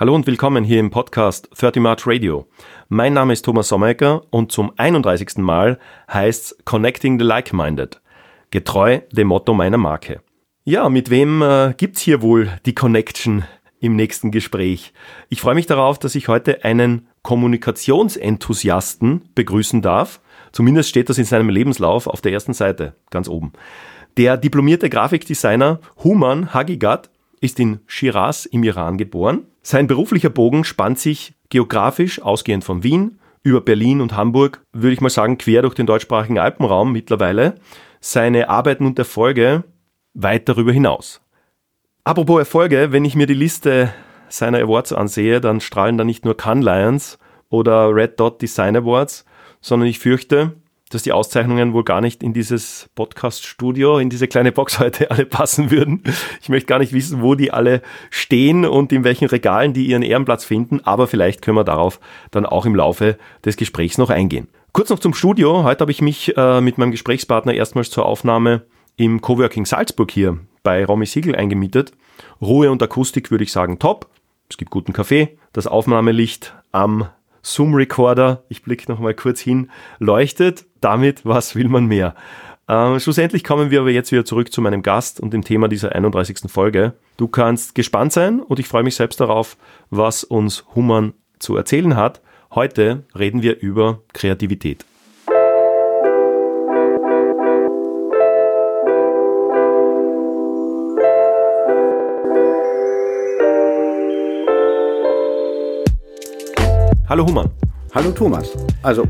Hallo und willkommen hier im Podcast 30 March Radio. Mein Name ist Thomas Sommecker und zum 31. Mal heißt's Connecting the Like-Minded. Getreu dem Motto meiner Marke. Ja, mit wem äh, gibt's hier wohl die Connection im nächsten Gespräch? Ich freue mich darauf, dass ich heute einen Kommunikationsenthusiasten begrüßen darf. Zumindest steht das in seinem Lebenslauf auf der ersten Seite, ganz oben. Der diplomierte Grafikdesigner Human Hagigat ist in Shiraz im Iran geboren sein beruflicher Bogen spannt sich geografisch ausgehend von Wien über Berlin und Hamburg, würde ich mal sagen, quer durch den deutschsprachigen Alpenraum mittlerweile. Seine Arbeiten und Erfolge weit darüber hinaus. Apropos Erfolge, wenn ich mir die Liste seiner Awards ansehe, dann strahlen da nicht nur Cannes Lions oder Red Dot Design Awards, sondern ich fürchte, dass die Auszeichnungen wohl gar nicht in dieses Podcast-Studio, in diese kleine Box heute alle passen würden. Ich möchte gar nicht wissen, wo die alle stehen und in welchen Regalen die ihren Ehrenplatz finden, aber vielleicht können wir darauf dann auch im Laufe des Gesprächs noch eingehen. Kurz noch zum Studio. Heute habe ich mich äh, mit meinem Gesprächspartner erstmals zur Aufnahme im Coworking Salzburg hier bei Romy Siegel eingemietet. Ruhe und Akustik würde ich sagen top. Es gibt guten Kaffee. Das Aufnahmelicht am Zoom-Recorder, ich blicke nochmal kurz hin, leuchtet. Damit, was will man mehr? Äh, schlussendlich kommen wir aber jetzt wieder zurück zu meinem Gast und dem Thema dieser 31. Folge. Du kannst gespannt sein und ich freue mich selbst darauf, was uns Human zu erzählen hat. Heute reden wir über Kreativität. Hallo Human. Hallo Thomas. Also,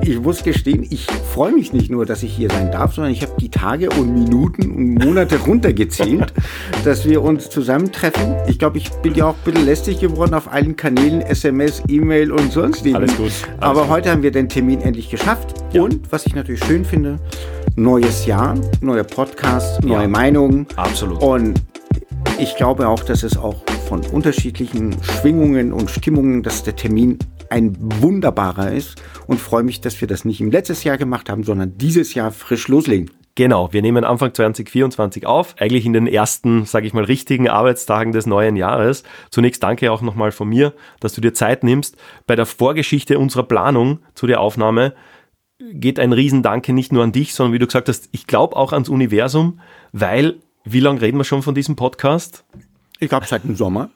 ich muss gestehen, ich freue mich nicht nur, dass ich hier sein darf, sondern ich habe die Tage und Minuten und Monate runtergezählt, dass wir uns zusammentreffen. Ich glaube, ich bin ja auch ein bisschen lästig geworden auf allen Kanälen, SMS, E-Mail und sonst Alles gut. Alles Aber gut. heute haben wir den Termin endlich geschafft. Ja. Und was ich natürlich schön finde, neues Jahr, neuer Podcast, neue ja. Meinungen. Absolut. Und ich glaube auch, dass es auch von unterschiedlichen Schwingungen und Stimmungen, dass der Termin ein wunderbarer ist und freue mich, dass wir das nicht im letztes Jahr gemacht haben, sondern dieses Jahr frisch loslegen. Genau, wir nehmen Anfang 2024 auf, eigentlich in den ersten, sage ich mal, richtigen Arbeitstagen des neuen Jahres. Zunächst danke auch nochmal von mir, dass du dir Zeit nimmst. Bei der Vorgeschichte unserer Planung zu der Aufnahme geht ein Riesendanke nicht nur an dich, sondern wie du gesagt hast, ich glaube auch ans Universum, weil, wie lange reden wir schon von diesem Podcast? Ich glaube seit dem Sommer.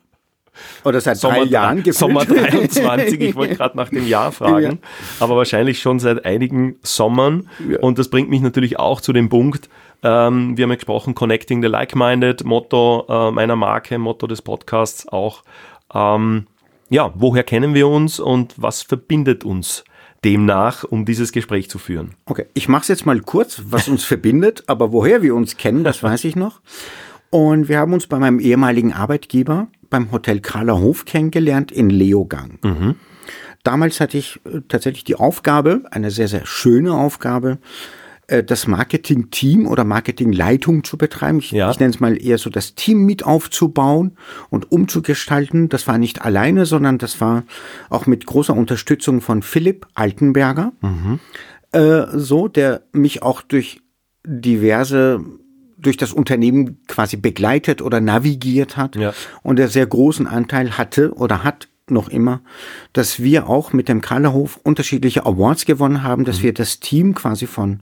Oder seit Sommer, drei Jahren gefühlt. Sommer 23, ich wollte gerade nach dem Jahr fragen, ja. aber wahrscheinlich schon seit einigen Sommern. Ja. Und das bringt mich natürlich auch zu dem Punkt, ähm, wir haben ja gesprochen, Connecting the Like-Minded, Motto äh, meiner Marke, Motto des Podcasts auch. Ähm, ja, woher kennen wir uns und was verbindet uns demnach, um dieses Gespräch zu führen? Okay, ich mache es jetzt mal kurz, was uns verbindet, aber woher wir uns kennen, das weiß ich noch. Und wir haben uns bei meinem ehemaligen Arbeitgeber beim Hotel Kraler Hof kennengelernt in Leogang. Mhm. Damals hatte ich äh, tatsächlich die Aufgabe, eine sehr, sehr schöne Aufgabe, äh, das Marketing-Team oder Marketing-Leitung zu betreiben. Ich, ja. ich nenne es mal eher so das Team mit aufzubauen und umzugestalten. Das war nicht alleine, sondern das war auch mit großer Unterstützung von Philipp Altenberger. Mhm. Äh, so, der mich auch durch diverse durch das Unternehmen quasi begleitet oder navigiert hat ja. und der sehr großen Anteil hatte oder hat noch immer, dass wir auch mit dem Kahlerhof unterschiedliche Awards gewonnen haben, dass mhm. wir das Team quasi von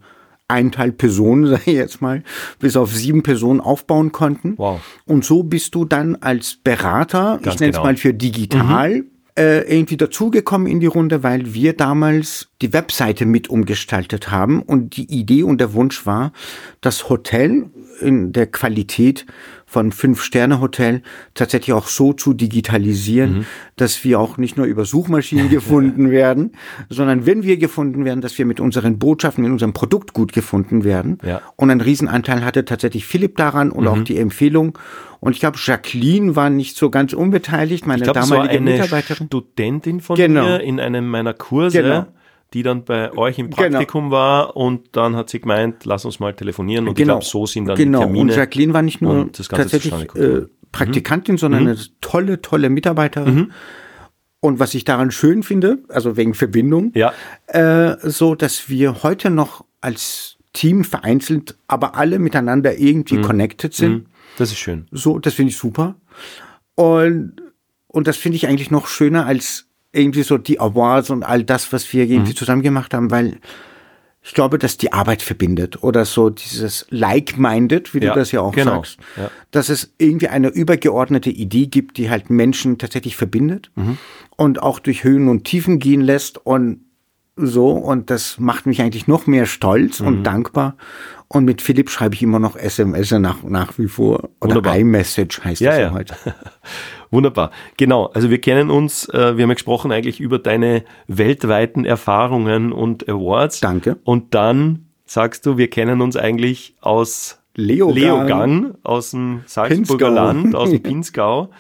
eineinhalb Personen, sage ich jetzt mal, bis auf sieben Personen aufbauen konnten. Wow. Und so bist du dann als Berater, Ganz ich nenne es genau. mal für digital, mhm äh, irgendwie dazugekommen in die Runde, weil wir damals die Webseite mit umgestaltet haben und die Idee und der Wunsch war, das Hotel in der Qualität von Fünf-Sterne-Hotel tatsächlich auch so zu digitalisieren, mhm. dass wir auch nicht nur über Suchmaschinen gefunden werden, sondern wenn wir gefunden werden, dass wir mit unseren Botschaften, mit unserem Produkt gut gefunden werden. Ja. Und ein Riesenanteil hatte tatsächlich Philipp daran und mhm. auch die Empfehlung. Und ich glaube, Jacqueline war nicht so ganz unbeteiligt, meine ich glaub, damalige eine Mitarbeiterin. Studentin von genau. mir in einem meiner Kurse. Genau die dann bei euch im genau. Praktikum genau. war und dann hat sie gemeint, lass uns mal telefonieren und genau. ich glaube, so sind dann genau. die Termine. Und Jacqueline war nicht nur tatsächlich äh, Praktikantin, mhm. sondern mhm. eine tolle, tolle Mitarbeiterin. Mhm. Und was ich daran schön finde, also wegen Verbindung, ja. äh, so, dass wir heute noch als Team vereinzelt, aber alle miteinander irgendwie mhm. connected sind. Mhm. Das ist schön. So, das finde ich super. Und und das finde ich eigentlich noch schöner als irgendwie so die Awards und all das, was wir irgendwie mhm. zusammen gemacht haben, weil ich glaube, dass die Arbeit verbindet oder so dieses like-minded, wie ja, du das ja auch genau. sagst, ja. dass es irgendwie eine übergeordnete Idee gibt, die halt Menschen tatsächlich verbindet mhm. und auch durch Höhen und Tiefen gehen lässt und so und das macht mich eigentlich noch mehr stolz mhm. und dankbar und mit Philipp schreibe ich immer noch SMS nach, nach wie vor oder Wunderbar. iMessage heißt ja, das ja heute. Wunderbar. Genau. Also wir kennen uns, äh, wir haben ja gesprochen eigentlich über deine weltweiten Erfahrungen und Awards. Danke. Und dann sagst du, wir kennen uns eigentlich aus Leogang, Leogang aus dem Salzburger Pinzgau. Land, aus dem Pinzgau.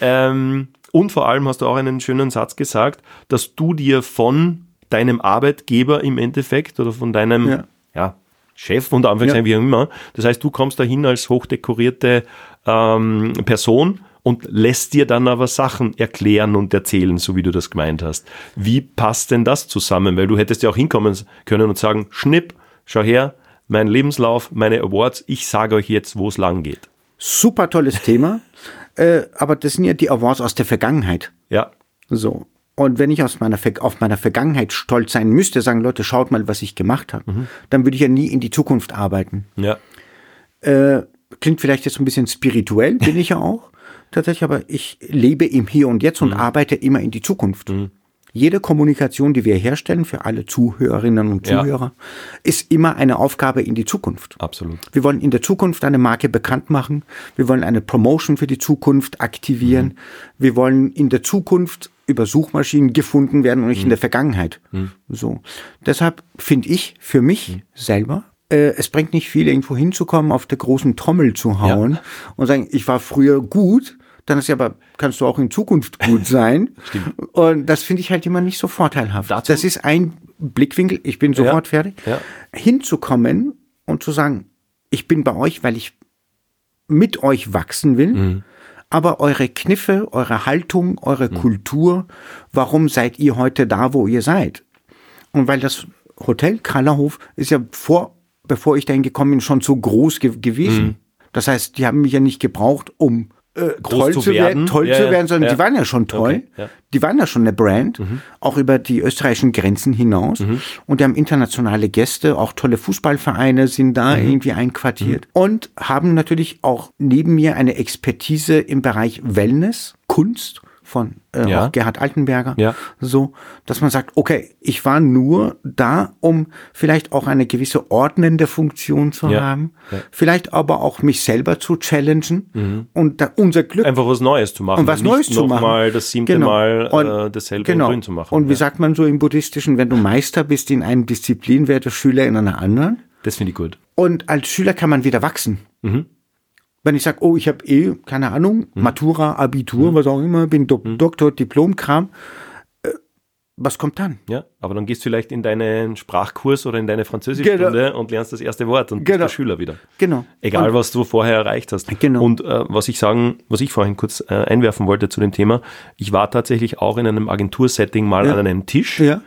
ähm, und vor allem hast du auch einen schönen Satz gesagt, dass du dir von deinem Arbeitgeber im Endeffekt oder von deinem ja. ja Chef unter Anführungszeichen, ja. wie auch immer. Das heißt, du kommst dahin als hochdekorierte ähm, Person und lässt dir dann aber Sachen erklären und erzählen, so wie du das gemeint hast. Wie passt denn das zusammen? Weil du hättest ja auch hinkommen können und sagen, Schnipp, schau her, mein Lebenslauf, meine Awards, ich sage euch jetzt, wo es lang geht. Super tolles Thema, äh, aber das sind ja die Awards aus der Vergangenheit. Ja. So. Und wenn ich aus meiner, auf meiner Vergangenheit stolz sein müsste, sagen Leute, schaut mal, was ich gemacht habe, mhm. dann würde ich ja nie in die Zukunft arbeiten. Ja. Äh, klingt vielleicht jetzt ein bisschen spirituell, bin ich ja auch tatsächlich, aber ich lebe im Hier und Jetzt und mhm. arbeite immer in die Zukunft. Mhm. Jede Kommunikation, die wir herstellen für alle Zuhörerinnen und Zuhörer, ja. ist immer eine Aufgabe in die Zukunft. Absolut. Wir wollen in der Zukunft eine Marke bekannt machen. Wir wollen eine Promotion für die Zukunft aktivieren. Mhm. Wir wollen in der Zukunft über Suchmaschinen gefunden werden und nicht in mhm. der Vergangenheit. Mhm. So. Deshalb finde ich für mich mhm. selber äh, es bringt nicht viel, irgendwo hinzukommen, auf der großen Trommel zu hauen ja. und sagen, ich war früher gut, dann ist ja aber, kannst du auch in Zukunft gut sein. Stimmt. Und das finde ich halt immer nicht so vorteilhaft. Dazu? Das ist ein Blickwinkel, ich bin sofort ja. fertig, ja. hinzukommen und zu sagen, ich bin bei euch, weil ich mit euch wachsen will. Mhm. Aber eure Kniffe, eure Haltung, eure mhm. Kultur, warum seid ihr heute da, wo ihr seid? Und weil das Hotel Krallerhof ist ja vor, bevor ich dahin gekommen bin, schon so groß ge gewesen. Mhm. Das heißt, die haben mich ja nicht gebraucht, um äh, toll zu, werden, toll ja, zu werden, sondern ja. die waren ja schon toll. Okay. Die waren ja schon eine Brand, mhm. auch über die österreichischen Grenzen hinaus. Mhm. Und die haben internationale Gäste, auch tolle Fußballvereine sind da mhm. irgendwie einquartiert mhm. und haben natürlich auch neben mir eine Expertise im Bereich Wellness, Kunst von äh, ja. Gerhard Altenberger, ja. so, dass man sagt, okay, ich war nur da, um vielleicht auch eine gewisse ordnende Funktion zu ja. haben, vielleicht aber auch mich selber zu challengen mhm. und da unser Glück einfach was Neues zu machen und was Neues zu machen, mal das siebte genau. Mal und, äh, dasselbe genau. grün zu machen. Und wie sagt man so im Buddhistischen, wenn du Meister bist in einem Disziplin, werde Schüler in einer anderen. Das finde ich gut. Und als Schüler kann man wieder wachsen. Mhm. Wenn ich sage, oh, ich habe eh, keine Ahnung, hm. Matura, Abitur, hm. was auch immer, bin Do hm. Doktor, Diplomkram, äh, was kommt dann? Ja, aber dann gehst du vielleicht in deinen Sprachkurs oder in deine Französischstunde genau. und lernst das erste Wort und genau. bist der Schüler wieder. Genau. Egal, und, was du vorher erreicht hast. Genau. Und äh, was ich sagen, was ich vorhin kurz äh, einwerfen wollte zu dem Thema, ich war tatsächlich auch in einem Agentursetting mal ja. an einem Tisch ja.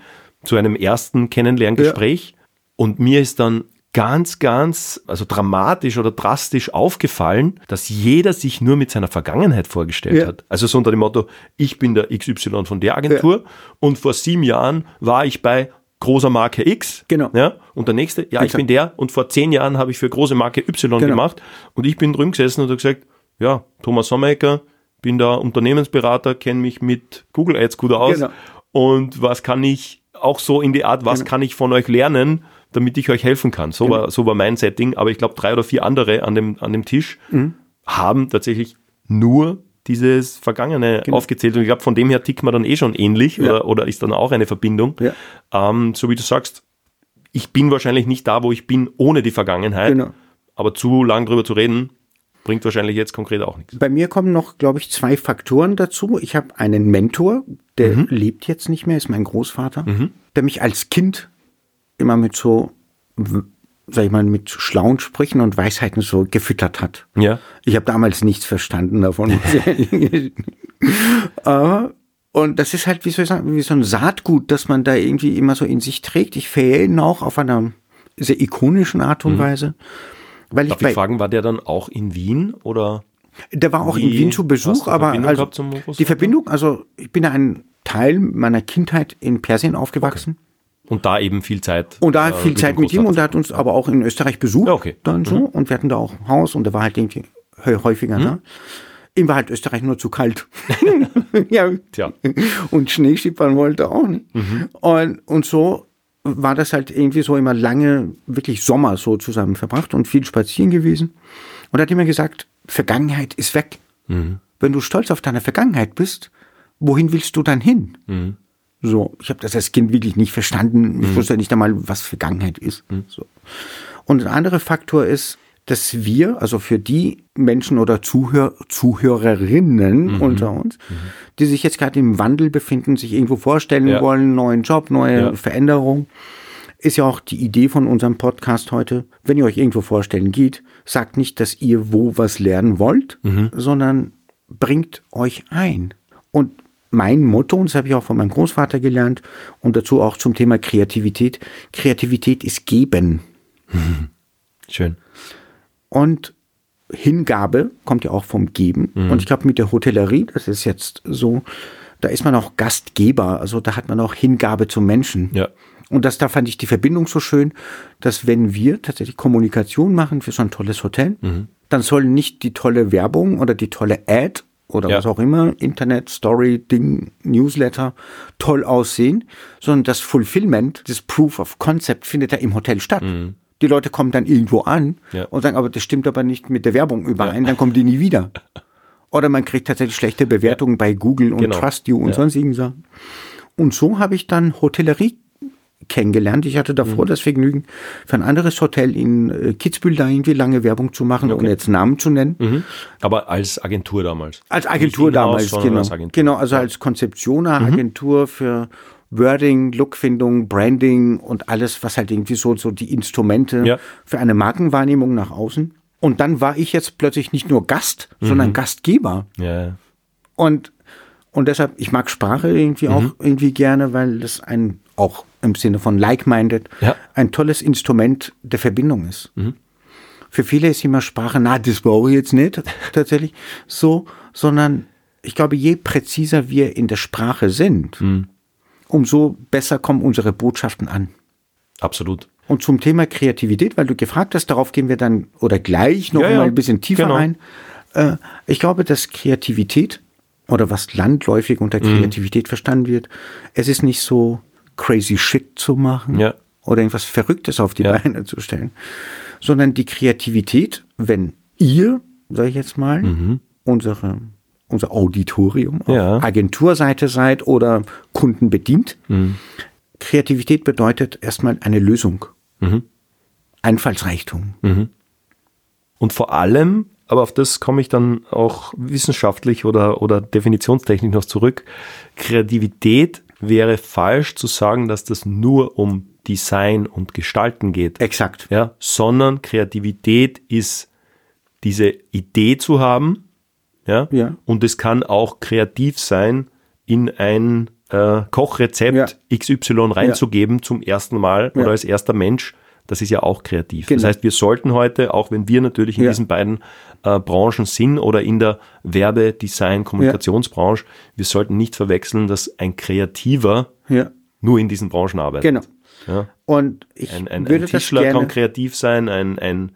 zu einem ersten Kennenlerngespräch ja. und mir ist dann ganz, ganz, also dramatisch oder drastisch aufgefallen, dass jeder sich nur mit seiner Vergangenheit vorgestellt ja. hat. Also so unter dem Motto, ich bin der XY von der Agentur ja. und vor sieben Jahren war ich bei großer Marke X. Genau. Ja, und der nächste, ja, ich bin der und vor zehn Jahren habe ich für große Marke Y genau. gemacht und ich bin drüben gesessen und habe gesagt, ja, Thomas Sommecker, bin da Unternehmensberater, kenne mich mit Google Ads gut aus genau. und was kann ich auch so in die Art, was genau. kann ich von euch lernen? Damit ich euch helfen kann. So, genau. war, so war mein Setting. Aber ich glaube, drei oder vier andere an dem, an dem Tisch mhm. haben tatsächlich nur dieses Vergangene genau. aufgezählt. Und ich glaube, von dem her tickt man dann eh schon ähnlich ja. oder, oder ist dann auch eine Verbindung. Ja. Ähm, so wie du sagst, ich bin wahrscheinlich nicht da, wo ich bin, ohne die Vergangenheit. Genau. Aber zu lang drüber zu reden, bringt wahrscheinlich jetzt konkret auch nichts. Bei mir kommen noch, glaube ich, zwei Faktoren dazu. Ich habe einen Mentor, der mhm. lebt jetzt nicht mehr, ist mein Großvater, mhm. der mich als Kind immer mit so, sag ich mal, mit schlauen Sprüchen und Weisheiten so gefüttert hat. Ja. Ich habe damals nichts verstanden davon. Aber und das ist halt, wie soll ich sagen, wie so ein Saatgut, das man da irgendwie immer so in sich trägt. Ich verhehle ihn auch auf einer sehr ikonischen Art und mhm. Weise. Weil Darf ich, ich fragen, war der dann auch in Wien oder? Der war auch in Wie Wien zu Besuch, aber also die Verbindung, also ich bin ja ein Teil meiner Kindheit in Persien aufgewachsen. Und da eben viel Zeit. Und da äh, viel Zeit mit ihm und er hat uns aber auch in Österreich besucht. Ja, okay. Dann so. Und wir hatten da auch ein Haus und er war halt irgendwie hä- häufiger da. Ihm war halt Österreich nur zu kalt. ja. Tja. Und Schneeschippern wollte auch nicht. Und, und so war das halt irgendwie so immer lange, wirklich Sommer so zusammen verbracht und viel spazieren gewesen. Und er hat immer gesagt, Vergangenheit ist weg. Wenn du stolz auf deine Vergangenheit bist, wohin willst du dann hin? So, ich habe das als Kind wirklich nicht verstanden. Ich wusste nicht einmal, was Vergangenheit ist. So. Und ein anderer Faktor ist, dass wir, also für die Menschen oder Zuhör Zuhörerinnen unter uns, die sich jetzt gerade im Wandel befinden, sich irgendwo vorstellen Ja. wollen, neuen Job, neue Ja. Veränderung, ist ja auch die Idee von unserem Podcast heute. Wenn ihr euch irgendwo vorstellen geht, sagt nicht, dass ihr wo was lernen wollt, sondern bringt euch ein. Und mein Motto, und das habe ich auch von meinem Großvater gelernt, und dazu auch zum Thema Kreativität, Kreativität ist geben. Schön. Und Hingabe kommt ja auch vom Geben. Mhm. Und ich glaube, mit der Hotellerie, das ist jetzt so, da ist man auch Gastgeber. Also da hat man auch Hingabe zum Menschen. Ja. Und das, da fand ich die Verbindung so schön, dass wenn wir tatsächlich Kommunikation machen für so ein tolles Hotel, Mhm. dann soll nicht die tolle Werbung oder die tolle Ad oder Ja. was auch immer, Internet, Story, Ding, Newsletter, toll aussehen, sondern das Fulfillment, das Proof of Concept findet ja im Hotel statt. Die Leute kommen dann irgendwo an Mhm. Ja. und sagen, aber das stimmt aber nicht mit der Werbung überein, dann kommen die nie wieder. Oder man kriegt tatsächlich schlechte Bewertungen bei Google und Genau. Trust You und Ja. sonstigen Sachen. Und so habe ich dann Hotellerie kennengelernt. Ich hatte Mhm. davor das Vergnügen, für ein anderes Hotel in äh, Kitzbühel da irgendwie lange Werbung zu machen, ohne jetzt Namen zu nennen. Mhm. Aber als Agentur damals. Als Agentur damals, sondern genau. als Agentur. Mhm. Genau, also als Konzeptioner, Agentur für Wording, Lookfindung, Branding und alles, was halt irgendwie so, so die Instrumente Ja. für eine Markenwahrnehmung nach außen. Und dann war ich jetzt plötzlich nicht nur Gast, Mhm. sondern Gastgeber. Ja. Und, und deshalb, ich mag Sprache irgendwie Mhm. auch irgendwie gerne, weil das ein, auch im Sinne von like-minded, Ja. ein tolles Instrument der Verbindung ist. Mhm. Für viele ist immer Sprache, na, das brauche ich jetzt nicht tatsächlich so, sondern ich glaube, je präziser wir in der Sprache sind, Mhm. umso besser kommen unsere Botschaften an. Absolut. Und zum Thema Kreativität, weil du gefragt hast, darauf gehen wir dann oder gleich noch Ja, ja. mal ein bisschen tiefer Genau. ein. Äh, ich glaube, dass Kreativität oder was landläufig unter Mhm. Kreativität verstanden wird, es ist nicht so crazy shit zu machen Ja. oder irgendwas Verrücktes auf die Ja. Beine zu stellen, sondern die Kreativität, wenn ihr, sage ich jetzt mal, unsere unser Auditorium Ja. Agenturseite seid oder Kunden bedient. Kreativität bedeutet erstmal eine Lösung. Einfallsreichtum. Und vor allem, aber auf das komme ich dann auch wissenschaftlich oder, oder definitionstechnisch noch zurück, Kreativität wäre falsch zu sagen, dass das nur um Design und Gestalten geht. Exakt. Ja, sondern Kreativität ist diese Idee zu haben, ja, Ja. und es kann auch kreativ sein, in ein äh, Kochrezept Ja. XY reinzugeben zum ersten Mal Ja. oder als erster Mensch. Das ist ja auch kreativ. Genau. Das heißt, wir sollten heute, auch wenn wir natürlich in Ja. diesen beiden äh, Branchen sind oder in der Werbe-, Design-, Kommunikationsbranche, wir sollten nicht verwechseln, dass ein Kreativer Ja, nur in diesen Branchen arbeitet. genau. Ja. Und ich Ein, ein, würde ein das Tischler gerne, kann kreativ sein, ein, ein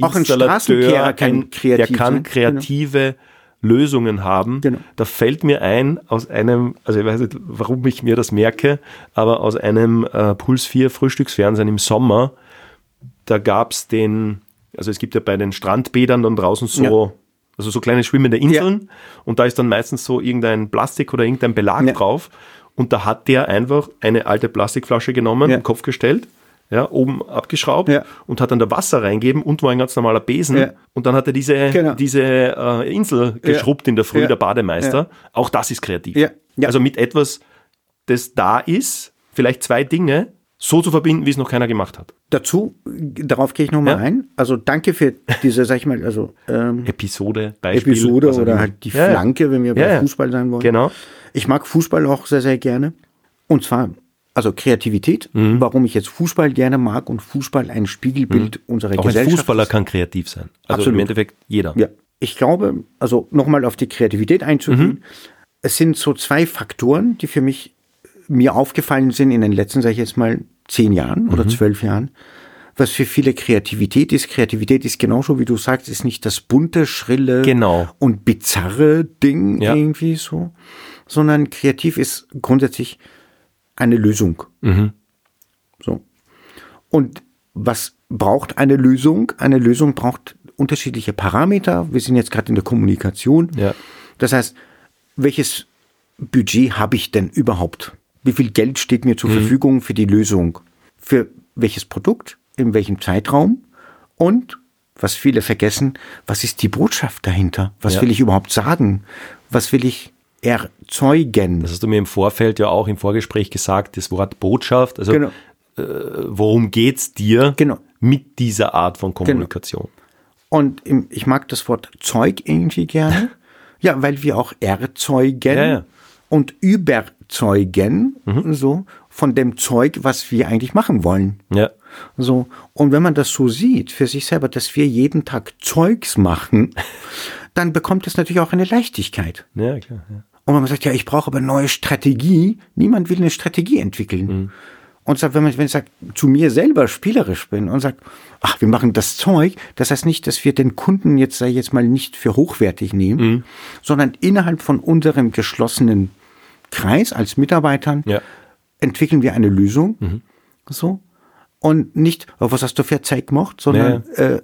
Auch ein Straßenkehrer kann kreativ der kann sein, kreative Lösungen haben. Genau. Da fällt mir ein aus einem, also ich weiß nicht, warum ich mir das merke, aber aus einem äh, Puls 4 Frühstücksfernsehen im Sommer, da gab's den, also es gibt ja bei den Strandbädern dann draußen so, Ja. also so kleine schwimmende Inseln und da ist dann meistens so irgendein Plastik oder irgendein Belag Ja. drauf und da hat der einfach eine alte Plastikflasche genommen, Ja. den Kopf gestellt, ja, oben abgeschraubt Ja. und hat dann da Wasser reingeben und war ein ganz normaler Besen Ja. und dann hat er diese, Genau. diese äh, Insel geschrubbt in der Früh, Ja. der Bademeister. Auch das ist kreativ. Ja. Ja. Also mit etwas, das da ist, vielleicht zwei Dinge so zu verbinden, wie es noch keiner gemacht hat. dazu, darauf gehe ich nochmal Ja. ein. Also danke für diese, sag ich mal, also ähm, Episode, Beispiel. Episode oder halt die Ja, ja. Flanke, wenn wir bei Ja, ja. Fußball sein wollen. Genau. Ich mag Fußball auch sehr, sehr gerne. Und zwar, also Kreativität, Mhm. warum ich jetzt Fußball gerne mag und Fußball ein Spiegelbild unserer Mhm. Auch ein Gesellschaft Fußballer kann kreativ sein. Also Absolut. im Endeffekt jeder. Ja. ich glaube, also nochmal auf die Kreativität einzugehen, es sind so zwei Faktoren, die für mich mir aufgefallen sind in den letzten, sage ich jetzt mal, zehn Jahren oder zwölf Jahren. Was für viele Kreativität ist. Kreativität ist genauso, wie du sagst, ist nicht das bunte, schrille Genau. und bizarre Ding Ja. irgendwie so, sondern kreativ ist grundsätzlich eine Lösung. So. Und was braucht eine Lösung? Eine Lösung braucht unterschiedliche Parameter. Wir sind jetzt gerade in der Kommunikation. Ja. Das heißt, welches Budget habe ich denn überhaupt? Wie viel Geld steht mir zur Verfügung für die Lösung? Für welches Produkt? In welchem Zeitraum? Und, was viele vergessen, was ist die Botschaft dahinter? Was Ja. will ich überhaupt sagen? Was will ich erzeugen? Das hast du mir im Vorfeld ja auch im Vorgespräch gesagt, das Wort Botschaft. Also Genau. worum geht's dir Genau. mit dieser Art von Kommunikation? Und im, ich mag das Wort Zeug irgendwie gerne. ja, weil wir auch erzeugen Ja, ja. und überzeugen, so, von dem Zeug, was wir eigentlich machen wollen. Ja. So. Und wenn man das so sieht, für sich selber, dass wir jeden Tag Zeugs machen, dann bekommt es natürlich auch eine Leichtigkeit. Ja, klar. Ja. Und wenn man sagt, ja, ich brauche aber eine neue Strategie, niemand will eine Strategie entwickeln. Und sagt, wenn man, wenn ich sag, zu mir selber spielerisch bin und sagt, ach, wir machen das Zeug, das heißt nicht, dass wir den Kunden jetzt, sag ich jetzt mal, nicht für hochwertig nehmen, sondern innerhalb von unserem geschlossenen Kreis als Mitarbeitern Ja. entwickeln wir eine Lösung. So. Und nicht, oh, was hast du für Zeug gemacht, sondern äh,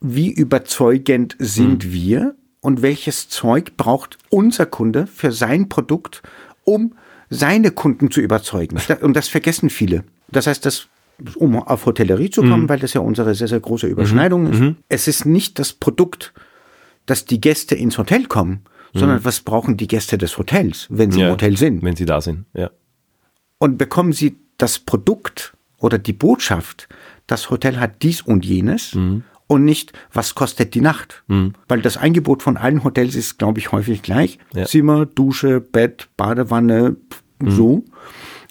wie überzeugend sind wir und welches Zeug braucht unser Kunde für sein Produkt, um seine Kunden zu überzeugen. Und das vergessen viele. Das heißt, dass, um auf Hotellerie zu kommen, weil das ja unsere sehr, sehr große Überschneidung ist, es ist nicht das Produkt, dass die Gäste ins Hotel kommen, sondern was brauchen die Gäste des Hotels, wenn sie ja. im Hotel sind Wenn sie da sind. Ja. und bekommen Sie das Produkt oder die Botschaft, das Hotel hat dies und jenes Mhm. Und nicht, was kostet die Nacht. Weil das Angebot von allen Hotels ist, glaube ich, häufig gleich. Ja. Mhm. Zimmer, Dusche, Bett, Badewanne, so.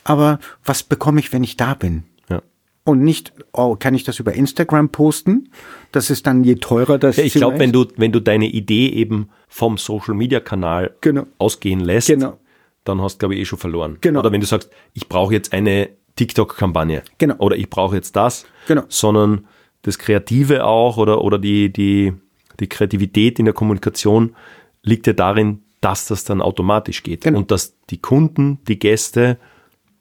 Aber was bekomme ich, wenn ich da bin? Ja. Und nicht, oh, kann ich das über Instagram posten? Das ist dann je teurer das Ja, ich glaube, wenn du, wenn du deine Idee eben vom Social Media Kanal Genau. ausgehen lässt, Genau. dann hast du, glaube ich, eh schon verloren. Genau. Oder wenn du sagst, ich brauche jetzt eine TikTok-Kampagne. Genau. Oder ich brauche jetzt das. Genau. Sondern das Kreative auch oder, oder die, die, die Kreativität in der Kommunikation liegt ja darin, dass das dann automatisch geht. Genau. Und dass die Kunden, die Gäste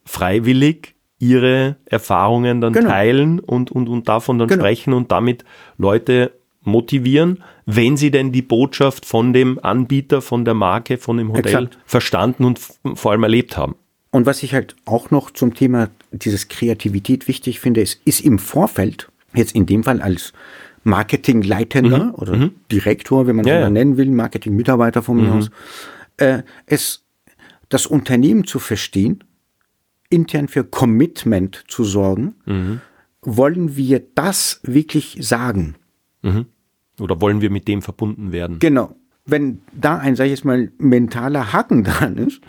freiwillig ihre Erfahrungen dann Genau. teilen und, und, und davon dann Genau. sprechen und damit Leute motivieren, wenn sie denn die Botschaft von dem Anbieter, von der Marke, von dem Hotel Exakt. verstanden und vor allem erlebt haben. Und was ich halt auch noch zum Thema dieses Kreativität wichtig finde, ist, ist im Vorfeld, jetzt in dem Fall als Marketingleitender oder Direktor, wenn man Mhm. Ja, so ja. Mhm. nennen will, Marketingmitarbeiter von mir aus, äh, es das Unternehmen zu verstehen, intern für Commitment zu sorgen. Mhm. Wollen wir das wirklich sagen? Oder wollen wir mit dem verbunden werden? Genau. Wenn da ein, sag ich jetzt mal, mentaler Haken dran ist,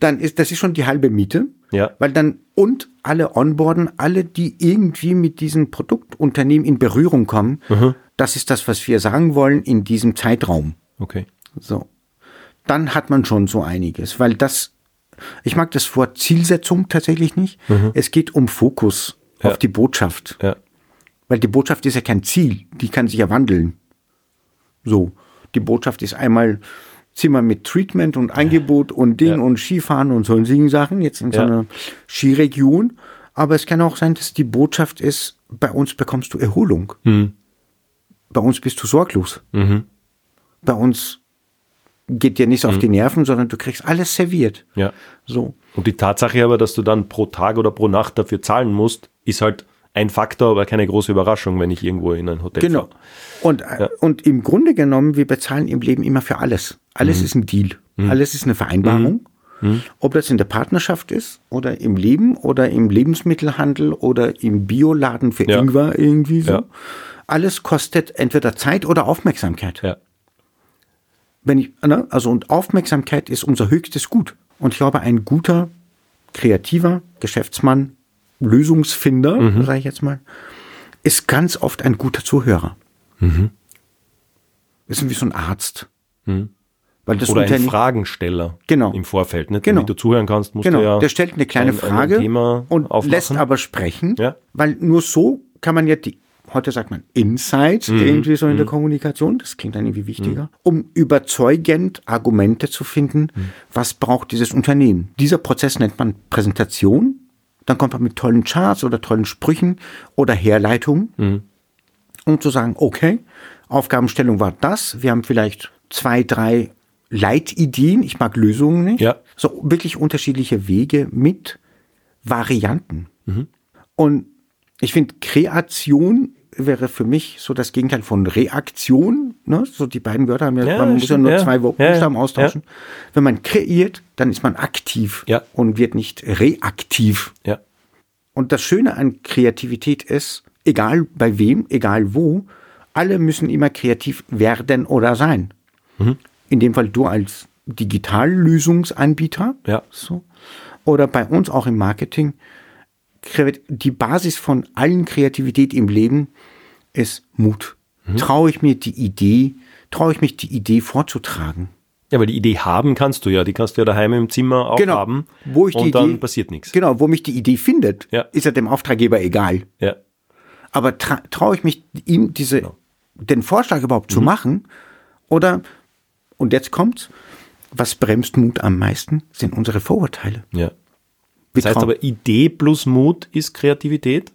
dann ist das ist schon die halbe Miete. Ja. Weil dann, und alle onboarden, alle, die irgendwie mit diesem Produktunternehmen in Berührung kommen, das ist das, was wir sagen wollen in diesem Zeitraum. Okay. So. Dann hat man schon so einiges, weil das, ich mag das Wort Zielsetzung tatsächlich nicht. Es geht um Fokus Ja. auf die Botschaft. Ja. Weil die Botschaft ist ja kein Ziel, die kann sich ja wandeln. So, die Botschaft ist einmal Zimmer mit Treatment und Angebot und Ding Ja. und Skifahren und solchen Sachen, jetzt in so Ja. einer Skiregion. Aber es kann auch sein, dass die Botschaft ist, bei uns bekommst du Erholung. Mhm. Bei uns bist du sorglos. Bei uns geht dir nichts auf die Nerven, sondern du kriegst alles serviert. Ja. So. Und die Tatsache aber, dass du dann pro Tag oder pro Nacht dafür zahlen musst, ist halt ein Faktor, aber keine große Überraschung, wenn ich irgendwo in ein Hotel Genau. fahre. Und, äh, und im Grunde genommen, wir bezahlen im Leben immer für alles. Alles Mhm. ist ein Deal. Alles ist eine Vereinbarung. Ob das in der Partnerschaft ist oder im Leben oder im Lebensmittelhandel oder im Bioladen für Ja. Ingwer irgendwie so. Ja. Alles kostet entweder Zeit oder Aufmerksamkeit. Ja. Wenn ich, ne? Also und Aufmerksamkeit ist unser höchstes Gut. Und ich glaube, ein guter, kreativer Geschäftsmann, Lösungsfinder, Mhm. sage ich jetzt mal, ist ganz oft ein guter Zuhörer. Mhm. ist wie so ein Arzt. Weil das Oder ein Fragensteller Genau. im Vorfeld. Nicht? Genau. Damit du zuhören kannst, musst Genau, du ja der stellt eine kleine ein- ein Frage Thema und aufmachen. lässt aber sprechen, Ja. weil nur so kann man ja die, heute sagt man Insights Mhm. irgendwie so in der Kommunikation, das klingt dann irgendwie wichtiger, um überzeugend Argumente zu finden, Mhm. was braucht dieses Unternehmen. Dieser Prozess nennt man Präsentation, dann kommt man mit tollen Charts oder tollen Sprüchen oder Herleitungen, Mhm. um zu sagen, okay, Aufgabenstellung war das, wir haben vielleicht zwei, drei Leitideen, ich mag Lösungen nicht, Ja. so wirklich unterschiedliche Wege mit Varianten. Und ich finde, Kreation wäre für mich so das Gegenteil von Reaktion. Ne? So die beiden Wörter haben ja, Ja, man muss ja nur ja. zwei Buchstaben austauschen. Wenn man kreiert, dann ist man aktiv Ja. und wird nicht reaktiv. Ja. Und das Schöne an Kreativität ist, egal bei wem, egal wo, alle müssen immer kreativ werden oder sein. Mhm. In dem Fall du als Digitallösungsanbieter. Ja. So. Oder bei uns auch im Marketing. Die Basis von allen Kreativität im Leben ist Mut. Mhm. Traue ich mir die Idee, traue ich mich die Idee vorzutragen. Ja, weil die Idee haben kannst du ja. Die kannst du ja daheim im Zimmer auch Genau. haben. Wo ich die und dann Idee- passiert nichts. Genau, wo mich die Idee findet, Ja. ist ja dem Auftraggeber egal. Ja. Aber tra traue ich mich, ihm diese, Genau. den Vorschlag überhaupt Mhm. zu machen? Oder, und jetzt kommt's, was bremst Mut am meisten, sind unsere Vorurteile. ja. Das heißt aber, Idee plus Mut ist Kreativität.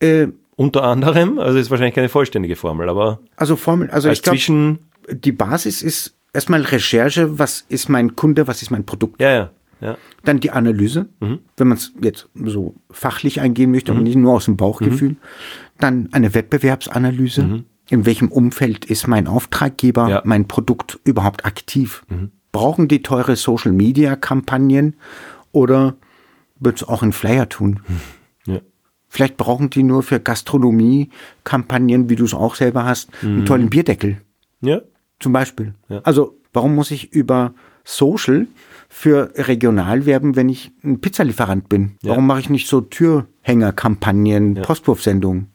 äh, Unter anderem. Also ist wahrscheinlich keine vollständige Formel, aber also Formel, also als ich glaube, die Basis ist erstmal Recherche, was ist mein Kunde, was ist mein Produkt. Ja, ja. ja. Dann die Analyse, Mhm. wenn man es jetzt so fachlich eingehen möchte und nicht nur aus dem Bauchgefühl. Mhm. Dann eine Wettbewerbsanalyse. In welchem Umfeld ist mein Auftraggeber, Ja. mein Produkt überhaupt aktiv? Brauchen die teure Social-Media-Kampagnen oder wird es auch ein Flyer tun? ja. Vielleicht brauchen die nur für Gastronomie-Kampagnen, wie du es auch selber hast, einen tollen Bierdeckel. Ja. Zum Beispiel. Ja. Also, warum muss ich über Social für regional werben, wenn ich ein Pizzalieferant bin? Ja. Warum mache ich nicht so Türhängerkampagnen, Postwurfsendungen?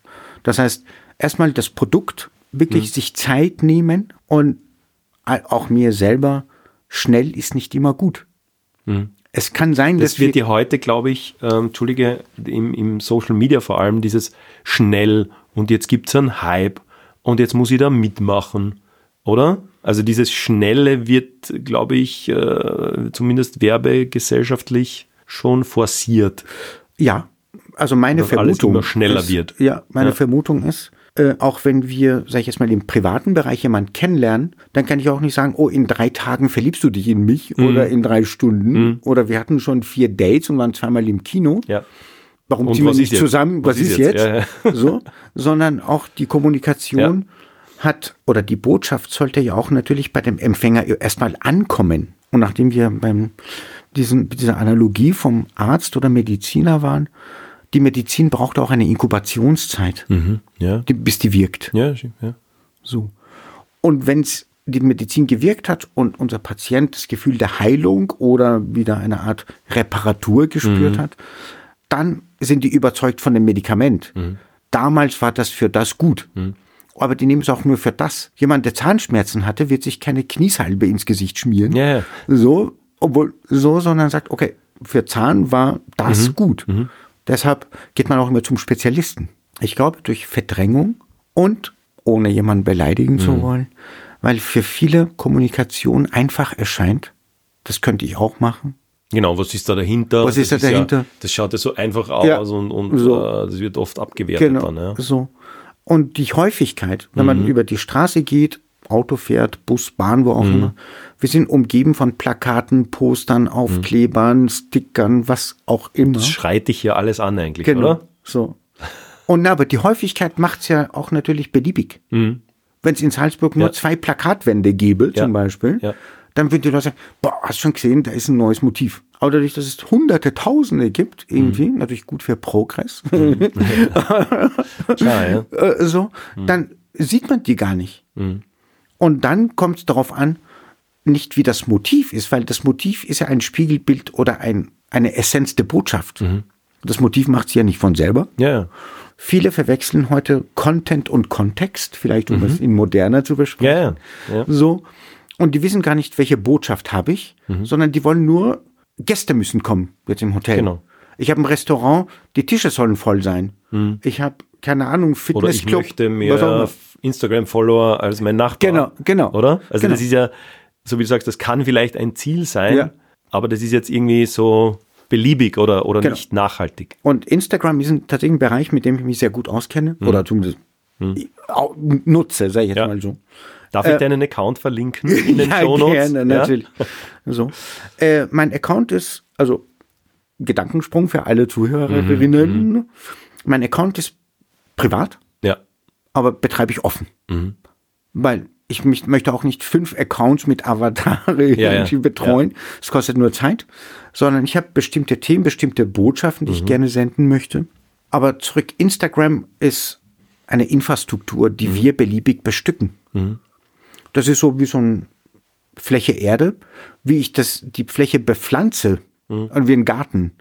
Das heißt, erstmal das Produkt, wirklich Mhm. sich Zeit nehmen und auch mir selber, schnell ist nicht immer gut. Es kann sein. Das dass wird wir, dir heute, glaube ich, ähm, Entschuldige, im, im Social Media vor allem dieses schnell und jetzt gibt es einen Hype und jetzt muss ich da mitmachen, oder? Also dieses Schnelle wird, glaube ich, äh, zumindest werbegesellschaftlich schon forciert. ja, also meine Dass alles Vermutung immer schneller ist, wird. Ja, meine Ja. Vermutung ist, äh, auch wenn wir, sag ich jetzt mal, im privaten Bereich jemanden kennenlernen, dann kann ich auch nicht sagen, oh, in drei Tagen verliebst du dich in mich Mhm. oder in drei Stunden oder wir hatten schon vier Dates und waren zweimal im Kino. Ja. Warum Und ziehen wir nicht zusammen? Was, Was ist jetzt? jetzt? Ja, So, sondern auch die Kommunikation hat oder die Botschaft sollte ja auch natürlich bei dem Empfänger erstmal ankommen. Und nachdem wir beim diesen, dieser Analogie vom Arzt oder Mediziner waren, die Medizin braucht auch eine Inkubationszeit, Mhm. Ja. die, bis die wirkt. Ja, ja. So. Und wenn die Medizin gewirkt hat und unser Patient das Gefühl der Heilung oder wieder eine Art Reparatur gespürt hat, dann sind die überzeugt von dem Medikament. Damals war das für das gut. Aber die nehmen es auch nur für das. Jemand, der Zahnschmerzen hatte, wird sich keine Kniesalbe ins Gesicht schmieren. Ja. So, obwohl so, sondern sagt, okay, für Zahn war das gut. Deshalb geht man auch immer zum Spezialisten. Ich glaube, durch Verdrängung und ohne jemanden beleidigen zu wollen, weil für viele Kommunikation einfach erscheint, das könnte ich auch machen. Genau, was ist da dahinter? Was ist da Das Ja, dahinter? das schaut ja so einfach aus Ja, und, und so. äh, das wird oft abgewertet Genau, dann. Ja. so. Und die Häufigkeit, wenn Mhm. man über die Straße geht, Auto fährt, Bus, Bahn, wo auch Mhm. immer, wir sind umgeben von Plakaten, Postern, Aufklebern, Stickern, was auch immer. Das schreit dich ja alles an eigentlich, Genau. oder? So. Und na, aber die Häufigkeit macht's ja auch natürlich beliebig. Wenn es in Salzburg nur Mhm. Ja. zwei Plakatwände gäbe, Ja. zum Beispiel, Ja. dann würden die Leute sagen, boah, hast schon gesehen, da ist ein neues Motiv. Aber dadurch, dass es hunderte, tausende gibt, irgendwie, Mhm. natürlich gut für Progress, Klar, ja. äh, so, Mhm. dann sieht man die gar nicht. Und dann kommt es darauf an, nicht wie das Motiv ist, weil das Motiv ist ja ein Spiegelbild oder ein, eine Essenz der Botschaft. Mhm. Das Motiv macht sie ja nicht von selber. Ja. Viele verwechseln heute Content und Kontext, vielleicht um es in moderner zu besprechen. Ja, ja. So. Und die wissen gar nicht, welche Botschaft habe ich, sondern die wollen nur, Gäste müssen kommen, jetzt im Hotel. Genau. Ich habe ein Restaurant, die Tische sollen voll sein. Ich habe, keine Ahnung, Oder ich Fitnessclub. möchte mehr. Instagram-Follower als mein Nachbar. Genau, genau. Oder? Also Genau. das ist ja, so wie du sagst, das kann vielleicht ein Ziel sein, Ja. aber das ist jetzt irgendwie so beliebig oder, oder Genau. nicht nachhaltig. Und Instagram ist ein, tatsächlich ein Bereich, mit dem ich mich sehr gut auskenne. Oder zumindest au- nutze, sage ich jetzt Ja. mal so. Darf ich deinen Account verlinken in den ja, Shownotes? gerne, natürlich. So. Äh, mein Account ist, also Gedankensprung für alle Zuhörerinnen. Mein Account ist privat, Ja. aber betreibe ich offen. Weil ich mich, möchte auch nicht fünf Accounts mit Avatare ja. irgendwie betreuen. Es kostet nur Zeit. Sondern ich habe bestimmte Themen, bestimmte Botschaften, die ich gerne senden möchte. Aber zurück, Instagram ist eine Infrastruktur, die wir beliebig bestücken. Das ist so wie so ein Fläche Erde, wie ich das, die Fläche bepflanze, also wie ein Garten.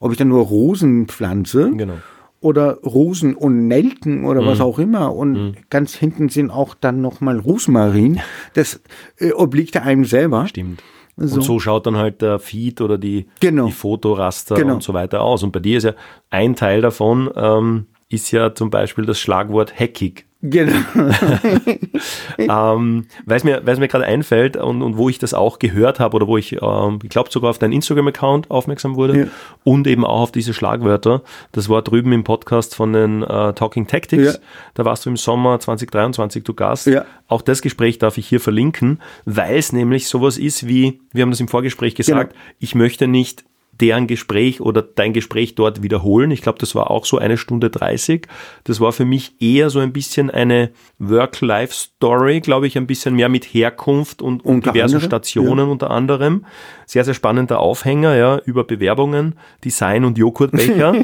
Ob ich dann nur Rosen pflanze Genau. Oder Rosen und Nelken oder was auch immer. Und ganz hinten sind auch dann nochmal Rosmarin. Das äh, obliegt einem selber. Stimmt. So. Und so schaut dann halt der Feed oder die, Genau. die Fotoraster Genau. und so weiter aus. Und bei dir ist ja ein Teil davon, ähm, ist ja zum Beispiel das Schlagwort hackig. Genau. ähm, weil es mir, mir gerade einfällt und, und wo ich das auch gehört habe oder wo ich, ähm, ich glaube sogar auf deinen Instagram-Account aufmerksam wurde Ja. und eben auch auf diese Schlagwörter. Das war drüben im Podcast von den äh, Talking Tactics. Ja. Da warst du im Sommer 2023 zu Gast. Ja. Auch das Gespräch darf ich hier verlinken, weil es nämlich sowas ist wie, wir haben das im Vorgespräch gesagt, Genau. ich möchte nicht deren Gespräch oder dein Gespräch dort wiederholen. Ich glaube, das war auch so eine Stunde 30. Das war für mich eher so ein bisschen eine Work-Life-Story, glaube ich, ein bisschen mehr mit Herkunft und, und diversen anderem, Stationen unter anderem. Sehr, sehr spannender Aufhänger, ja, über Bewerbungen, Design und Joghurtbecher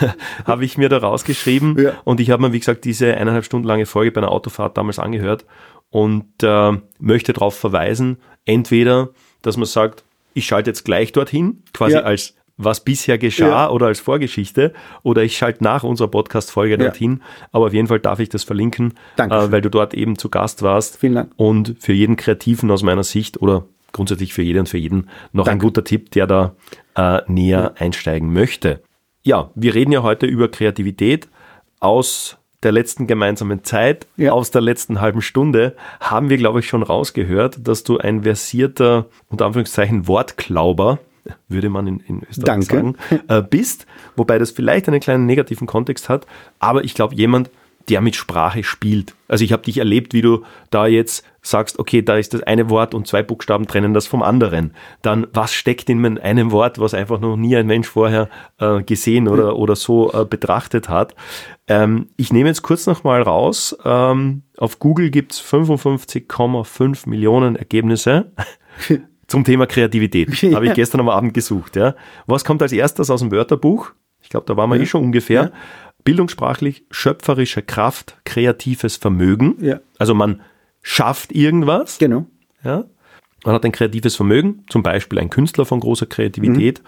habe ich mir da rausgeschrieben. Ja. Und ich habe mir, wie gesagt, diese eineinhalb Stunden lange Folge bei einer Autofahrt damals angehört und äh, möchte darauf verweisen, entweder, dass man sagt, ich schalte jetzt gleich dorthin, quasi Ja. als was bisher geschah Ja. oder als Vorgeschichte, oder ich schalte nach unserer Podcast-Folge dorthin. Aber auf jeden Fall darf ich das verlinken, äh, weil du dort eben zu Gast warst. Vielen Dank. Und für jeden Kreativen aus meiner Sicht oder grundsätzlich für jeden und für jeden noch ein Danke. guter Tipp, der da äh, näher einsteigen möchte. Ja, wir reden ja heute über Kreativität aus der letzten gemeinsamen Zeit, Ja. aus der letzten halben Stunde, haben wir, glaube ich, schon rausgehört, dass du ein versierter, unter Anführungszeichen, Wortklauber, würde man in, in Österreich Danke. sagen, äh, bist, wobei das vielleicht einen kleinen negativen Kontext hat, aber ich glaube, jemand, der mit Sprache spielt. Also ich habe dich erlebt, wie du da jetzt sagst, okay, da ist das eine Wort und zwei Buchstaben trennen das vom anderen. Dann, was steckt in einem Wort, was einfach noch nie ein Mensch vorher äh, gesehen oder, oder so äh, betrachtet hat? Ähm, ich nehme jetzt kurz nochmal raus. Ähm, auf Google gibt's 55,5 Millionen Ergebnisse. Zum Thema Kreativität. Habe ich gestern am Abend gesucht. Ja. Was kommt als erstes aus dem Wörterbuch? Ich glaube, da waren wir eh schon ungefähr. Bildungssprachlich schöpferische Kraft, kreatives Vermögen. Ja. Also man schafft irgendwas. Genau. Ja. Man hat ein kreatives Vermögen, zum Beispiel ein Künstler von großer Kreativität.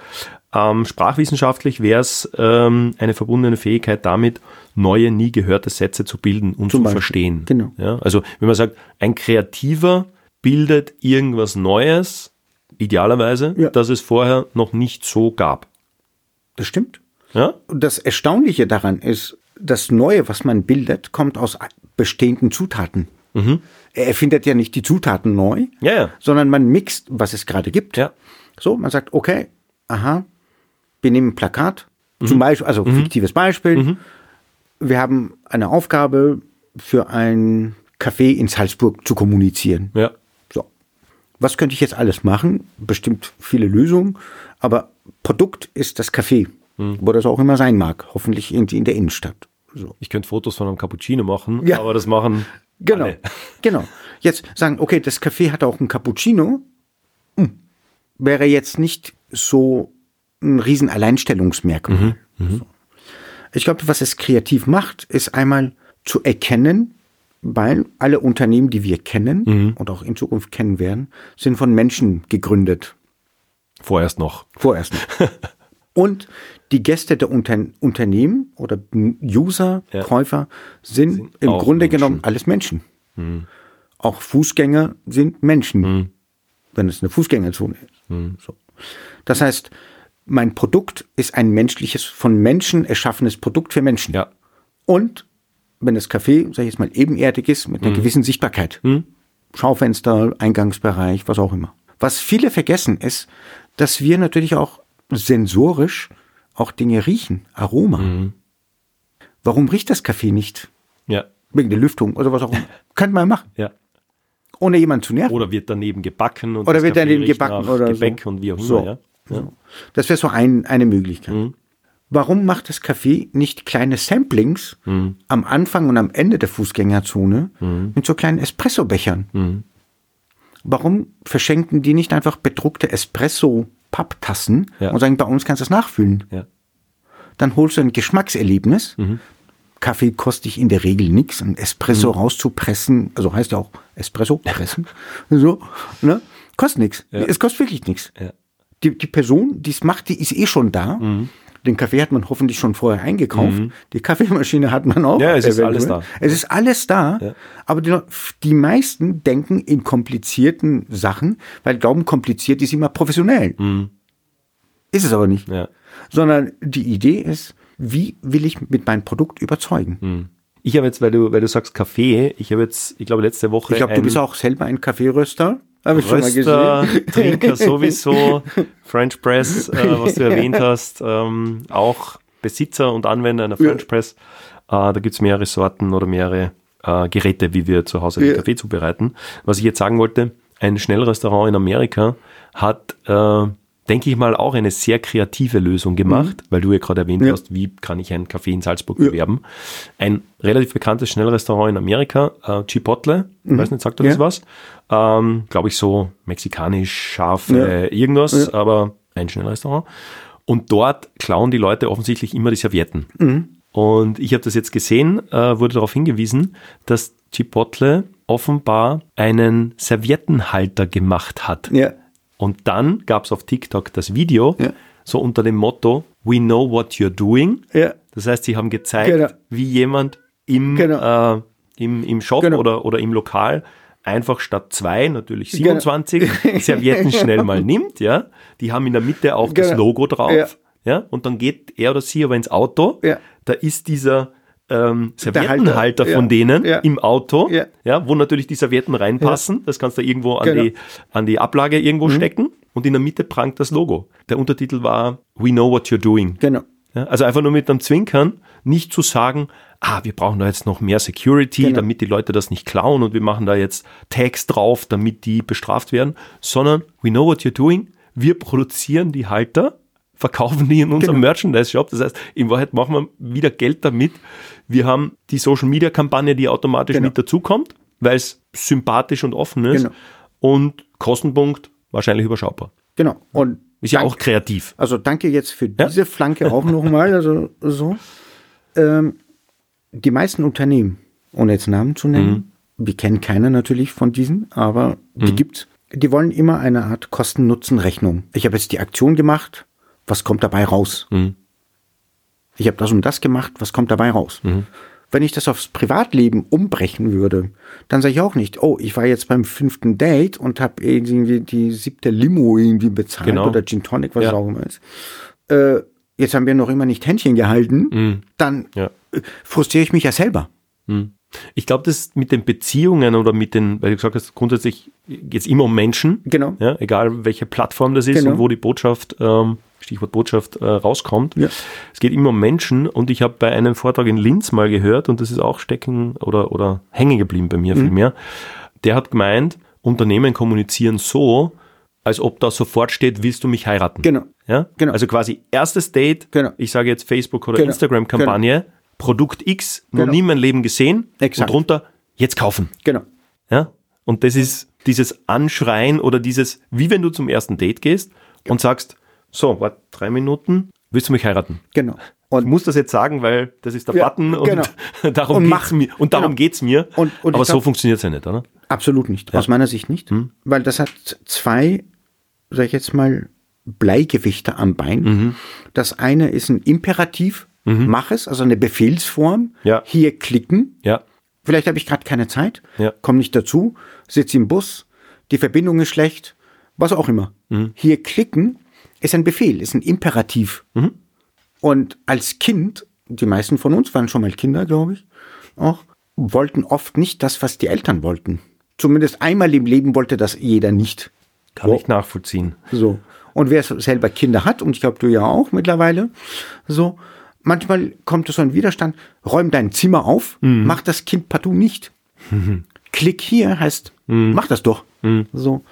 Ähm, sprachwissenschaftlich wäre es ähm, eine verbundene Fähigkeit damit, neue, nie gehörte Sätze zu bilden und Zum zu Beispiel. verstehen. Genau. Ja, also wenn man sagt, ein Kreativer bildet irgendwas Neues, idealerweise, Ja. das es vorher noch nicht so gab. Das stimmt. Ja? Und das Erstaunliche daran ist, das Neue, was man bildet, kommt aus bestehenden Zutaten. Er erfindet ja nicht die Zutaten neu, Ja, ja. sondern man mixt, was es gerade gibt. Ja. So, man sagt, okay, aha, wir nehmen ein Plakat, zum Beispiel, also fiktives Beispiel. Wir haben eine Aufgabe für ein Café in Salzburg zu kommunizieren. Ja. So. Was könnte ich jetzt alles machen? Bestimmt viele Lösungen, aber Produkt ist das Café, wo das auch immer sein mag. Hoffentlich irgendwie in der Innenstadt. So. Ich könnte Fotos von einem Cappuccino machen, Ja. aber das machen Genau. alle. Genau. Jetzt sagen, okay, das Café hat auch ein Cappuccino. Hm. Wäre jetzt nicht so ein riesen Alleinstellungsmerkmal. So. Ich glaube, was es kreativ macht, ist einmal zu erkennen, weil alle Unternehmen, die wir kennen und auch in Zukunft kennen werden, sind von Menschen gegründet. Vorerst noch. Vorerst. noch. Und die Gäste der Unter Unternehmen oder User, Ja. Käufer sind, Sind im Grunde Menschen. genommen alles Menschen. Auch Fußgänger sind Menschen, wenn es eine Fußgängerzone ist. So. Das heißt, mein Produkt ist ein menschliches, von Menschen erschaffenes Produkt für Menschen. Ja. Und wenn das Café, sag ich jetzt mal, ebenerdig ist, mit einer gewissen Sichtbarkeit. Schaufenster, Eingangsbereich, was auch immer. Was viele vergessen ist, dass wir natürlich auch sensorisch auch Dinge riechen, Aroma. Warum riecht das Café nicht? Ja. Wegen der Lüftung oder was auch immer. Könnte man machen, Ja. ohne jemanden zu nerven. Oder wird daneben gebacken und Oder wird Kaffee daneben gebacken oder Gebäck so. und wie auch immer, So. ja. ja. Das wäre so ein, eine Möglichkeit. Mhm. Warum macht das Café nicht kleine Samplings Mhm. am Anfang und am Ende der Fußgängerzone mit so kleinen Espressobechern? Mhm. Warum verschenken die nicht einfach bedruckte Espresso-Papptassen Ja. und sagen, bei uns kannst du das nachfüllen? Ja. Dann holst du ein Geschmackserlebnis. Mhm. Kaffee kostet dich in der Regel nichts. Ein Espresso Mhm. rauszupressen, also heißt ja auch Espresso pressen, so, ne? kostet nichts. Es kostet wirklich nichts. Ja. Die, die Person, die es macht, die ist eh schon da. Mhm. Den Kaffee hat man hoffentlich schon vorher eingekauft. Die Kaffeemaschine hat man auch. Ja, es ist alles da. Es ist alles da. Ja. Aber die, die meisten denken in komplizierten Sachen, weil glauben, kompliziert ist immer professionell. Ist es aber nicht. Mhm. Ja. Sondern die Idee ist, wie will ich mit meinem Produkt überzeugen? Ich habe jetzt, weil du, weil du sagst Kaffee, ich habe jetzt, ich glaube letzte Woche Ich glaube, du bist auch selber ein Kaffeeröster. Habe ich schon mal Röster. Trinker sowieso, French Press, äh, was du erwähnt hast, ähm, auch Besitzer und Anwender einer French Ja. Press. Äh, da gibt's mehrere Sorten oder mehrere äh, Geräte, wie wir zu Hause den Ja. Kaffee zubereiten. Was ich jetzt sagen wollte, ein Schnellrestaurant in Amerika hat, äh, denke ich mal, auch eine sehr kreative Lösung gemacht, weil du ja gerade erwähnt Mhm. Ja. hast, wie kann ich einen Kaffee in Salzburg Ja. bewerben. Ein relativ bekanntes Schnellrestaurant in Amerika, äh, Chipotle, weiß nicht, sagt er das Mhm. Was? Ähm, Glaube ich so mexikanisch, scharf, äh, irgendwas, aber ein Schnellrestaurant. Und dort klauen die Leute offensichtlich immer die Servietten. Mhm. Und ich habe das jetzt gesehen, äh, wurde darauf hingewiesen, dass Chipotle offenbar einen Serviettenhalter gemacht hat. Ja. Und dann gab es auf TikTok das Video, Ja. so unter dem Motto, We know what you're doing. Ja. Das heißt, sie haben gezeigt, Genau. wie jemand im, Genau. äh, im, im Shop Genau. oder, oder im Lokal einfach statt zwei, natürlich Genau. 27 Servietten schnell mal nimmt, ja. Die haben in der Mitte auch das Genau. Logo drauf, Ja. ja. Und dann geht er oder sie aber ins Auto, Ja. da ist dieser ähm, Halter, Serviettenhalter ja. von denen Ja. im Auto, Ja. ja, wo natürlich die Servietten reinpassen. Das kannst du irgendwo an, Genau. die, an die Ablage irgendwo stecken und in der Mitte prangt das Logo. Der Untertitel war We know what you're doing. Genau. Ja, also einfach nur mit einem Zwinkern, nicht zu sagen, ah, wir brauchen da jetzt noch mehr Security, Genau. damit die Leute das nicht klauen und wir machen da jetzt Tags drauf, damit die bestraft werden, sondern we know what you're doing. Wir produzieren die Halter, verkaufen die in unserem Genau. Merchandise-Shop. Das heißt, in Wahrheit machen wir wieder Geld damit. Wir haben die Social-Media-Kampagne, die automatisch Genau. mit dazukommt, weil es sympathisch und offen ist. Genau. Und Kostenpunkt wahrscheinlich überschaubar. Genau. Und Ist ja dank- auch kreativ. Also danke jetzt für Ja. diese Flanke auch nochmal. Also so. Ähm, die meisten Unternehmen, ohne jetzt Namen zu nennen, wir kennen keine natürlich von diesen, aber die gibt's. Die wollen immer eine Art Kosten-Nutzen-Rechnung. Ich habe jetzt die Aktion gemacht, was kommt dabei raus? Ich habe das und das gemacht, was kommt dabei raus? Wenn ich das aufs Privatleben umbrechen würde, dann sage ich auch nicht, oh, ich war jetzt beim fünften Date und habe irgendwie die siebte Limo irgendwie bezahlt Genau. oder Gin Tonic, was Ja. auch immer ist. Äh, jetzt haben wir noch immer nicht Händchen gehalten, dann Ja. äh, frustriere ich mich ja selber. Ich glaube, das mit den Beziehungen oder mit den, weil du gesagt hast, grundsätzlich geht es immer um Menschen. Genau. Ja, egal welche Plattform das ist Genau. und wo die Botschaft, ähm, Stichwort Botschaft, äh, rauskommt. Ja. Es geht immer um Menschen und ich habe bei einem Vortrag in Linz mal gehört und das ist auch stecken oder, oder hängen geblieben bei mir Mhm. vielmehr. Der hat gemeint, Unternehmen kommunizieren so, als ob da sofort steht, willst du mich heiraten? Genau. Ja? Genau. Also quasi erstes Date, Genau. ich sage jetzt Facebook oder Genau. Instagram-Kampagne, Produkt X, noch Genau. nie in meinem Leben gesehen Exakt. und drunter, jetzt kaufen. Genau. Ja? Und das ist dieses Anschreien oder dieses, wie wenn du zum ersten Date gehst und sagst, so, warte, drei Minuten, willst du mich heiraten? Genau. Ich Und, muss das jetzt sagen, weil das ist der Ja, Button und genau. darum Und geht's mach- mir. Und darum genau. geht's mir. Und- und Aber ich so glaub- funktioniert's ja nicht, oder? absolut nicht. Aus meiner Sicht nicht. Weil das hat zwei, sag ich jetzt mal, Bleigewichte am Bein. Das eine ist ein Imperativ, mach es, also eine Befehlsform. Ja. Hier klicken. Ja. Vielleicht habe ich gerade keine Zeit, Ja. komm nicht dazu, sitze im Bus, die Verbindung ist schlecht, was auch immer. Hier klicken ist ein Befehl, ist ein Imperativ. Und als Kind, die meisten von uns waren schon mal Kinder, glaube ich, auch, wollten oft nicht das, was die Eltern wollten. Zumindest einmal im Leben wollte das jeder nicht. Kann ich nachvollziehen. So. Und wer selber Kinder hat, und ich glaube, du ja auch mittlerweile, so, manchmal kommt es so ein Widerstand, räum dein Zimmer auf, mach das Kind partout nicht. Klick hier heißt, mach das doch. So.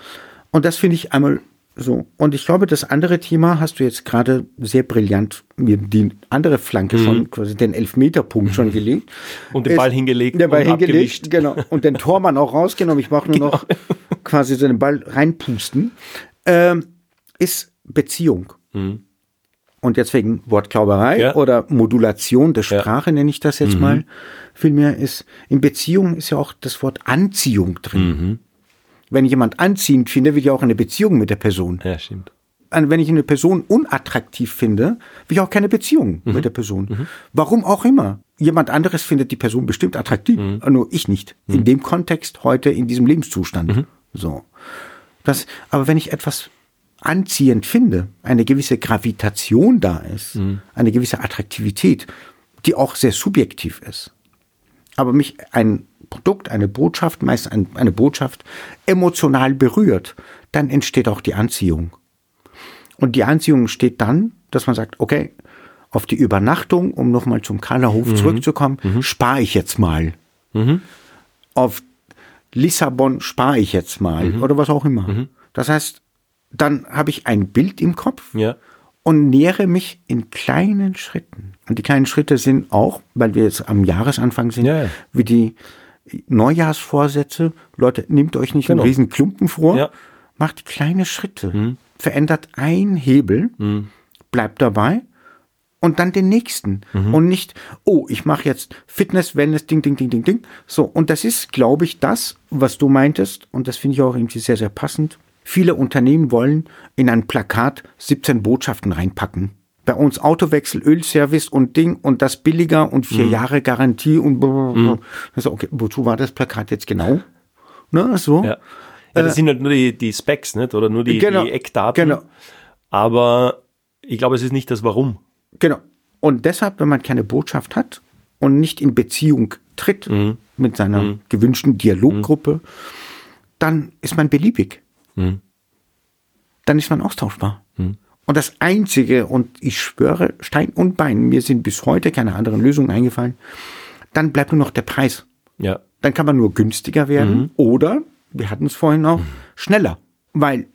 Und das finde ich einmal so. Und ich glaube, das andere Thema hast du jetzt gerade sehr brillant mir die andere Flanke schon, quasi den Elfmeterpunkt schon gelegt. Und den Ball hingelegt Der Ball und hingelegt, abgewischt. genau. Und den Tormann auch rausgenommen. Ich mache nur noch quasi so den Ball reinpusten. Ähm, ist Beziehung. Und jetzt wegen Wortklauberei Ja. oder Modulation der Ja. Sprache nenne ich das jetzt mal. Vielmehr ist, in Beziehung ist ja auch das Wort Anziehung drin. Wenn ich jemand anziehend finde, will ich auch eine Beziehung mit der Person. Ja, stimmt. Wenn ich eine Person unattraktiv finde, will ich auch keine Beziehung mit der Person. Warum auch immer. Jemand anderes findet die Person bestimmt attraktiv, nur ich nicht. In dem Kontext heute, in diesem Lebenszustand. So. Das, aber wenn ich etwas anziehend finde, eine gewisse Gravitation da ist, eine gewisse Attraktivität, die auch sehr subjektiv ist, aber mich ein Produkt, eine Botschaft, meist ein, eine Botschaft emotional berührt, dann entsteht auch die Anziehung. Und die Anziehung steht dann, dass man sagt, okay, auf die Übernachtung, um nochmal zum Kahlerhof zurückzukommen, spare ich jetzt mal. Auf Lissabon spare ich jetzt mal oder was auch immer. Das heißt, dann habe ich ein Bild im Kopf Ja. und nähere mich in kleinen Schritten. Und die kleinen Schritte sind auch, weil wir jetzt am Jahresanfang sind, Ja, ja. wie die Neujahrsvorsätze. Leute, nehmt euch nicht Genau. einen riesen Klumpen vor, macht kleine Schritte, verändert ein Hebel, bleibt dabei und dann den nächsten. Und nicht, oh, ich mache jetzt Fitness, Wellness, Ding, Ding, Ding, Ding, Ding. So, und das ist, glaube ich, das, was du meintest, und das finde ich auch irgendwie sehr, sehr passend. Viele Unternehmen wollen in ein Plakat 17 Botschaften reinpacken. Bei uns Autowechsel, Ölservice und Ding und das billiger und vier Jahre Garantie und blablabla. Also, okay, wozu war das Plakat jetzt genau? Ne, so. Ja. Ja, das sind halt nur die, die Specs, nicht? Oder nur die, Genau. die Eckdaten. Genau. Aber ich glaube, es ist nicht das Warum. Genau. Und deshalb, wenn man keine Botschaft hat und nicht in Beziehung tritt mit seiner gewünschten Dialoggruppe, dann ist man beliebig. Dann ist man austauschbar. Und das Einzige, und ich schwöre, Stein und Bein, mir sind bis heute keine anderen Lösungen eingefallen, dann bleibt nur noch der Preis. Ja. Dann kann man nur günstiger werden oder, wir hatten es vorhin auch, schneller. Weil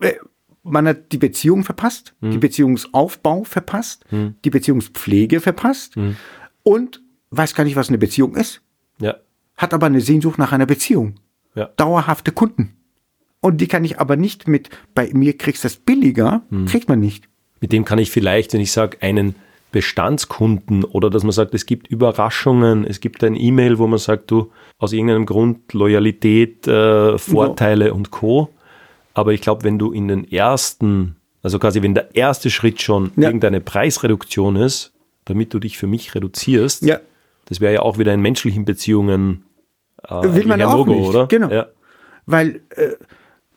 äh, man hat die Beziehung verpasst, die Beziehungsaufbau verpasst, die Beziehungspflege verpasst und weiß gar nicht, was eine Beziehung ist, Ja. hat aber eine Sehnsucht nach einer Beziehung. Ja. Dauerhafte Kunden. Und die kann ich aber nicht mit, bei mir kriegst du das billiger, kriegt man nicht. Mit dem kann ich vielleicht, wenn ich sage, einen Bestandskunden oder dass man sagt, es gibt Überraschungen, es gibt ein E-Mail, wo man sagt, du aus irgendeinem Grund Loyalität, äh, Vorteile und Co. Aber ich glaube, wenn du in den ersten, also quasi wenn der erste Schritt schon Ja. irgendeine Preisreduktion ist, damit du dich für mich reduzierst, Ja. das wäre ja auch wieder in menschlichen Beziehungen äh, Will man auch No-Go, nicht. oder? Genau. Ja. Weil, äh,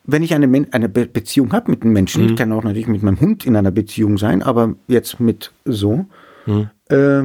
wenn ich eine, Men eine Be Beziehung habe mit einem Menschen, kann auch natürlich mit meinem Hund in einer Beziehung sein, aber jetzt mit so, äh,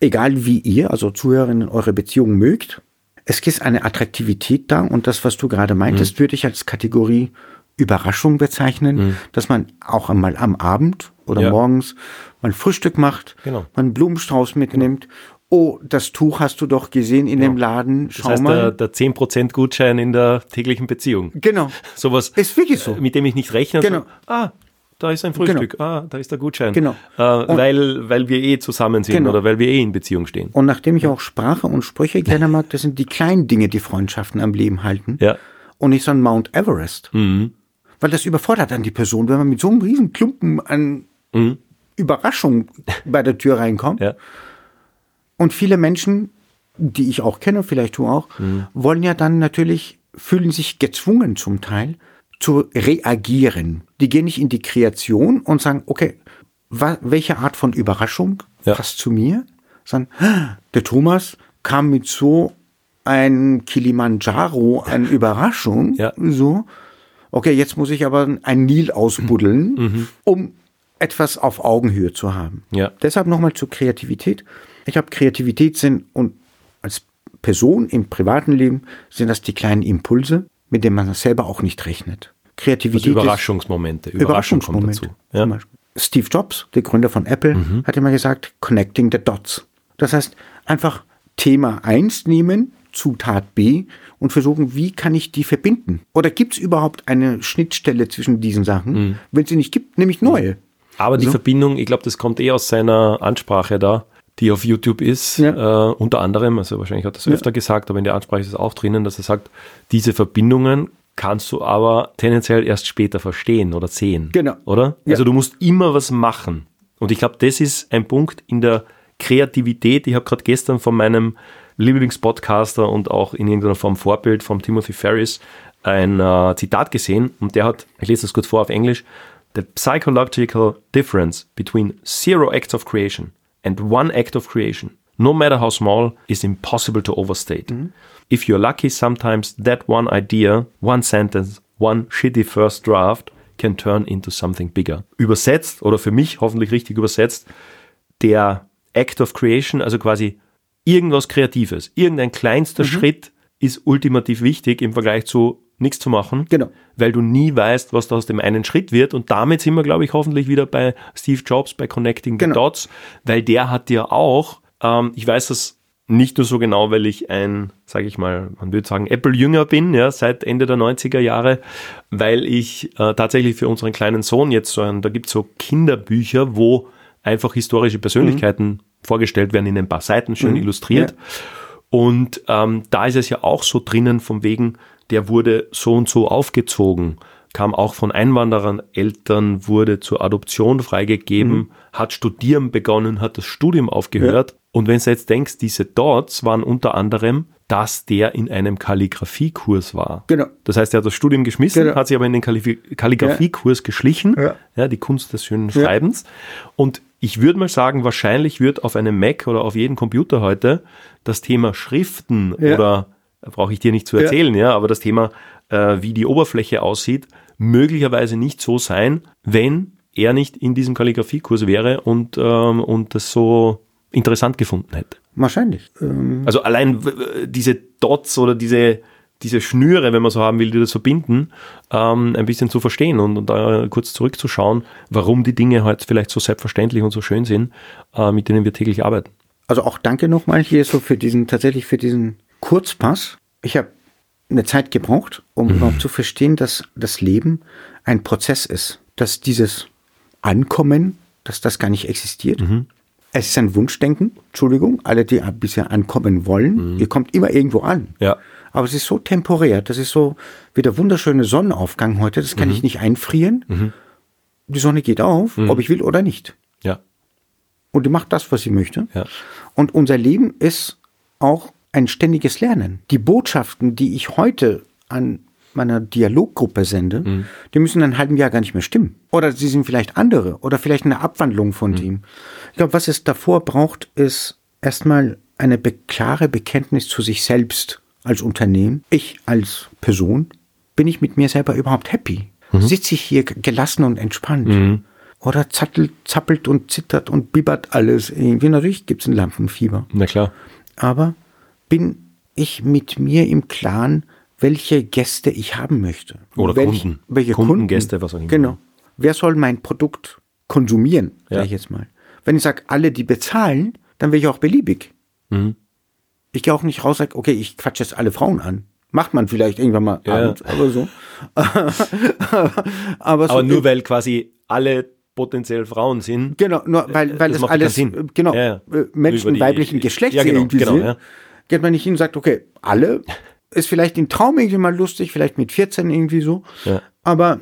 egal wie ihr, also Zuhörerinnen, eure Beziehung mögt, es ist eine Attraktivität da und das, was du gerade meintest, würde ich als Kategorie Überraschung bezeichnen, dass man auch einmal am Abend oder Ja. morgens mal Frühstück macht, Genau. man einen Blumenstrauß mitnimmt. Oh, das Tuch hast du doch gesehen in dem Laden. Schau Das heißt, mal. der, der 10% Gutschein in der täglichen Beziehung. Genau. Sowas, Ist wirklich so. äh, mit dem ich nicht rechne. Genau. sag, ah, da ist ein Frühstück. Ah, da ist der Gutschein. Genau. Äh, weil, weil wir eh zusammen sind Genau. oder weil wir eh in Beziehung stehen. Und nachdem ich auch Sprache und Sprüche gerne mag, das sind die kleinen Dinge, die Freundschaften am Leben halten. Ja. Und nicht so ein Mount Everest. Weil das überfordert dann die Person, wenn man mit so einem riesen Klumpen an Überraschung bei der Tür reinkommt. Ja. Und viele Menschen, die ich auch kenne, vielleicht du auch, wollen ja dann natürlich, fühlen sich gezwungen zum Teil, zu reagieren. Die gehen nicht in die Kreation und sagen, okay, welche Art von Überraschung Ja. passt zu mir? Sondern, "Ah, der Thomas kam mit so ein Kilimanjaro an Überraschung, Ja. so. Okay, jetzt muss ich aber ein Nil ausbuddeln, um etwas auf Augenhöhe zu haben. Ja. Deshalb nochmal zur Kreativität. Ich glaube, Kreativität sind und als Person im privaten Leben sind das die kleinen Impulse, mit denen man selber auch nicht rechnet. Kreativität Also ist Überraschungsmomente. Überraschung kommt Überraschungsmomente. dazu. Ja. Steve Jobs, der Gründer von Apple, hat immer gesagt, connecting the dots. Das heißt, einfach Thema 1 nehmen, Zutat B und versuchen, wie kann ich die verbinden? Oder gibt es überhaupt eine Schnittstelle zwischen diesen Sachen? Wenn es sie nicht gibt, nehme ich neue. Aber die Verbindung, ich glaube, das kommt eh aus seiner Ansprache da, die auf YouTube ist, Ja. äh, unter anderem, also wahrscheinlich hat er es öfter gesagt, aber in der Ansprache ist es auch drinnen, dass er sagt, diese Verbindungen kannst du aber tendenziell erst später verstehen oder sehen. Genau. Oder? Ja. Also du musst immer was machen. Und ich glaube, das ist ein Punkt in der Kreativität. Ich habe gerade gestern von meinem Lieblingspodcaster und auch in irgendeiner Form Vorbild vom Timothy Ferris ein äh, Zitat gesehen und der hat, ich lese das kurz vor auf Englisch, The psychological difference between zero acts of creation and one act of creation, no matter how small, is impossible to overstate. If you're lucky, sometimes that one idea, one sentence, one shitty first draft can turn into something bigger. Übersetzt oder für mich hoffentlich richtig übersetzt, der Act of Creation, also quasi irgendwas Kreatives, irgendein kleinster Schritt ist ultimativ wichtig im Vergleich zu nichts zu machen, Genau. weil du nie weißt, was da aus dem einen Schritt wird. Und damit sind wir, glaube ich, hoffentlich wieder bei Steve Jobs, bei Connecting the Genau. Dots, weil der hat ja auch, ähm, ich weiß das nicht nur so genau, weil ich ein, sage ich mal, man würde sagen, Apple-Jünger bin, ja, seit Ende der 90er Jahre, weil ich äh, tatsächlich für unseren kleinen Sohn jetzt so ein, da gibt es so Kinderbücher, wo einfach historische Persönlichkeiten vorgestellt werden in ein paar Seiten, schön illustriert. Und ähm, da ist es ja auch so drinnen, vom wegen, der wurde so und so aufgezogen, kam auch von Einwanderern, Eltern, wurde zur Adoption freigegeben, hat studieren begonnen, hat das Studium aufgehört. Und wenn du jetzt denkst, diese Dots waren unter anderem, dass der in einem Kalligrafiekurs war. Genau. Das heißt, er hat das Studium geschmissen, Genau. hat sich aber in den Kalli- Kalligrafiekurs geschlichen, Ja. ja, die Kunst des schönen Schreibens. Und ich würde mal sagen, wahrscheinlich wird auf einem Mac oder auf jedem Computer heute das Thema Schriften Ja. oder brauche ich dir nicht zu erzählen, ja, aber das Thema, äh, wie die Oberfläche aussieht, möglicherweise nicht so sein, wenn er nicht in diesem Kalligrafiekurs wäre und, ähm, und das so interessant gefunden hätte. Wahrscheinlich. Ähm, Also allein diese Dots oder diese, diese Schnüre, wenn man so haben will, die das verbinden, ähm, ein bisschen zu verstehen und, und da kurz zurückzuschauen, warum die Dinge halt vielleicht so selbstverständlich und so schön sind, äh, mit denen wir täglich arbeiten. Also auch danke nochmal hier so für diesen, tatsächlich für diesen Kurzpass. Ich habe eine Zeit gebraucht, um überhaupt zu verstehen, dass das Leben ein Prozess ist. Dass dieses Ankommen, dass das gar nicht existiert. Es ist ein Wunschdenken, Entschuldigung, alle, die bisher ankommen wollen. Ihr kommt immer irgendwo an. Ja. Aber es ist so temporär, das ist so wie der wunderschöne Sonnenaufgang heute, das kann ich nicht einfrieren. Die Sonne geht auf, ob ich will oder nicht. Ja. Und die macht das, was sie möchte. Ja. Und unser Leben ist auch ein ständiges Lernen. Die Botschaften, die ich heute an meiner Dialoggruppe sende, die müssen in einem halben Jahr gar nicht mehr stimmen. Oder sie sind vielleicht andere oder vielleicht eine Abwandlung von dem. Ich glaube, was es davor braucht, ist erstmal eine be klare Bekenntnis zu sich selbst als Unternehmen. Ich als Person, bin ich mit mir selber überhaupt happy? Sitze ich hier gelassen und entspannt? Oder zattelt, zappelt und zittert und bibbert alles irgendwie. Natürlich gibt es ein Lampenfieber. Na klar. Aber bin ich mit mir im Klaren, welche Gäste ich haben möchte? Oder Welch- Kunden. Welche Kunden, Kunden, was auch immer. Genau. Wer soll mein Produkt konsumieren, Ja. sag ich jetzt mal. Wenn ich sage, alle, die bezahlen, dann wäre ich auch beliebig. Mhm. Ich gehe auch nicht raus, sage, okay, ich quatsche jetzt alle Frauen an. Macht man vielleicht irgendwann mal Ja. abends, aber so. aber, so Aber nur weil quasi alle potenziell Frauen sind. Genau, nur weil, weil Das das, alles, äh, genau, Ja, ja. äh, Menschen die- weiblichen Geschlechts Ja, genau, irgendwie genau, sind. Geht man nicht hin und sagt, okay, alle, ist vielleicht im Traum irgendwie mal lustig, vielleicht mit 14 irgendwie so, Ja. aber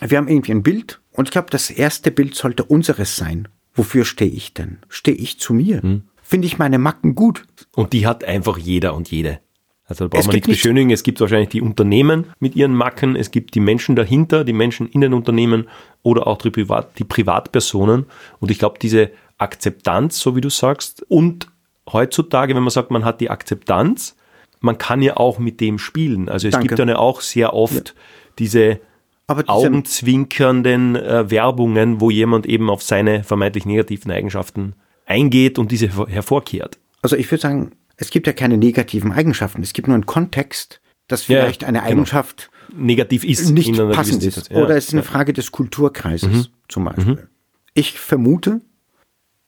wir haben irgendwie ein Bild und ich glaube, das erste Bild sollte unseres sein. Wofür stehe ich denn? Stehe ich zu mir? Hm. Finde ich meine Macken gut? Und die hat einfach jeder und jede. Also da braucht Es man nichts- beschönigen. Es gibt wahrscheinlich die Unternehmen mit ihren Macken, es gibt die Menschen dahinter, die Menschen in den Unternehmen oder auch die, Privat, die Privatpersonen. Und ich glaube, diese Akzeptanz, so wie du sagst, und heutzutage, wenn man sagt, man hat die Akzeptanz, man kann ja auch mit dem spielen. Also es Danke. gibt dann ja auch sehr oft diese Aber diese, augenzwinkernden äh, Werbungen, wo jemand eben auf seine vermeintlich negativen Eigenschaften eingeht und diese hervor- hervorkehrt. also ich würde sagen, es gibt ja keine negativen Eigenschaften. Es gibt nur einen Kontext, dass Ja, vielleicht eine genau. Eigenschaft Negativ ist nicht passend ist. Situation. Oder es ist eine ja. Mhm. Frage des Kulturkreises zum Beispiel. Ich vermute,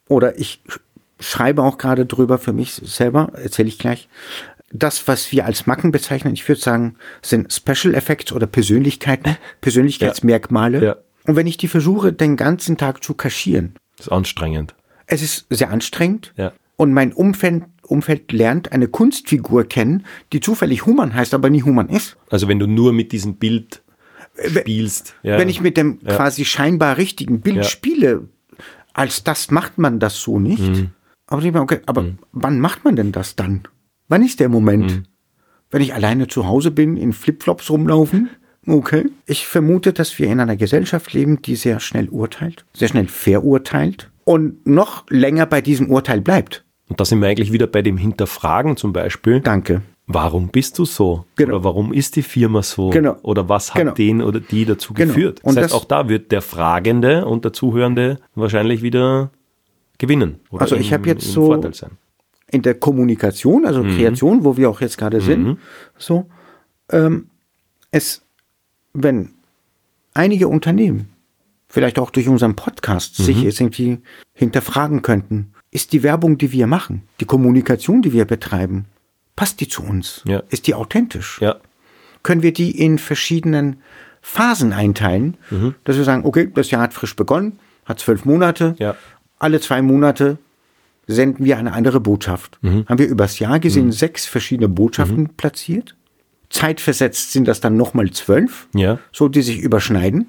oder ich schreibe auch gerade drüber für mich selber, erzähle ich gleich, das, was wir als Macken bezeichnen, ich würde sagen, sind Special Effects oder Persönlichkeiten, Persönlichkeitsmerkmale. Ja. Und wenn ich die versuche, den ganzen Tag zu kaschieren, Das ist anstrengend. es ist sehr anstrengend. Ja. Und mein Umfeld, Umfeld lernt eine Kunstfigur kennen, die zufällig Human heißt, aber nie Human ist. Also wenn du nur mit diesem Bild spielst. Ja. Wenn ich mit dem quasi scheinbar richtigen Bild Ja. spiele, als das macht man das so nicht. Mhm. Aber, ich mir, okay, aber wann macht man denn das dann? Wann ist der Moment? Mhm. Wenn ich alleine zu Hause bin, in Flipflops rumlaufen? Okay. Ich vermute, dass wir in einer Gesellschaft leben, die sehr schnell urteilt, sehr schnell verurteilt und noch länger bei diesem Urteil bleibt. Und da sind wir eigentlich wieder bei dem Hinterfragen zum Beispiel. Danke. Warum bist du so? Genau. Oder warum ist die Firma so? Genau. Oder was hat Genau. den oder die dazu Genau. geführt? Und das heißt, das- auch da wird der Fragende und der Zuhörende wahrscheinlich wieder gewinnen. Oder Also ich im- jetzt im so- Vorteil sein. in der Kommunikation, also Mhm. Kreation, wo wir auch jetzt gerade sind, so, ähm, es, wenn einige Unternehmen, vielleicht auch durch unseren Podcast, Mhm. sich jetzt irgendwie hinterfragen könnten, ist die Werbung, die wir machen, die Kommunikation, die wir betreiben, passt die zu uns? Ja. Ist die authentisch? Ja. Können wir die in verschiedenen Phasen einteilen, Mhm. dass wir sagen, okay, das Jahr hat frisch begonnen, hat zwölf Monate, Ja. Alle zwei Monate senden wir eine andere Botschaft. Mhm. Haben wir übers Jahr gesehen sechs verschiedene Botschaften platziert. Zeitversetzt sind das dann nochmal zwölf, Ja. so die sich überschneiden.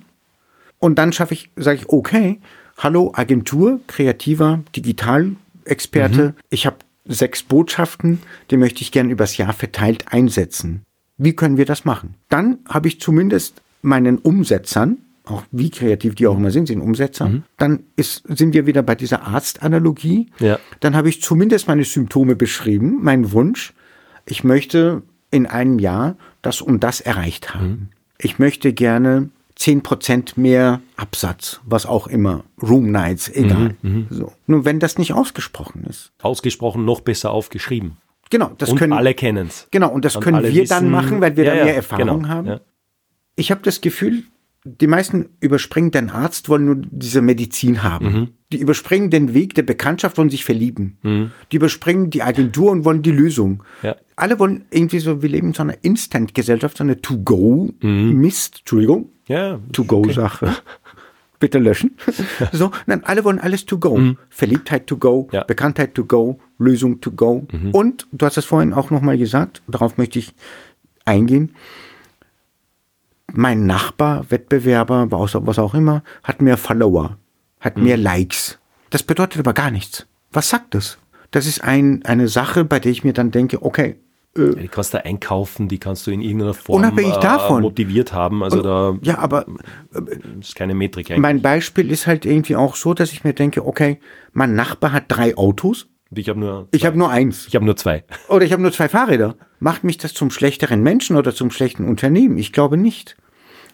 Und dann schaffe ich, sage ich, okay, hallo Agentur, kreativer Digitalexperte, Mhm. ich habe sechs Botschaften, die möchte ich gerne übers Jahr verteilt einsetzen. Wie können wir das machen? Dann habe ich zumindest meinen Umsetzern, auch wie kreativ die auch immer sind, sind Umsetzer, Mhm. dann ist, sind wir wieder bei dieser Arztanalogie. Ja. Dann habe ich zumindest meine Symptome beschrieben, meinen Wunsch. Ich möchte in einem Jahr das und das erreicht haben. Ich möchte gerne 10% mehr Absatz, was auch immer, Room Nights, egal. So. Nur wenn das nicht ausgesprochen ist. Ausgesprochen noch besser aufgeschrieben. Genau, das und können alle kennen es. Genau, und das Und können wir dann wissen- machen, weil wir Ja, da ja, mehr Erfahrung genau, haben. Ich habe das Gefühl, die meisten überspringen den Arzt, wollen nur diese Medizin haben. Mhm. Die überspringen den Weg der Bekanntschaft, wollen sich verlieben. Die überspringen die Agentur und wollen die Lösung. Ja. Alle wollen irgendwie so, wir leben in so einer Instant-Gesellschaft, so eine To-Go-Mist, Entschuldigung, Ja, To-Go-Sache. Bitte löschen. So, nein, alle wollen alles to go. Verliebtheit to go, Ja. Bekanntheit to go, Lösung to go. Und du hast es vorhin auch nochmal gesagt, darauf möchte ich eingehen. Mein Nachbar, Wettbewerber, was was auch immer, hat mehr Follower, hat mehr Likes. Das bedeutet aber gar nichts. Was sagt das? Das ist ein, eine Sache, bei der ich mir dann denke, okay, Ja, die kannst du einkaufen, die kannst du in irgendeiner Form Unabhängig äh, davon. motiviert haben. Also da ja, aber ist keine Metrik eigentlich. mein Beispiel ist halt irgendwie auch so, dass ich mir denke, okay, mein Nachbar hat drei Autos, Ich habe nur, ich habe nur eins. ich habe nur zwei. Oder ich habe nur zwei Fahrräder. Macht mich das zum schlechteren Menschen oder zum schlechten Unternehmen? Ich glaube nicht.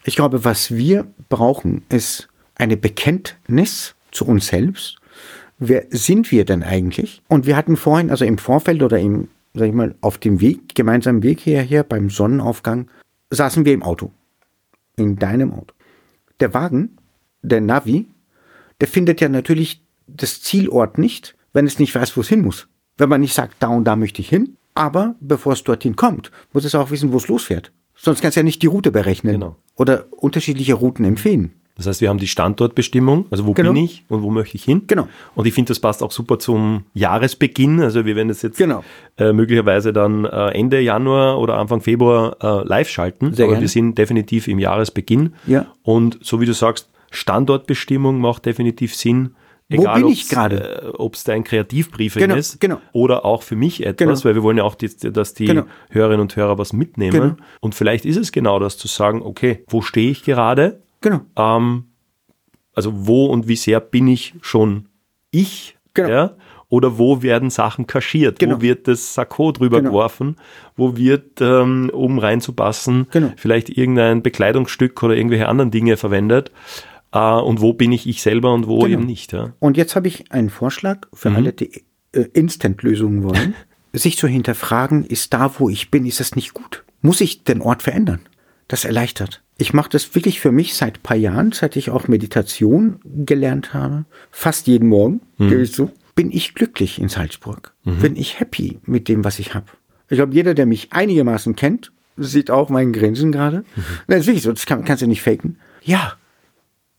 Ich glaube, was wir brauchen, ist eine Bekenntnis zu uns selbst. Wer sind wir denn eigentlich? Und wir hatten vorhin, also im Vorfeld oder im, sag ich mal, auf dem Weg, gemeinsamen Weg hierher beim Sonnenaufgang, saßen wir im Auto. In deinem Auto. Der Wagen, der Navi, der findet ja natürlich das Zielort nicht, wenn es nicht weiß, wo es hin muss. Wenn man nicht sagt, da und da möchte ich hin, aber bevor es dorthin kommt, muss es auch wissen, wo es losfährt. Sonst kannst du ja nicht die Route berechnen Genau. oder unterschiedliche Routen empfehlen. Das heißt, wir haben die Standortbestimmung, also wo Genau. bin ich und wo möchte ich hin. Genau. Und ich finde, das passt auch super zum Jahresbeginn. Also wir werden das jetzt Genau. äh, möglicherweise dann äh, Ende Januar oder Anfang Februar äh, live schalten. Sehr Aber gerne. wir sind definitiv im Jahresbeginn. Ja. Und so wie du sagst, Standortbestimmung macht definitiv Sinn. Egal, bin ich gerade? Äh, Ob es dein Kreativbriefing Genau, ist genau. oder auch für mich etwas, Genau. weil wir wollen ja auch, die, dass die Genau. Hörerinnen und Hörer was mitnehmen. Genau. Und vielleicht ist es genau das zu sagen, okay, wo stehe ich gerade? Genau. Ähm, also wo und wie sehr bin ich schon ich? Genau. Ja? Oder wo werden Sachen kaschiert? Genau. Wo wird das Sakko drüber Genau. geworfen? Wo wird, ähm, um reinzupassen, Genau. vielleicht irgendein Bekleidungsstück oder irgendwelche anderen Dinge verwendet? Äh, und wo bin ich ich selber und wo Genau. eben nicht? Ja? Und jetzt habe ich einen Vorschlag für Mhm. alle, die äh, Instant-Lösungen wollen. sich zu hinterfragen, ist da, wo ich bin, ist das nicht gut? Muss ich den Ort verändern? Das erleichtert. Ich mache das wirklich für mich seit ein paar Jahren, seit ich auch Meditation gelernt habe. Fast jeden Morgen, Mhm. gebe ich so. Bin ich glücklich in Salzburg? Bin ich happy mit dem, was ich habe? Ich glaube, jeder, der mich einigermaßen kennt, sieht auch meinen Grinsen gerade. Mhm. Das ist wirklich so, das kann, kannst du nicht faken. Ja,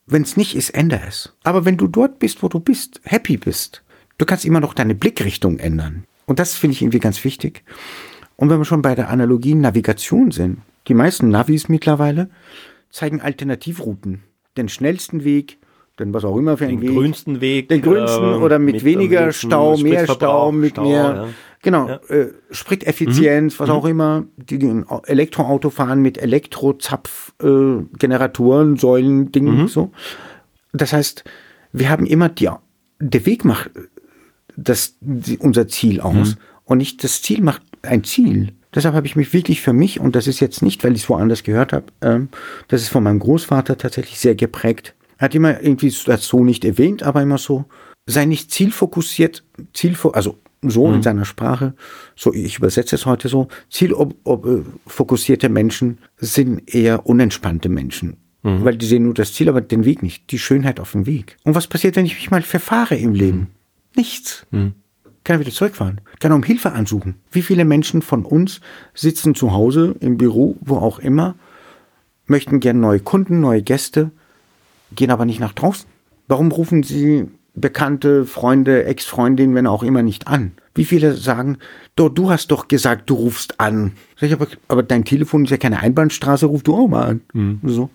wenn es nicht ist, ändere es. Aber wenn du dort bist, wo du bist, happy bist, du kannst immer noch deine Blickrichtung ändern. Und das finde ich irgendwie ganz wichtig. Und wenn wir schon bei der analogen Navigation sind, die meisten Navis mittlerweile zeigen Alternativrouten. Den schnellsten Weg, den was auch immer für ein Den Weg. grünsten Weg. Den grünsten ähm, oder mit, am weniger wenigsten Stau, mehr Stau, mit Stau, mehr, ja. genau, Ja. äh, Spriteffizienz, was auch immer, die, die ein Elektroauto fahren mit Elektrozapf-Generatoren, äh, Generatoren, Säulen, Dingen, so. Das heißt, wir haben immer die, der Weg macht das, die, unser Ziel aus und nicht das Ziel macht ein Ziel. Deshalb habe ich mich wirklich für mich, und das ist jetzt nicht, weil ich es woanders gehört habe, ähm, das ist von meinem Großvater tatsächlich sehr geprägt. Er hat immer irgendwie das so nicht erwähnt, aber immer so, sei nicht zielfokussiert, zielfo also so in seiner Sprache, so ich übersetze es heute so, zielfokussierte Menschen sind eher unentspannte Menschen. Weil die sehen nur das Ziel, aber den Weg nicht, die Schönheit auf dem Weg. Und was passiert, wenn ich mich mal verfahre im Leben? Nichts. Kann er wieder zurückfahren. Kann um Hilfe ansuchen. Wie viele Menschen von uns sitzen zu Hause, im Büro, wo auch immer, möchten gerne neue Kunden, neue Gäste, gehen aber nicht nach draußen. Warum rufen sie Bekannte, Freunde, Ex-Freundinnen, wenn auch immer nicht an? Wie viele sagen, du, du hast doch gesagt, du rufst an. Sag ich, aber, aber dein Telefon ist ja keine Einbahnstraße, ruf du auch mal an. So.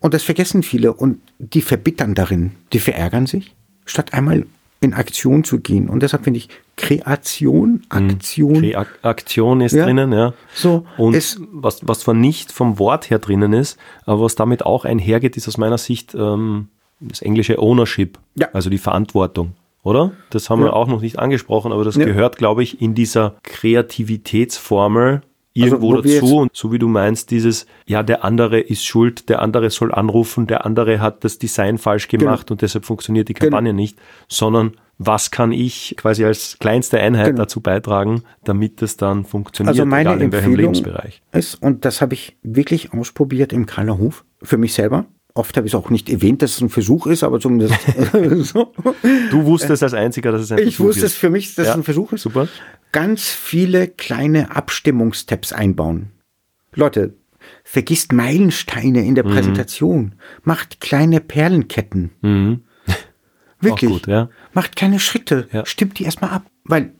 Und das vergessen viele und die verbittern darin. Die verärgern sich, statt einmal in Aktion zu gehen. Und deshalb finde ich Kreation, Aktion. Die Ak Aktion ist Ja. drinnen, ja. So, und was, was zwar nicht vom Wort her drinnen ist, aber was damit auch einhergeht, ist aus meiner Sicht ähm, das englische Ownership, Ja. also die Verantwortung, oder? Das haben Ja. wir auch noch nicht angesprochen, aber das gehört, glaube ich, in dieser Kreativitätsformel irgendwo Also, wo wir dazu. Und so wie du meinst, dieses, ja, der andere ist schuld, der andere soll anrufen, der andere hat das Design falsch gemacht und deshalb funktioniert die Genau. Kampagne nicht, sondern was kann ich quasi als kleinste Einheit Genau. dazu beitragen, damit es dann funktioniert, Also meine egal in welchem Empfehlung Lebensbereich. ist, und das habe ich wirklich ausprobiert im Kallerhof, für mich selber. Oft habe ich es auch nicht erwähnt, dass es ein Versuch ist, aber zumindest so. Du wusstest als einziger, dass es ein Ich Versuch wusste es ist. für mich, dass Ja, es ein Versuch ist. super. Ganz viele kleine Abstimmungsteps einbauen. Leute, vergisst Meilensteine in Mhm. der Präsentation. Macht kleine Perlenketten. Wirklich. Auch gut, ja. Macht kleine Schritte. Ja. Stimmt die erstmal ab. Weil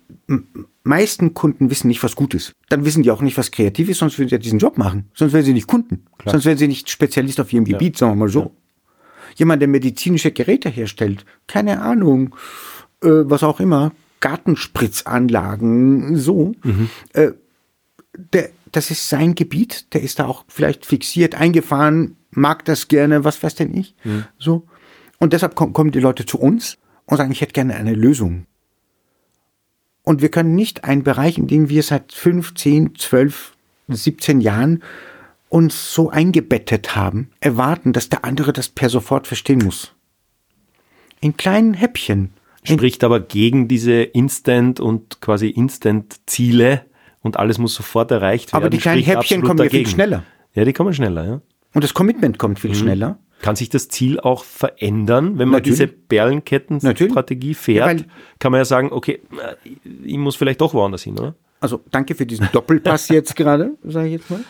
meisten Kunden wissen nicht, was gut ist. Dann wissen die auch nicht, was kreativ ist, sonst würden sie ja diesen Job machen. Sonst wären sie nicht Kunden. Sonst wären sie nicht Spezialist auf ihrem Gebiet, sagen wir mal so. Jemand, der medizinische Geräte herstellt, keine Ahnung, äh, was auch immer, Gartenspritzanlagen, so, äh, der, das ist sein Gebiet, der ist da auch vielleicht fixiert, eingefahren, mag das gerne, was weiß denn ich, so. Und deshalb kommen die Leute zu uns und sagen, ich hätte gerne eine Lösung. Und wir können nicht einen Bereich, in dem wir seit 15, 12, 17 Jahren uns so eingebettet haben, erwarten, dass der andere das per sofort verstehen muss. In kleinen Häppchen. Spricht aber gegen diese Instant- und quasi Instant-Ziele und alles muss sofort erreicht werden. aber die kleinen Häppchen kommen ja viel schneller. Ja, die kommen schneller, ja. Und das Commitment kommt viel schneller. Kann sich das Ziel auch verändern, wenn man Natürlich. diese Perlenketten-Strategie Ja, fährt? weil- kann man ja sagen, okay, äh, ich muss vielleicht doch woanders hin, oder? Also danke für diesen Doppelpass jetzt gerade, sage ich jetzt mal.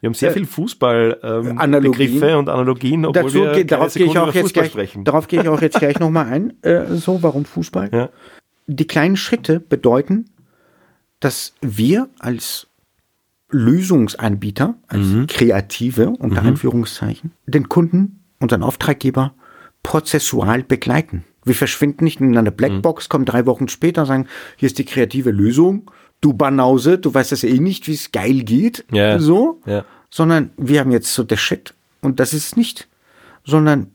Wir haben sehr viel Fußball-Begriffe Analogien. und Analogien, obwohl Dazu wir darauf gehe ich auch jetzt Fußball gleich, sprechen. darauf gehe ich auch jetzt gleich nochmal ein. Äh, so, warum Fußball? Ja. Die kleinen Schritte bedeuten, dass wir als Lösungsanbieter, als Mhm. Kreative unter Anführungszeichen, den Kunden, unseren Auftraggeber prozessual begleiten. Wir verschwinden nicht in einer Blackbox, kommen drei Wochen später und sagen, hier ist die kreative Lösung. Du Banause, du weißt das eh nicht, wie es geil geht. Ja. So. Ja. Sondern wir haben jetzt so der Shit und das ist es nicht. Sondern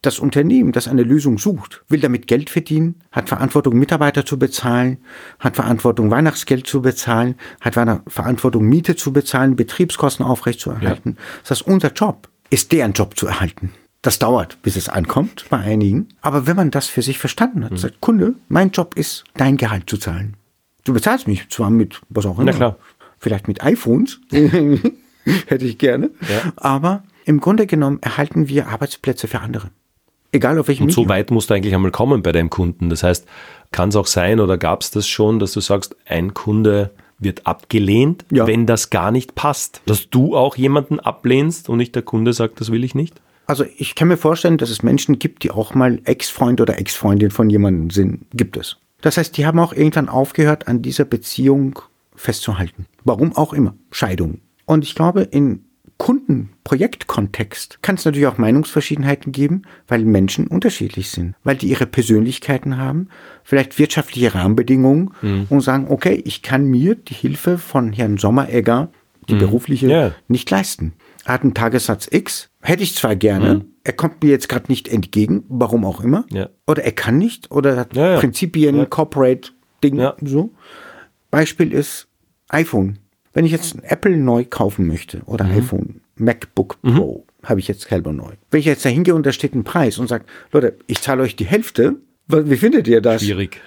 das Unternehmen, das eine Lösung sucht, will damit Geld verdienen, hat Verantwortung, Mitarbeiter zu bezahlen, hat Verantwortung, Weihnachtsgeld zu bezahlen, hat Verantwortung, Miete zu bezahlen, Betriebskosten aufrechtzuerhalten. Das heißt, unser Job ist, deren Job zu erhalten. Das dauert, bis es ankommt bei einigen. Aber wenn man das für sich verstanden hat, sagt Kunde, mein Job ist, dein Gehalt zu zahlen. Du bezahlst mich zwar mit was auch immer. klar. Vielleicht mit iPhones. Hätte ich gerne. Ja. Aber im Grunde genommen erhalten wir Arbeitsplätze für andere. Egal auf welchem Und so Medium. weit musst du eigentlich einmal kommen bei deinem Kunden. Das heißt, kann es auch sein oder gab es das schon, dass du sagst, ein Kunde wird abgelehnt, Ja. wenn das gar nicht passt. Dass du auch jemanden ablehnst und nicht der Kunde sagt, das will ich nicht? Also ich kann mir vorstellen, dass es Menschen gibt, die auch mal Ex-Freund oder Ex-Freundin von jemandem sind. Gibt es. Das heißt, die haben auch irgendwann aufgehört, an dieser Beziehung festzuhalten. Warum auch immer. Scheidung. Und ich glaube, in Kundenprojektkontext kann es natürlich auch Meinungsverschiedenheiten geben, weil Menschen unterschiedlich sind, weil die ihre Persönlichkeiten haben, vielleicht wirtschaftliche Rahmenbedingungen und sagen, okay, ich kann mir die Hilfe von Herrn Sommeregger, die berufliche, Ja. nicht leisten. Er hat einen Tagessatz X, hätte ich zwar gerne, er kommt mir jetzt gerade nicht entgegen, warum auch immer, Ja. oder er kann nicht, oder hat Ja, ja. Prinzipien. Corporate Ding, so. Beispiel ist iPhone. Wenn ich jetzt ein Apple neu kaufen möchte oder Mhm. iPhone, MacBook Pro, habe ich jetzt selber neu. Wenn ich jetzt da hingehe und da steht ein Preis und sage, Leute, ich zahle euch die Hälfte, wie findet ihr das? Schwierig.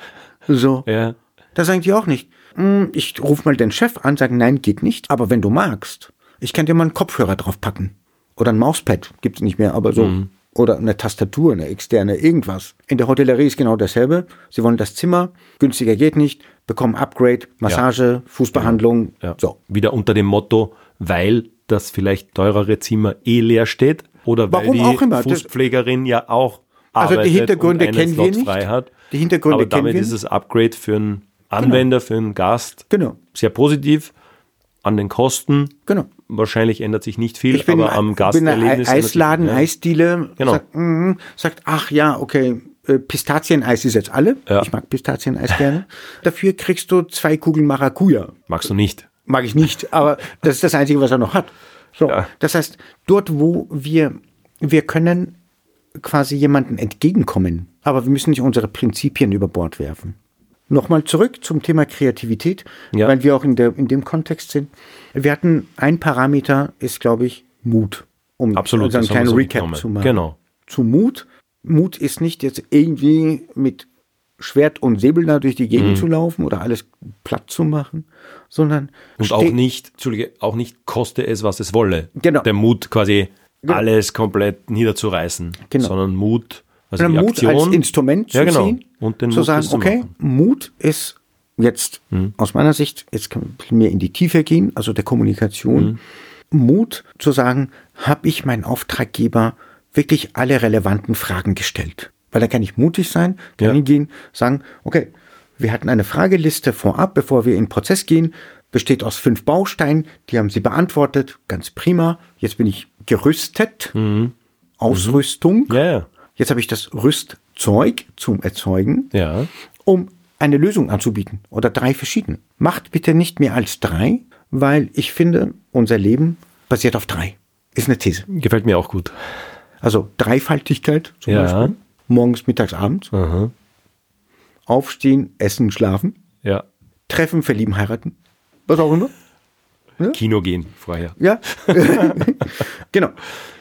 So. Ja. Da sagen die auch nicht. "Hm, Ich rufe mal den Chef an, sagen, nein, geht nicht. Aber wenn du magst, ich kann dir mal einen Kopfhörer drauf packen. Oder ein Mauspad, gibt's nicht mehr, aber so. Oder eine Tastatur, eine externe, irgendwas. In der Hotellerie ist genau dasselbe. Sie wollen das Zimmer, günstiger geht nicht, bekommen Upgrade, Massage, Fußbehandlung. Ja. So. Wieder unter dem Motto, weil das vielleicht teurere Zimmer eh leer steht oder weil Warum die auch immer. Das- Fußpflegerin ja auch Also die arbeitet Hintergründe und einen kennen wir Slot nicht. frei hat. Die Hintergründe Aber kennen damit wir ist das Upgrade für einen Anwender, für einen Gast Genau. sehr positiv. An den Kosten Genau. wahrscheinlich ändert sich nicht viel, Ich bin, aber am bin ein Gasterlebnis. Eisladen, ja. Eisdiele, Genau. sagt, mhm, sagt, ach ja, okay, äh, Pistazieneis ist jetzt alle. Ja. Ich mag Pistazieneis gerne. Dafür kriegst du zwei Kugeln Maracuja. Magst du nicht. Mag ich nicht, aber das ist das Einzige, was er noch hat. So, Ja. das heißt, dort, wo wir, wir können quasi jemanden entgegenkommen, aber wir müssen nicht unsere Prinzipien über Bord werfen. Nochmal zurück zum Thema Kreativität, Ja. weil wir auch in, der, in dem Kontext sind. Wir hatten ein Parameter, ist, glaube ich, Mut. Um Absolut, wir kleinen Recap zu machen. Genau. Zu Mut. Mut ist nicht jetzt irgendwie mit Schwert und Säbel da durch die Gegend zu laufen oder alles platt zu machen, sondern Mhm. Und auch nicht, Entschuldige, auch nicht koste es, was es wolle. Genau. Der Mut quasi Genau. alles komplett niederzureißen. Genau. Sondern Mut, also Mut Aktion. als Instrument zu ja, genau. sehen. Und den zu Mut, sagen, okay, machen. Mut ist jetzt aus meiner Sicht, jetzt kann man mehr in die Tiefe gehen, also der Kommunikation. Mut zu sagen, habe ich meinen Auftraggeber wirklich alle relevanten Fragen gestellt? Weil da kann ich mutig sein, kann Ja. hingehen, sagen, okay, wir hatten eine Frageliste vorab, bevor wir in den Prozess gehen, besteht aus fünf Bausteinen, die haben Sie beantwortet, ganz prima. Jetzt bin ich gerüstet, Ausrüstung. Ja, ja. Jetzt habe ich das Rüstzeug zum Erzeugen, Ja. um eine Lösung anzubieten oder drei verschiedene. Macht bitte nicht mehr als drei, weil ich finde, unser Leben basiert auf drei. Ist eine These. Gefällt mir auch gut. Also Dreifaltigkeit zum Ja. Beispiel. Morgens, mittags, abends. Aha. Aufstehen, essen, schlafen. Ja. Treffen, verlieben, heiraten. Was auch immer. Kino gehen vorher. Ja. genau.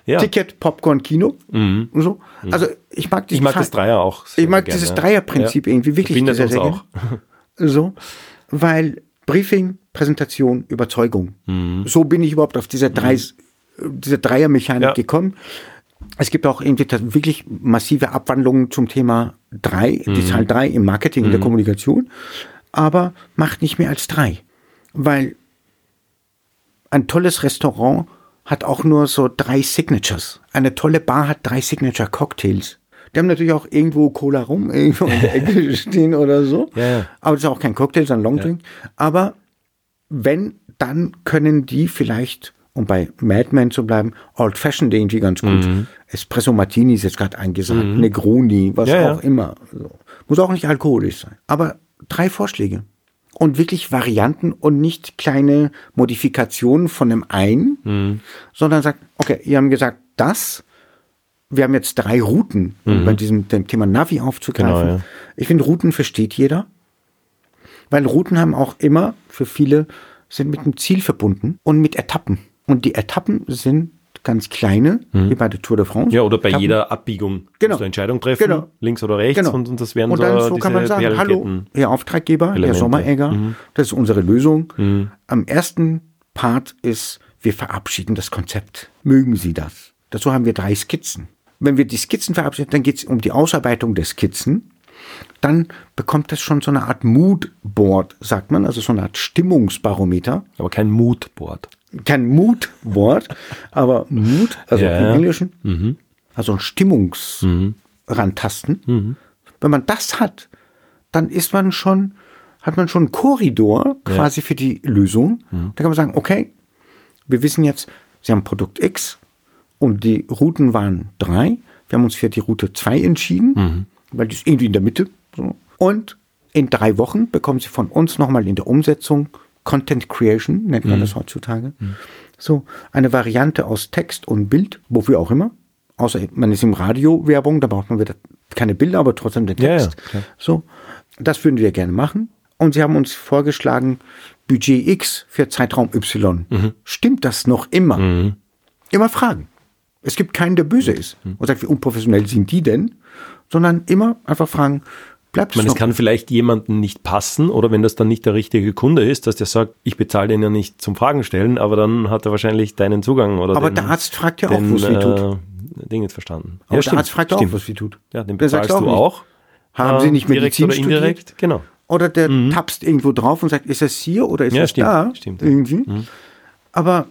Ja. Mhm. Ticket, Popcorn, Kino. Und so. Also ich mag Ich mag das Dreier auch. sehr Ich mag gerne, dieses ja. Dreierprinzip Ja. irgendwie wirklich uns sehr auch. So, weil Briefing, Präsentation, Überzeugung. So bin ich überhaupt auf diese drei, diese Dreiermechanik Mhm. Ja. gekommen. Es gibt auch irgendwie wirklich massive Abwandlungen zum Thema drei, Mhm. die Zahl drei im Marketing, in der Kommunikation. Aber macht nicht mehr als drei. Weil ein tolles Restaurant hat auch nur so drei Signatures. Eine tolle Bar hat drei Signature Cocktails. Die haben natürlich auch irgendwo Cola rum, irgendwo in der Ecke stehen oder so. Ja. Aber das ist auch kein Cocktail, sondern Longdrink. Aber wenn, dann können die vielleicht um bei Mad Men zu bleiben, Old Fashioned irgendwie ganz gut. Espresso Martini ist jetzt gerade eingesagt, Negroni, was Ja, ja. auch immer. So. Muss auch nicht alkoholisch sein. Aber drei Vorschläge. Und wirklich Varianten und nicht kleine Modifikationen von dem einen, sondern sagt, okay, ihr haben gesagt, das, wir haben jetzt drei Routen, um bei diesem dem Thema Navi aufzugreifen. Genau, ja. Ich finde, Routen versteht jeder. Weil Routen haben auch immer für viele sind mit einem Ziel verbunden und mit Etappen. Und die Etappen sind ganz kleine, wie bei der Tour de France. Mhm. Ja, oder bei Etappen. jeder Abbiegung Genau. eine Entscheidung treffen, Genau. links oder rechts, Genau. und, und das wären Und so, dann so diese kann man sagen, hallo. Herr Auftraggeber, Herr Elemente. Sommeregger, Mhm. das ist unsere Lösung. Am ersten Part ist, wir verabschieden das Konzept. Mögen Sie das? Dazu haben wir drei Skizzen. Wenn wir die Skizzen verabschieden, dann geht es um die Ausarbeitung der Skizzen. Dann bekommt das schon so eine Art Moodboard, sagt man, also so eine Art Stimmungsbarometer. Aber kein Moodboard. Kein Moodboard, aber Mood, also Ja. im Englischen, also ein Stimmungsrantasten. Wenn man das hat, dann ist man schon, hat man schon einen Korridor quasi für die Lösung. Da kann man sagen, okay, wir wissen jetzt, Sie haben Produkt X und die Routen waren drei. Wir haben uns für die Route 2 entschieden, weil die ist irgendwie in der Mitte. So. Und in drei Wochen bekommen Sie von uns nochmal in der Umsetzung Content Creation, nennt man das heutzutage. So, eine Variante aus Text und Bild, wofür auch immer. Außer man ist im Radio Werbung, da braucht man wieder keine Bilder, aber trotzdem den Ja, ja, Text. klar. so, das würden wir gerne machen. Und Sie haben uns vorgeschlagen, Budget X für Zeitraum Y. Stimmt das noch immer? Immer fragen. Es gibt keinen, der böse ist und sagt, wie unprofessionell sind die denn? Sondern immer einfach fragen, bleibt Ich meine, es es kann vielleicht jemandem nicht passen oder wenn das dann nicht der richtige Kunde ist, dass der sagt, ich bezahle den ja nicht zum Fragen stellen, aber dann hat er wahrscheinlich deinen Zugang oder Aber den, der Arzt fragt ja auch, den, es weh tut. äh, Ding jetzt verstanden. Aber der Arzt fragt auch, stimmt. was weh tut. Ja, den bezahlst du nicht, auch. Haben äh, Sie nicht direkt Medizin oder studiert? indirekt? Genau. Oder der tapst irgendwo drauf und sagt, ist es hier oder ist Ja, es stimmt, da? stimmt, ja. Irgendwie. Aber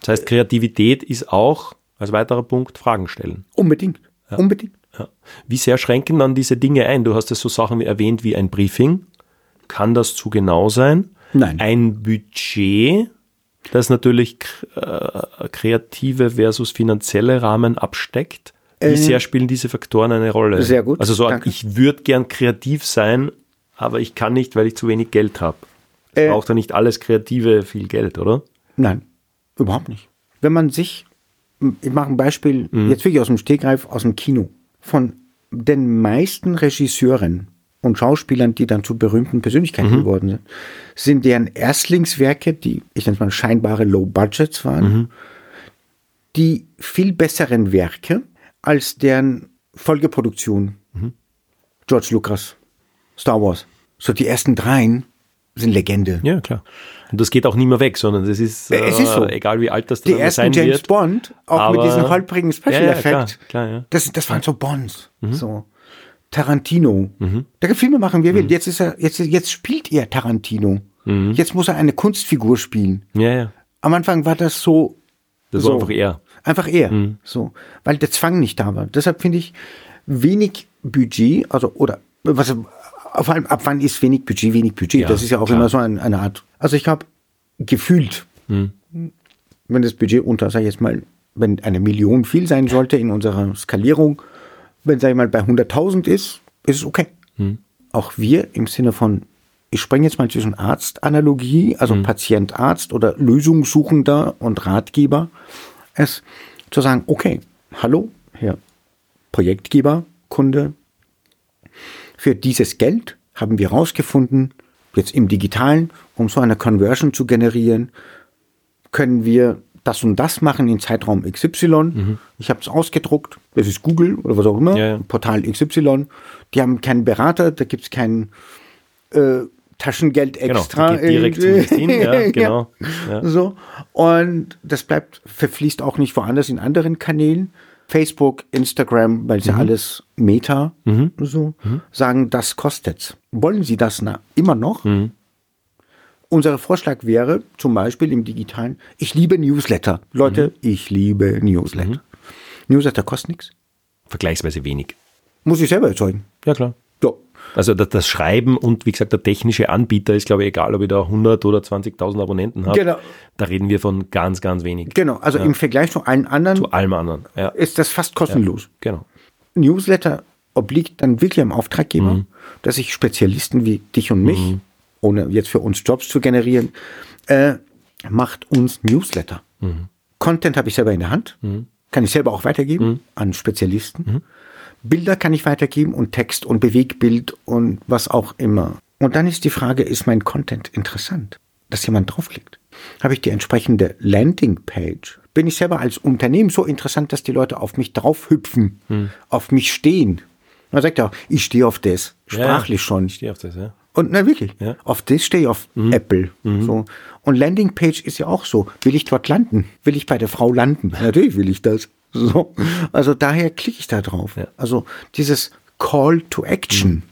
Das heißt, Kreativität ist auch als weiterer Punkt Fragen stellen. unbedingt. Unbedingt. Ja. Wie sehr schränken dann diese Dinge ein? Du hast es so Sachen wie erwähnt wie ein Briefing. Kann das zu genau sein? Nein. Ein Budget, das natürlich äh, kreative versus finanzielle Rahmen absteckt. Wie sehr spielen diese Faktoren eine Rolle? Äh, sehr gut, Also so, danke. ich würde gern kreativ sein, aber ich kann nicht, weil ich zu wenig Geld habe. Äh, braucht ja nicht alles Kreative viel Geld, oder? Nein, überhaupt nicht. Wenn man sich, ich mache ein Beispiel, Mhm. jetzt wirklich aus dem Stegreif, aus dem Kino. Von den meisten Regisseuren und Schauspielern, die dann zu berühmten Persönlichkeiten Mhm. geworden sind, sind deren Erstlingswerke, die, ich nenne es mal scheinbare Low Budgets waren, Mhm. die viel besseren Werke als deren Folgeproduktion. Mhm. George Lucas, Star Wars. So die ersten dreien sind Legende. Ja, klar. Und das geht auch nie mehr weg, sondern das ist, Äh, es ist so. egal wie alt das Die dann ersten sein James wird. Bond, auch mit aber- diesem holprigen Special Ja, ja, Effekt. klar, klar, ja. Mhm. Das, das waren so Bonds. So. Tarantino. Der kann Filme machen, wie er will. Jetzt ist er, jetzt, jetzt spielt er Tarantino. Mhm. Jetzt muss er eine Kunstfigur spielen. Ja, ja. Am Anfang war das so. Das so. war einfach er. Einfach er. Mhm. So. Weil der Zwang nicht da war. Deshalb finde ich wenig Budget, also, oder, was, vor allem, ab wann ist wenig Budget, wenig Budget? Ja, das ist ja auch klar. immer so ein, eine Art. Also ich habe gefühlt, Mhm. wenn das Budget unter, sag ich jetzt mal, wenn eine Million viel sein sollte in unserer Skalierung, wenn, sag ich mal, bei 100.000 ist, ist es okay. Mhm. Auch wir im Sinne von, ich springe jetzt mal zwischen Arzt-Analogie, also Mhm. Patient-Arzt oder Lösungssuchender und Ratgeber, es zu sagen, okay, hallo, Herr Projektgeber, Kunde, für dieses Geld haben wir herausgefunden, jetzt im Digitalen, um so eine Conversion zu generieren, können wir das und das machen in Zeitraum XY. Ich habe es ausgedruckt, das ist Google oder was auch immer, Ja, ja. Portal XY. Die haben keinen Berater, da gibt es kein äh, Taschengeld Genau, extra. geht direkt zum ja, genau. Ja. So. Und das bleibt, verfließt auch nicht woanders in anderen Kanälen. Facebook, Instagram, weil Mhm. sie alles Meta so sagen, das kostet's. Wollen Sie das na, immer noch? Mhm. Unser Vorschlag wäre zum Beispiel im Digitalen, ich liebe Newsletter. Leute, Mhm. ich liebe Newsletter. Newsletter kostet nichts. Vergleichsweise wenig. Muss ich selber erzeugen. Ja, klar. So. Also das, Schreiben und wie gesagt der technische Anbieter ist, glaube ich, egal, ob ich da 100 oder 20.000 Abonnenten habe. Genau. Da reden wir von ganz, ganz wenig. Genau, also im Vergleich zu allen anderen Zu allem anderen. Ja, ist das fast kostenlos. genau. Newsletter obliegt dann wirklich am Auftraggeber, Mhm. dass sich Spezialisten wie dich und mich, ohne jetzt für uns Jobs zu generieren, äh, macht uns Newsletter. Mhm. Content habe ich selber in der Hand, kann ich selber auch weitergeben Mhm. an Spezialisten. Bilder kann ich weitergeben und Text und Bewegbild und was auch immer. Und dann ist die Frage, ist mein Content interessant, dass jemand draufklickt? Habe ich die entsprechende Landingpage? Bin ich selber als Unternehmen so interessant, dass die Leute auf mich draufhüpfen, auf mich stehen? Man sagt ja auch, ich stehe auf das, sprachlich schon. Ich stehe auf das, ja. Und na wirklich, Ja. Mhm. auf das stehe ich auf Apple. So. Und Landingpage ist ja auch so. Will ich dort landen? Will ich bei der Frau landen? Natürlich will ich das. So. Also daher klicke ich da drauf. Ja. Mhm. Also dieses Call to Action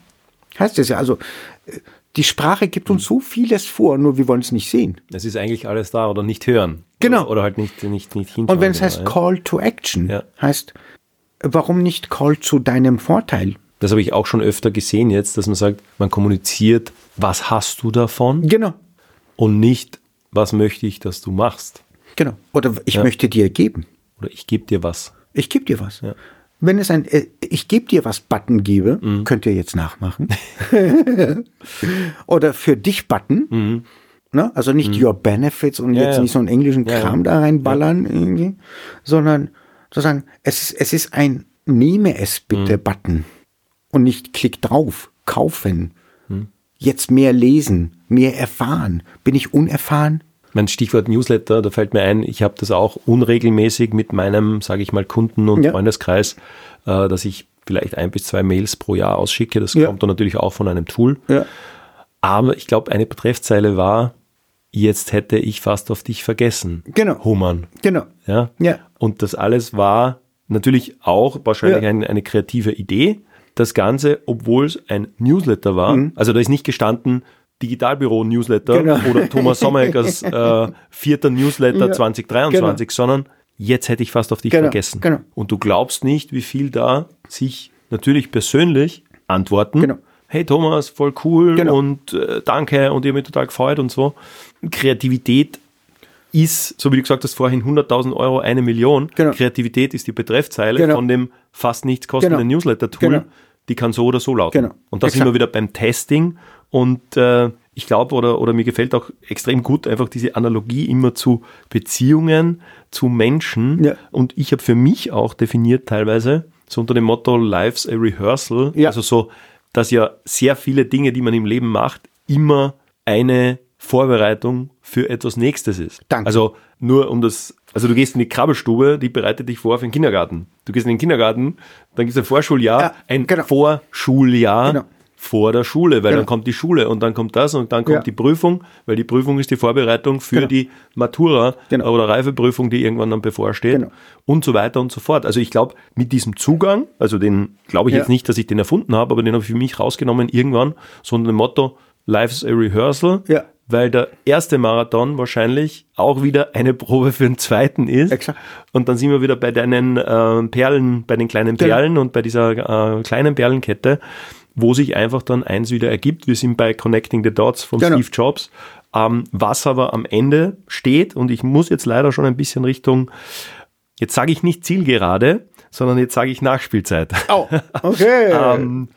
heißt es ja. Also äh, die Sprache gibt uns so vieles vor, nur wir wollen es nicht sehen. Es ist eigentlich alles da oder nicht hören. Genau. Oder, halt nicht, nicht, nicht hinschauen. Und wenn es heißt ja. Call to Action, Ja. heißt, warum nicht Call zu deinem Vorteil? Das habe ich auch schon öfter gesehen jetzt, dass man sagt, man kommuniziert, was hast du davon Genau. und nicht, was möchte ich, dass du machst. Genau. Oder ich Ja. möchte dir geben. Oder ich gebe dir was. Ich gebe dir was. Ja. Wenn es ein äh, Ich gebe dir was Button gebe, Mhm. könnt ihr jetzt nachmachen. Oder für dich Button. Ne? Also nicht Your Benefits und Mhm. Ja, jetzt ja. nicht so einen englischen. Kram da reinballern irgendwie, sondern sozusagen, es ist, es ist ein Nehme es bitte Mhm. Button und nicht klick drauf, kaufen. Mhm. Jetzt mehr lesen, mehr erfahren. Bin ich unerfahren? Mein Stichwort Newsletter, da fällt mir ein, ich habe das auch unregelmäßig mit meinem, sage ich mal, Kunden- und Ja. Freundeskreis, äh, dass ich vielleicht ein bis zwei Mails pro Jahr ausschicke. Das Ja. kommt dann natürlich auch von einem Tool. Ja. Aber ich glaube, eine Betreffzeile war, jetzt hätte ich fast auf dich vergessen. Genau. Hummern. Genau. Ja? Ja. Und das alles war natürlich auch wahrscheinlich Ja. ein, eine kreative Idee. Das Ganze, obwohl es ein Newsletter war, also da ist nicht gestanden Digitalbüro-Newsletter. Genau. oder Thomas Sommereggers äh, vierter Newsletter Ja. 2023, sondern jetzt hätte ich fast auf dich Genau, vergessen. genau. Und du glaubst nicht, wie viel da sich natürlich persönlich antworten. Genau. Hey Thomas, voll cool Genau. und äh, danke und ich habe mich total gefreut und so. Kreativität ist, so wie du gesagt hast vorhin, 100.000 Euro, eine Million. Genau. Kreativität ist die Betreffzeile Genau. von dem fast nichts kostenden Genau. Newsletter-Tool. Genau. Die kann so oder so lauten. Genau. Und da sind wir wieder beim Testing. Und äh, ich glaube, oder, oder mir gefällt auch extrem gut einfach diese Analogie immer zu Beziehungen, zu Menschen. Ja. Und ich habe für mich auch definiert teilweise, so unter dem Motto Life's a Rehearsal, Ja. also so, dass ja sehr viele Dinge, die man im Leben macht, immer eine Vorbereitung für etwas Nächstes ist. Danke. Also nur um das, also du gehst in die Krabbelstube, die bereitet dich vor für den Kindergarten. Du gehst in den Kindergarten, dann gibt es ein Vorschuljahr, Ja, ein genau. Vorschuljahr Genau. Vor der Schule, weil Genau. dann kommt die Schule und dann kommt das und dann kommt Ja. die Prüfung, weil die Prüfung ist die Vorbereitung für Genau. die Matura Genau. oder Reifeprüfung, die irgendwann dann bevorsteht Genau. und so weiter und so fort. Also ich glaube, mit diesem Zugang, also den glaube ich Ja. jetzt nicht, dass ich den erfunden habe, aber den habe ich für mich rausgenommen irgendwann, so dem Motto, Life's a Rehearsal, Ja. weil der erste Marathon wahrscheinlich auch wieder eine Probe für den zweiten ist. Exakt. Und dann sind wir wieder bei deinen äh, Perlen, bei den kleinen Genau. Perlen und bei dieser äh, kleinen Perlenkette, wo sich einfach dann eins wieder ergibt. Wir sind bei Connecting the Dots von Genau. Steve Jobs. Ähm, was aber am Ende steht, und ich muss jetzt leider schon ein bisschen Richtung, jetzt sage ich nicht Zielgerade, sondern jetzt sage ich Nachspielzeit. Oh, okay. ähm,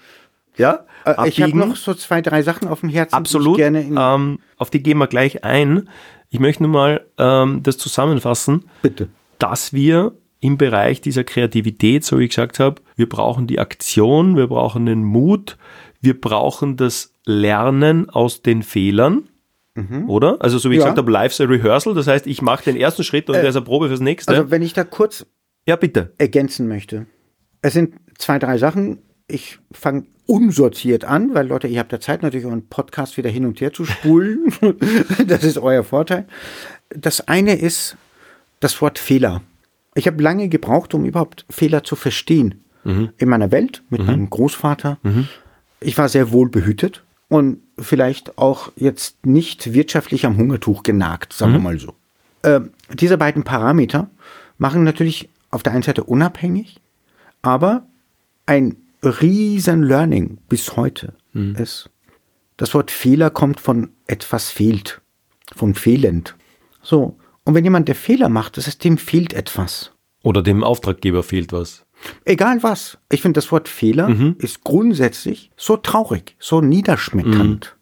ja, Äh, ich habe noch so zwei, drei Sachen auf dem Herzen, Absolut. gerne ähm, auf die gehen wir gleich ein. Ich möchte nur mal ähm, das zusammenfassen, bitte. dass wir im Bereich dieser Kreativität, so wie ich gesagt habe, wir brauchen die Aktion, wir brauchen den Mut, wir brauchen das Lernen aus den Fehlern. Oder? Also so wie ich Mhm. Ja. gesagt habe, life's a rehearsal. Das heißt, ich mache den ersten Schritt und der ist eine Probe fürs nächste. Also wenn ich da kurz ja, bitte. ergänzen möchte. Es sind zwei, drei Sachen. Ich fange unsortiert an, weil Leute, ihr habt ja Zeit, natürlich euren Podcast wieder hin und her zu spulen. das ist euer Vorteil. Das eine ist das Wort Fehler. Ich habe lange gebraucht, um überhaupt Fehler zu verstehen. In meiner Welt mit meinem Großvater. Ich war sehr wohl behütet und vielleicht auch jetzt nicht wirtschaftlich am Hungertuch genagt, sagen wir mal so. Ähm, diese beiden Parameter machen natürlich auf der einen Seite unabhängig, aber ein riesen Learning bis heute ist, das Wort Fehler kommt von etwas fehlt, von fehlend. So. Und wenn jemand der Fehler macht, das heißt, dem fehlt etwas. Oder dem Auftraggeber fehlt was. Egal was. Ich finde, das Wort Fehler ist grundsätzlich so traurig, so niederschmetternd.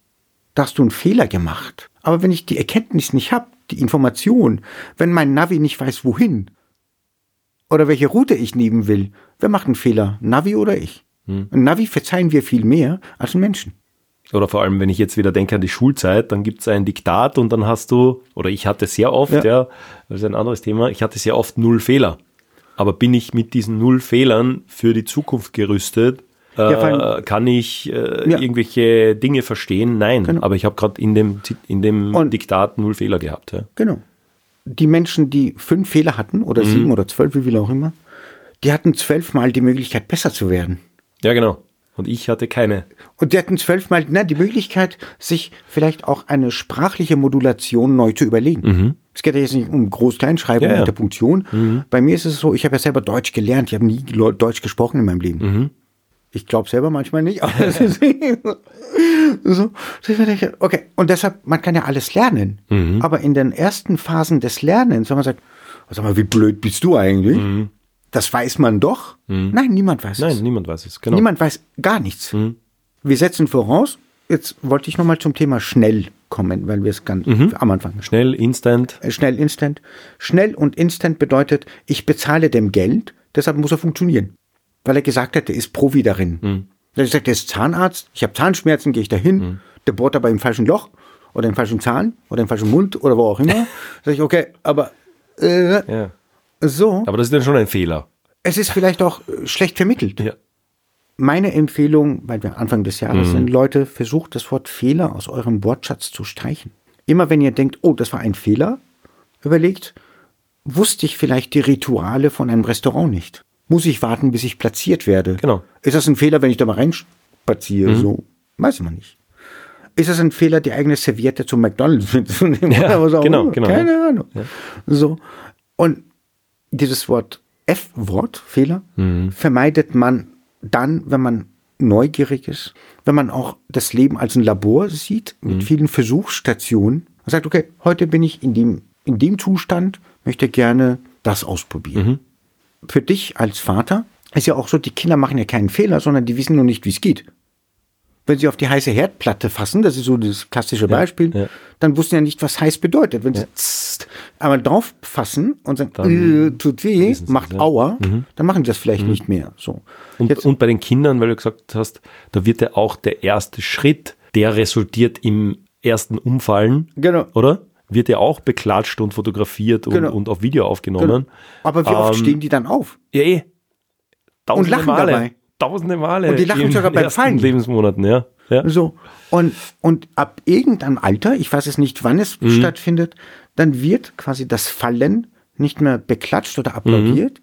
Da hast du einen Fehler gemacht. Aber wenn ich die Erkenntnis nicht habe, die Information, wenn mein Navi nicht weiß, wohin oder welche Route ich nehmen will, wer macht einen Fehler? Navi oder ich? Ein Navi verzeihen wir viel mehr als ein Menschen. Oder vor allem, wenn ich jetzt wieder denke an die Schulzeit, dann gibt es ein Diktat und dann hast du, oder ich hatte sehr oft, ja. Ja. das ist ein anderes Thema, ich hatte sehr oft null Fehler. Aber bin ich mit diesen null Fehlern für die Zukunft gerüstet? Ja, Äh, allem- kann ich äh, Ja. irgendwelche Dinge verstehen? Nein. Genau. Aber ich habe gerade in dem, in dem Und- Diktat null Fehler gehabt. Ja. Genau. Die Menschen, die fünf Fehler hatten, oder Mhm. sieben oder zwölf, wie viel auch immer, die hatten zwölfmal die Möglichkeit, besser zu werden. ja, genau. Und ich hatte keine. Und die hatten zwölfmal ne, die Möglichkeit, sich vielleicht auch eine sprachliche Modulation neu zu überlegen. Es geht ja jetzt nicht um Groß-Kleinschreibung Mhm. Ja, ja. und der Punktion. Bei mir ist es so, ich habe ja selber Deutsch gelernt. Ich habe nie Deutsch gesprochen in meinem Leben. Mhm. Ich glaube selber manchmal nicht. Aber das ist so. Okay, und deshalb, man kann ja alles lernen. Mhm. Aber in den ersten Phasen des Lernens, wenn man sagt, sag mal, wie blöd bist du eigentlich? Das weiß man doch. Nein, niemand weiß es. Mhm. Nein, niemand weiß es. Genau. Niemand weiß gar nichts. Wir setzen voraus, jetzt wollte ich nochmal zum Thema schnell kommen, weil wir es ganz am Anfang Schnell, instant. äh, schnell instant. Schnell und instant bedeutet, ich bezahle dem Geld, deshalb muss er funktionieren. Weil er gesagt hat, er ist Profi darin. Er hat gesagt, er ist Zahnarzt, ich habe Zahnschmerzen, gehe ich dahin, der bohrt aber im falschen Loch oder im falschen Zahn oder im falschen Mund oder wo auch immer. Sag ich, okay, aber äh, Ja. So, Aber das ist dann schon ein Fehler. es ist vielleicht auch äh, schlecht vermittelt. Ja. Meine Empfehlung, weil wir Anfang des Jahres sind, Leute, versucht das Wort Fehler aus eurem Wortschatz zu streichen. Immer wenn ihr denkt, oh, das war ein Fehler, überlegt, wusste ich vielleicht die Rituale von einem Restaurant nicht? Muss ich warten, bis ich platziert werde? Genau. Ist das ein Fehler, wenn ich da mal reinspaziere? So, weiß man nicht. Ist das ein Fehler, die eigene Serviette zum McDonalds mitzunehmen? Ja, genau, immer? genau, Keine Ahnung. So. Und dieses Wort F-Wort, Fehler, Mhm. vermeidet man dann, wenn man neugierig ist, wenn man auch das Leben als ein Labor sieht, mit Mhm. vielen Versuchsstationen und sagt, okay, heute bin ich in dem, in dem Zustand, möchte gerne das ausprobieren. Mhm. Für dich als Vater ist ja auch so, die Kinder machen ja keinen Fehler, sondern die wissen nur nicht, wie es geht. Wenn sie auf die heiße Herdplatte fassen, das ist so das klassische Beispiel, ja. dann wussten ja nicht, was heiß bedeutet. Wenn sie tzt, aber drauf fassen und sagen, äh, tut weh, sie macht ja. Aua, dann machen die das vielleicht nicht mehr. So. Und, Jetzt, und bei den Kindern, weil du gesagt hast, da wird ja auch der erste Schritt, der resultiert im ersten Umfallen, Genau. oder? Wird ja auch beklatscht und fotografiert und, Genau. und auf Video aufgenommen. genau. Aber wie oft Ähm, stehen die dann auf? Ja, eh. Tausende lachen Male. dabei. Tausende Male. Und die lachen sogar beim Fallen. Lebensmonaten, ja. ja. So. Und, und ab irgendeinem Alter, ich weiß es nicht, wann es Mhm. stattfindet, dann wird quasi das Fallen nicht mehr beklatscht oder applaudiert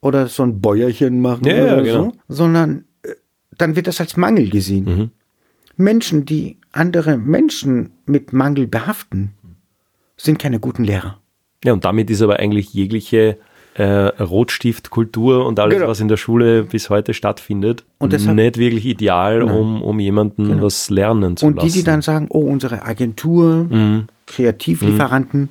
oder so ein Bäuerchen machen Mhm. Ja, ja, oder genau. so, sondern äh, dann wird das als Mangel gesehen. Mhm. Menschen, die andere Menschen mit Mangel behaften, sind keine guten Lehrer. Ja, und damit ist aber eigentlich jegliche äh, Rotstiftkultur und alles, Genau. was in der Schule bis heute stattfindet, Und deshalb- nicht wirklich ideal, um, um jemanden was lernen zu Und die, lassen. die dann sagen, oh, unsere Agentur, Mhm. Kreativlieferanten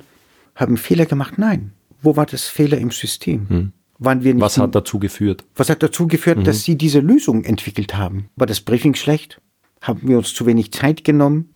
haben Fehler gemacht. Nein. Wo war das Fehler im System? Waren wir nicht Mhm. was hat dazu geführt? Was hat dazu geführt, dass Sie diese Lösung entwickelt haben? War das Briefing schlecht? Haben wir uns zu wenig Zeit genommen?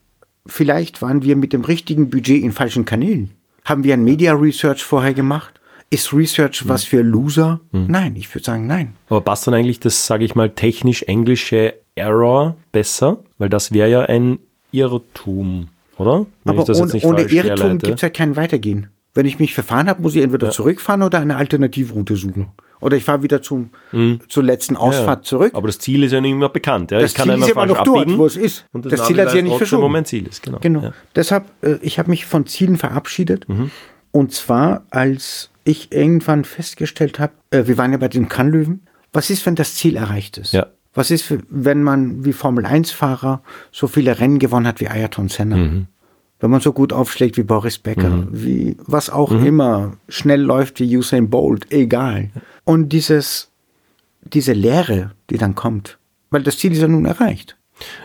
Vielleicht waren wir mit dem richtigen Budget in falschen Kanälen. Haben wir ein Media Research vorher gemacht? Ist Research was für Loser? Nein, ich würde sagen, nein. Aber passt dann eigentlich das, sage ich mal, technisch-englische Error besser? Weil das wäre ja ein Irrtum, oder? Wenn Aber ohne, ohne Irrtum gibt es ja kein Weitergehen. Wenn ich mich verfahren habe, muss ich entweder zurückfahren oder eine Alternativroute suchen. Oder ich fahre wieder zum, zur letzten Ausfahrt zurück. Aber das Ziel ist ja nicht immer bekannt. Ja? Das Ich kann Ziel ist immer noch dort, abbiegen wo es ist. Und das, Das Ziel hat sich ja nicht verschoben. wo mein Ziel ist. Genau. Genau. Ja. Deshalb, äh, ich habe mich von Zielen verabschiedet. Mhm. Und zwar, als ich irgendwann festgestellt habe, äh, wir waren ja bei den Kannlöwen, was ist, wenn das Ziel erreicht ist? Ja. Was ist, wenn man wie Formel-1-Fahrer so viele Rennen gewonnen hat wie Ayrton Senna? Mhm. Wenn man so gut aufschlägt wie Boris Becker, wie was auch immer, schnell läuft wie Usain Bolt, egal. Und dieses, diese Leere, die dann kommt, weil das Ziel ist ja nun erreicht.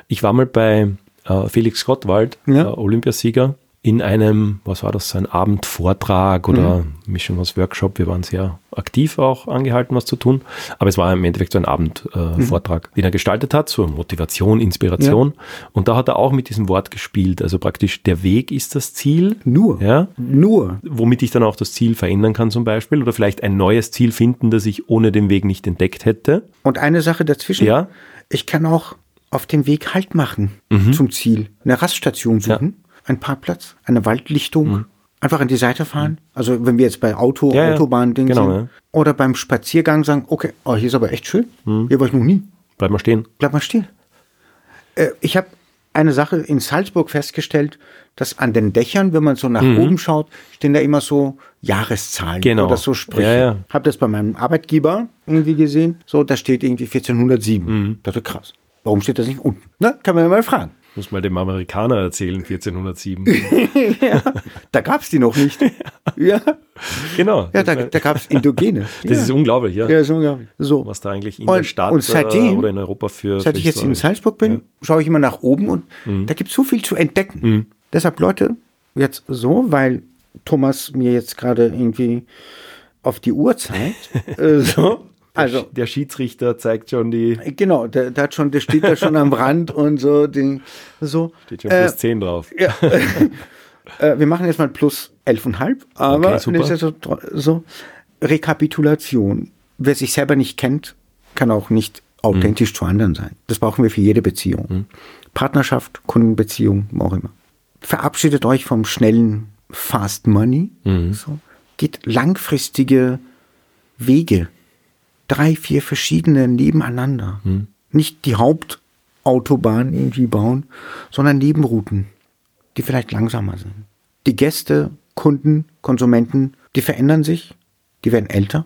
Ich war mal bei äh, Felix Gottwald, Ja. äh, Olympiasieger, in einem, was war das, so ein Abendvortrag oder Mischung aus Workshop. Wir waren sehr aktiv auch angehalten, was zu tun. Aber es war im Endeffekt so ein Abendvortrag, äh, Vortrag, den er gestaltet hat, so Motivation, Inspiration. Und da hat er auch mit diesem Wort gespielt. Also praktisch der Weg ist das Ziel. Nur. Ja, Nur. womit ich dann auch das Ziel verändern kann zum Beispiel oder vielleicht ein neues Ziel finden, das ich ohne den Weg nicht entdeckt hätte. Und eine Sache dazwischen. Ja. Ich kann auch auf dem Weg Halt machen zum Ziel. Eine Raststation suchen, einen Parkplatz, eine Waldlichtung, einfach an die Seite fahren. Also wenn wir jetzt bei Auto, Ja. Autobahn-Ding Genau, sind. ja. Oder beim Spaziergang sagen, okay, oh, hier ist aber echt schön. Hier war ich noch nie. Bleib mal stehen. Bleib mal stehen. Äh, ich habe eine Sache in Salzburg festgestellt, dass an den Dächern, wenn man so nach oben schaut, stehen da immer so Jahreszahlen Mhm. Genau. oder so Sprüche. Ja, ja. Habe das bei meinem Arbeitgeber irgendwie gesehen. So, da steht irgendwie 1407. Mhm. Das ist krass. Warum steht das nicht unten? Na, kann man ja mal fragen. Muss mal dem Amerikaner erzählen, 1407. Da gab's die noch nicht. ja, genau. ja da, da gab's Indogene. Das ist unglaublich, ja. ja, ist unglaublich. So. Was da eigentlich in Und- der Stadt und seitdem- äh, oder in Europa für. Seit für ich jetzt in Salzburg bin, schaue ich immer nach oben und Mhm. da gibt es so viel zu entdecken. Deshalb, Leute, jetzt so, weil Thomas mir jetzt gerade irgendwie auf die Uhr zeigt. äh, so. Also, Der Schiedsrichter zeigt schon die. genau, der, der hat schon, der steht da schon am Rand und so. Den, so. Steht schon Äh, plus 10 drauf. ja, äh, wir machen jetzt mal plus 11,5, aber Okay, super. nichtsdestotrotz- so Rekapitulation. Wer sich selber nicht kennt, kann auch nicht authentisch zu anderen sein. Das brauchen wir für jede Beziehung. Partnerschaft, Kundenbeziehung, wo auch immer. Verabschiedet euch vom schnellen Fast Money. So. Geht langfristige Wege. Drei, vier verschiedene nebeneinander. Nicht die Hauptautobahn irgendwie bauen, sondern Nebenrouten die vielleicht langsamer sind. Die Gäste, Kunden, Konsumenten, die verändern sich, die werden älter,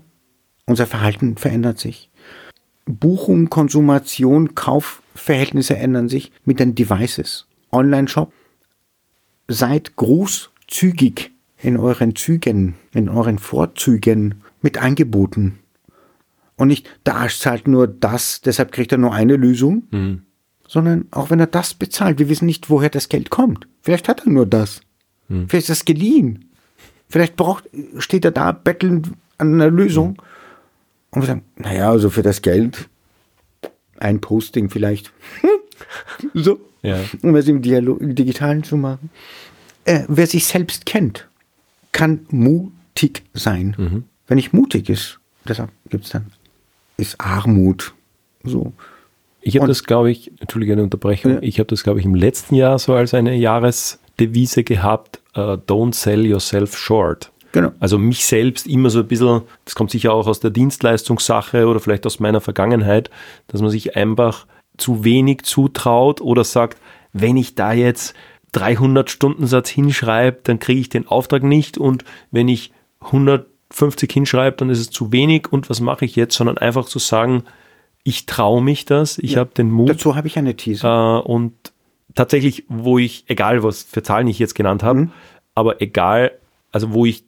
unser Verhalten verändert sich. Buchung, Konsumation, Kaufverhältnisse ändern sich mit den Devices. Online-Shop. Seid großzügig in euren Zügen, in euren Vorzügen mit Angeboten. Und nicht, Arsch zahlt nur das, deshalb kriegt er nur eine Lösung, sondern auch wenn er das bezahlt, wir wissen nicht, woher das Geld kommt. Vielleicht hat er nur das. Vielleicht ist das geliehen. Vielleicht braucht, steht er da bettelnd an einer Lösung. Und wir sagen, naja, also für das Geld ein Posting vielleicht. so. Ja. Um es im, Dialog, im Digitalen zu machen. Äh, wer sich selbst kennt, kann mutig sein. Wenn nicht mutig ist, deshalb gibt es dann, ist Armut. So. Ich habe das, glaube ich, entschuldige eine Unterbrechung, Ja. ich habe das, glaube ich, im letzten Jahr so als eine Jahresdevise gehabt, äh, don't sell yourself short. Genau. Also mich selbst immer so ein bisschen, das kommt sicher auch aus der Dienstleistungssache oder vielleicht aus meiner Vergangenheit, dass man sich einfach zu wenig zutraut oder sagt, wenn ich da jetzt 300 Stundensatz hinschreibe, dann kriege ich den Auftrag nicht und wenn ich 150 hinschreibe, dann ist es zu wenig und was mache ich jetzt, sondern einfach zu sagen, ich traue mich das, ich habe den Mut Dazu habe ich eine These. äh, und tatsächlich, wo ich, egal was für Zahlen ich jetzt genannt habe, Mhm. aber egal, also wo ich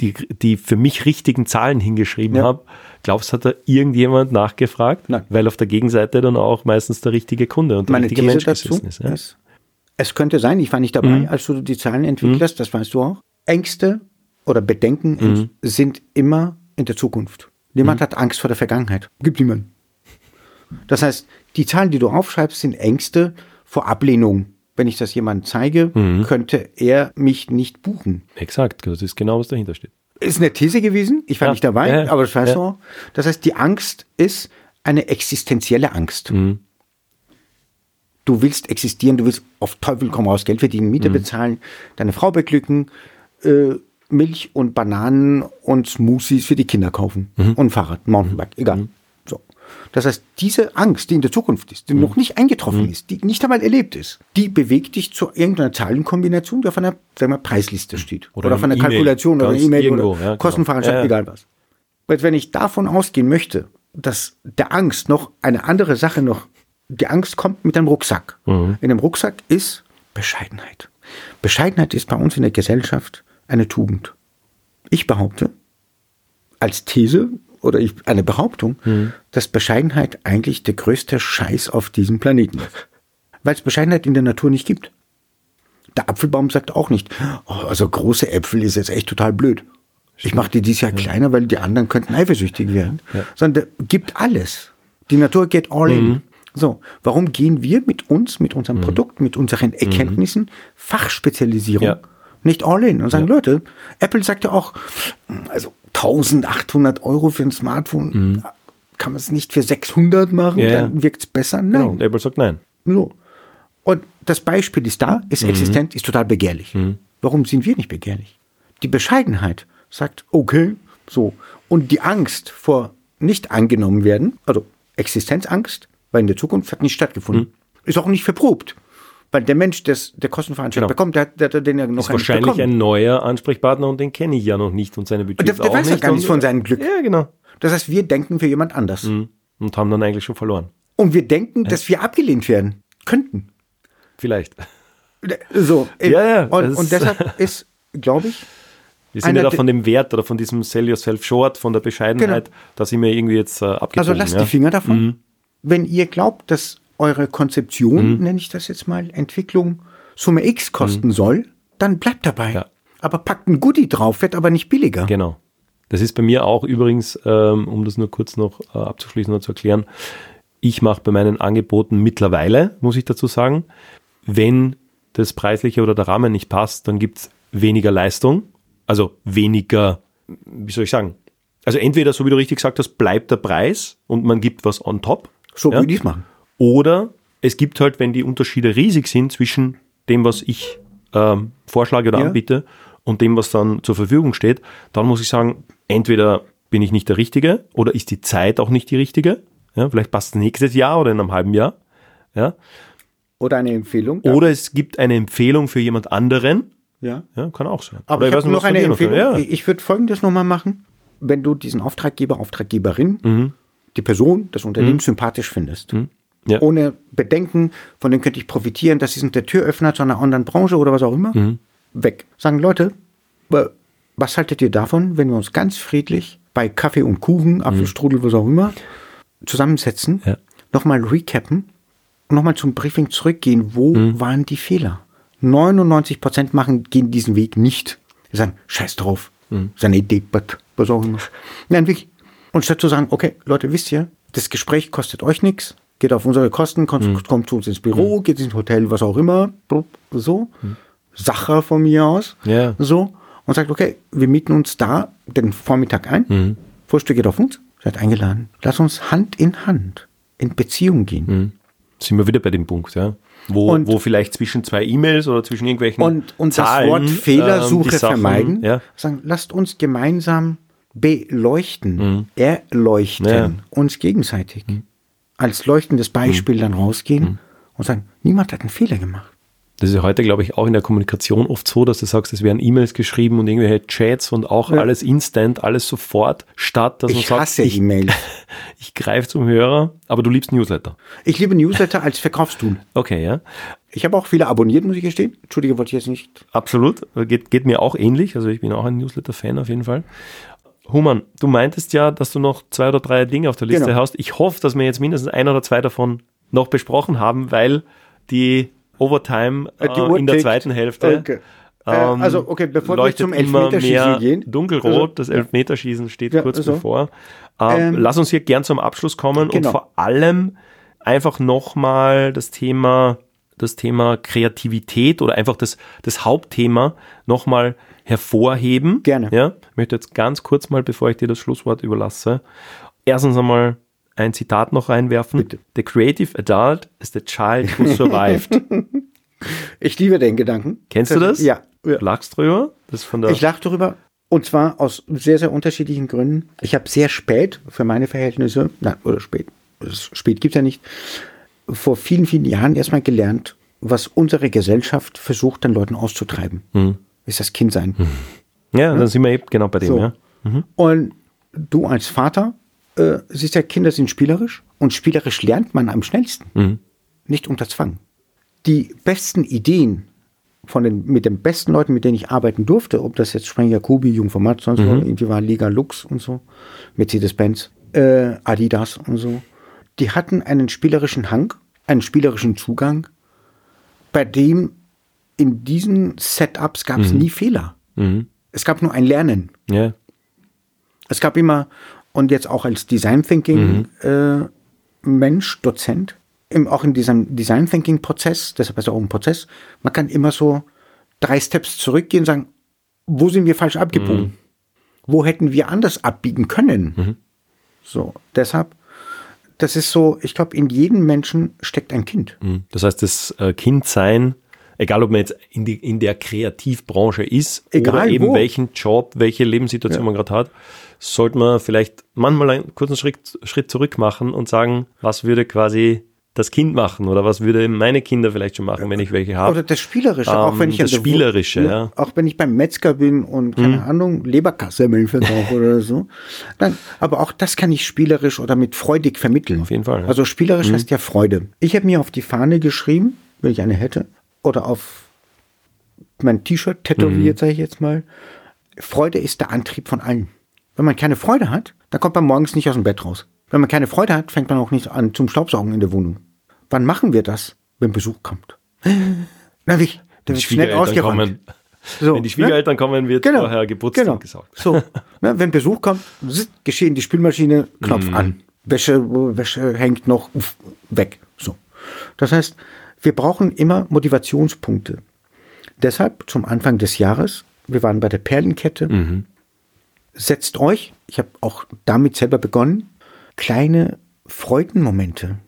die, die für mich richtigen Zahlen hingeschrieben Ja. habe, glaubst du, hat da irgendjemand nachgefragt? Nein. Weil auf der Gegenseite dann auch meistens der richtige Kunde und der Meine richtige These Mensch dazu ist. Ja? ist, es könnte sein, ich war nicht dabei, als du die Zahlen entwickelt hast, das weißt du auch. Ängste oder Bedenken sind immer in der Zukunft. Niemand hat Angst vor der Vergangenheit. Gibt niemanden. Das heißt, die Zahlen, die du aufschreibst, sind Ängste vor Ablehnung. Wenn ich das jemandem zeige, könnte er mich nicht buchen. Exakt, das ist genau, was dahinter steht. Ist eine These gewesen, ich war Ja, nicht dabei, ja, ja, aber das weißt ja. du auch. Das heißt, die Angst ist eine existenzielle Angst. Mhm. Du willst existieren, du willst auf Teufel komm raus Geld verdienen, Miete Mhm. bezahlen, deine Frau beglücken, äh, Milch und Bananen und Smoothies für die Kinder kaufen Mhm. und Fahrrad, Mountainbike, egal. So. Das heißt, diese Angst, die in der Zukunft ist, die Mhm. noch nicht eingetroffen ist, die nicht einmal erlebt ist, die bewegt dich zu irgendeiner Zahlenkombination, die auf einer sagen wir, Preisliste steht. Oder Oder, auf eine einer E-Mail. Kalkulation oder E-Mail oder ja, genau. Kostenveranstaltung, Ja, ja. egal was. Weil wenn ich davon ausgehen möchte, dass der Angst noch eine andere Sache noch, die Angst kommt mit einem Rucksack. Mhm. In dem Rucksack ist Bescheidenheit. Bescheidenheit ist bei uns in der Gesellschaft eine Tugend. Ich behaupte, als These, oder ich, eine Behauptung, dass Bescheidenheit eigentlich der größte Scheiß auf diesem Planeten ist. Weil es Bescheidenheit in der Natur nicht gibt. Der Apfelbaum sagt auch nicht, oh, also große Äpfel ist jetzt echt total blöd. Ich mache die dieses Jahr kleiner, weil die anderen könnten eifersüchtig werden. Sondern der gibt alles. Die Natur geht all in. So, warum gehen wir mit uns, mit unserem Produkt, mit unseren Erkenntnissen, Fachspezialisierung, Ja. Nicht all in und sagen, Leute, Apple sagt ja auch, also 1800 Euro für ein Smartphone, kann man es nicht für 600 machen, Ja, ja. dann wirkt es besser? Nein. Genau. Und Apple sagt nein. So. Und das Beispiel ist da, ist existent, ist total begehrlich. Warum sind wir nicht begehrlich? Die Bescheidenheit sagt, okay, so. Und die Angst vor nicht angenommen werden, also Existenzangst, weil in der Zukunft hat nicht stattgefunden. Ist auch nicht verprobt. Weil der Mensch, das, der Kostenveranstalter Genau. bekommt, der, der, der den ja noch ist wahrscheinlich bekommen. ein neuer Ansprechpartner und den kenne ich ja noch nicht und seine Budgets der, der auch weiß ja gar nicht und- von seinem Glück. Ja, genau. Das heißt, wir denken für jemand anders. Und haben dann eigentlich schon verloren. Und wir denken, dass wir abgelehnt werden könnten. Vielleicht. So. Ja, ja, Und, und deshalb ist, glaube ich, Wir sind ja da von dem Wert oder von diesem Sell Yourself Short, von der Bescheidenheit, Genau. da sind wir irgendwie jetzt äh, abgezogen. Also lasst ja. die Finger davon. Mhm. Wenn ihr glaubt, dass eure Konzeption, nenne ich das jetzt mal, Entwicklung Summe X kosten soll, dann bleibt dabei. Mhm. Ja. Aber packt ein Goodie drauf, wird aber nicht billiger. Genau. Das ist bei mir auch übrigens, ähm, um das nur kurz noch äh, abzuschließen und zu erklären, ich mache bei meinen Angeboten mittlerweile, muss ich dazu sagen, wenn das Preisliche oder der Rahmen nicht passt, dann gibt es weniger Leistung, also weniger, wie soll ich sagen, also entweder, so wie du richtig gesagt hast, bleibt der Preis und man gibt was on top. So Ja. würde ich es machen. Oder es gibt halt, wenn die Unterschiede riesig sind zwischen dem, was ich ähm, vorschlage oder Ja. anbiete und dem, was dann zur Verfügung steht, dann muss ich sagen, entweder bin ich nicht der Richtige oder ist die Zeit auch nicht die richtige. Ja, vielleicht passt es nächstes Jahr oder in einem halben Jahr. Ja. Oder eine Empfehlung. Oder es gibt eine Empfehlung für jemand anderen. ja. Ja, kann auch sein. Aber oder ich nicht, noch eine Empfehlung. Ja. Ich würde folgendes nochmal machen. Wenn du diesen Auftraggeber, Auftraggeberin, Mhm. die Person, das Unternehmen sympathisch findest, Ja. ohne Bedenken, von dem könnte ich profitieren, das ist der Türöffner zu einer anderen Branche oder was auch immer, Mhm. weg. Sagen Leute, was haltet ihr davon, wenn wir uns ganz friedlich bei Kaffee und Kuchen, Apfelstrudel, was auch immer, zusammensetzen, Mhm. Ja. nochmal recappen und nochmal zum Briefing zurückgehen, wo Mhm. waren die Fehler? 99 Prozent machen, gehen diesen Weg nicht. Die sagen, scheiß drauf, Mhm. seine Idee, was auch immer. Nein, wirklich. Und statt zu sagen, okay, Leute, wisst ihr, das Gespräch kostet euch nichts, geht auf unsere Kosten, kommt, Mhm. kommt zu uns ins Büro, geht ins Hotel, was auch immer, so. Sacher von mir aus, Mhm. Ja. so. Und sagt, okay, wir mieten uns da den Vormittag ein, Mhm. Frühstück geht auf uns, seid eingeladen. Lass uns Hand in Hand in Beziehung gehen. Sind wir wieder bei dem Punkt, ja. Wo, Und- wo vielleicht zwischen zwei E-Mails oder zwischen irgendwelchen Und, und Zahlen, das Wort Fehlersuche ähm, Sachen, vermeiden. Ja. Sagen, lasst uns gemeinsam beleuchten, erleuchten, Mhm. Ja. Mhm. uns gegenseitig. Als leuchtendes Beispiel dann rausgehen und sagen, niemand hat einen Fehler gemacht. Das ist ja heute, glaube ich, auch in der Kommunikation oft so, dass du sagst, es werden E-Mails geschrieben und irgendwelche Chats und auch alles instant, alles sofort, statt dass man Ich sagt, hasse ich, E-Mails. ich greife zum Hörer, aber du liebst Newsletter. Ich liebe Newsletter als Verkaufstool. Okay, ja. Ich habe auch viele abonniert, muss ich gestehen. Entschuldige, wollte ich jetzt nicht. Absolut. Geht, geht mir auch ähnlich. Also ich bin auch ein Newsletter-Fan auf jeden Fall. Human, du meintest ja, dass du noch zwei oder drei Dinge auf der Liste Genau. hast. Ich hoffe, dass wir jetzt mindestens ein oder zwei davon noch besprochen haben, weil die Overtime Äh, die äh, in der tickt. zweiten Hälfte Okay. Äh, ähm, also, okay, bevor wir zum immer Elfmeterschießen mehr gehen. dunkelrot. Also, das Elfmeterschießen steht Ja, kurz also. bevor. Ähm, Ähm, lass uns hier gern zum Abschluss kommen genau. und vor allem einfach nochmal das Thema, das Thema Kreativität oder einfach das, das Hauptthema nochmal hervorheben. Gerne. Ja, ich möchte jetzt ganz kurz mal, bevor ich dir das Schlusswort überlasse, erstens einmal ein Zitat noch reinwerfen. Bitte. The creative adult is the child who survived. Ich liebe den Gedanken. Kennst du das? Ja. Lachst drüber? Das von der Ich lache darüber. Und zwar aus sehr, sehr unterschiedlichen Gründen. Ich habe sehr spät, für meine Verhältnisse, nein, oder spät, spät gibt's ja nicht, vor vielen, vielen Jahren erstmal gelernt, was unsere Gesellschaft versucht, den Leuten auszutreiben. Ist das Kindsein. ja, dann sind wir eben genau bei dem, So. ja. Und du als Vater äh, siehst ja, Kinder sind spielerisch und spielerisch lernt man am schnellsten. Mhm. Nicht unter Zwang. Die besten Ideen von den, mit den besten Leuten, mit denen ich arbeiten durfte, ob das jetzt Spreng Jacobi, Jungformat, sonst wo, irgendwie war Liga Lux und so, Mercedes-Benz, äh, Adidas und so, die hatten einen spielerischen Hang, einen spielerischen Zugang, bei dem in diesen Setups gab es nie Fehler. Es gab nur ein Lernen. Ja. Es gab immer, und jetzt auch als Design Thinking äh, Mensch, Dozent, im, auch in diesem Design Thinking Prozess, deshalb ist es auch ein Prozess, man kann immer so drei Steps zurückgehen und sagen, wo sind wir falsch abgebogen? Wo hätten wir anders abbiegen können? So, deshalb, das ist so, ich glaube, in jedem Menschen steckt ein Kind. Mhm. Das heißt, das äh, Kindsein, egal ob man jetzt in, die, in der Kreativbranche ist Egal oder eben wo. welchen Job, welche Lebenssituation man gerade hat, sollte man vielleicht manchmal einen kurzen Schritt, Schritt zurück machen und sagen, was würde quasi das Kind machen oder was würde meine Kinder vielleicht schon machen, wenn ich welche habe. Oder das Spielerische, auch Ähm, wenn ich das Spielerische, ja. Mhm. Auch wenn ich beim Metzger bin und keine Ahnung, Leberkassemmeln verkaufe oder so. Dann, aber auch das kann ich spielerisch oder mit freudig vermitteln. Auf jeden Fall, ja. Mhm. Also spielerisch heißt ja Freude. Ich habe mir auf die Fahne geschrieben, wenn ich eine hätte, oder auf mein T-Shirt tätowiert, Mhm. sage ich jetzt mal. Freude ist der Antrieb von allen. Wenn man keine Freude hat, dann kommt man morgens nicht aus dem Bett raus. Wenn man keine Freude hat, fängt man auch nicht an zum Staubsaugen in der Wohnung. Wann machen wir das, wenn Besuch kommt? Na, wie? Die wird schnell ausgeräumt. So, wenn die ne? Schwiegereltern kommen, wird Genau. vorher geputzt genau. und gesaugt. So, ne, wenn Besuch kommt, geschehen die Spülmaschine, Knopf Mhm. an. Wäsche, Wäsche hängt noch uff, weg. So. Das heißt, wir brauchen immer Motivationspunkte. Deshalb zum Anfang des Jahres, wir waren bei der Perlenkette, Mhm. setzt euch, ich habe auch damit selber begonnen, kleine Freudenmomente.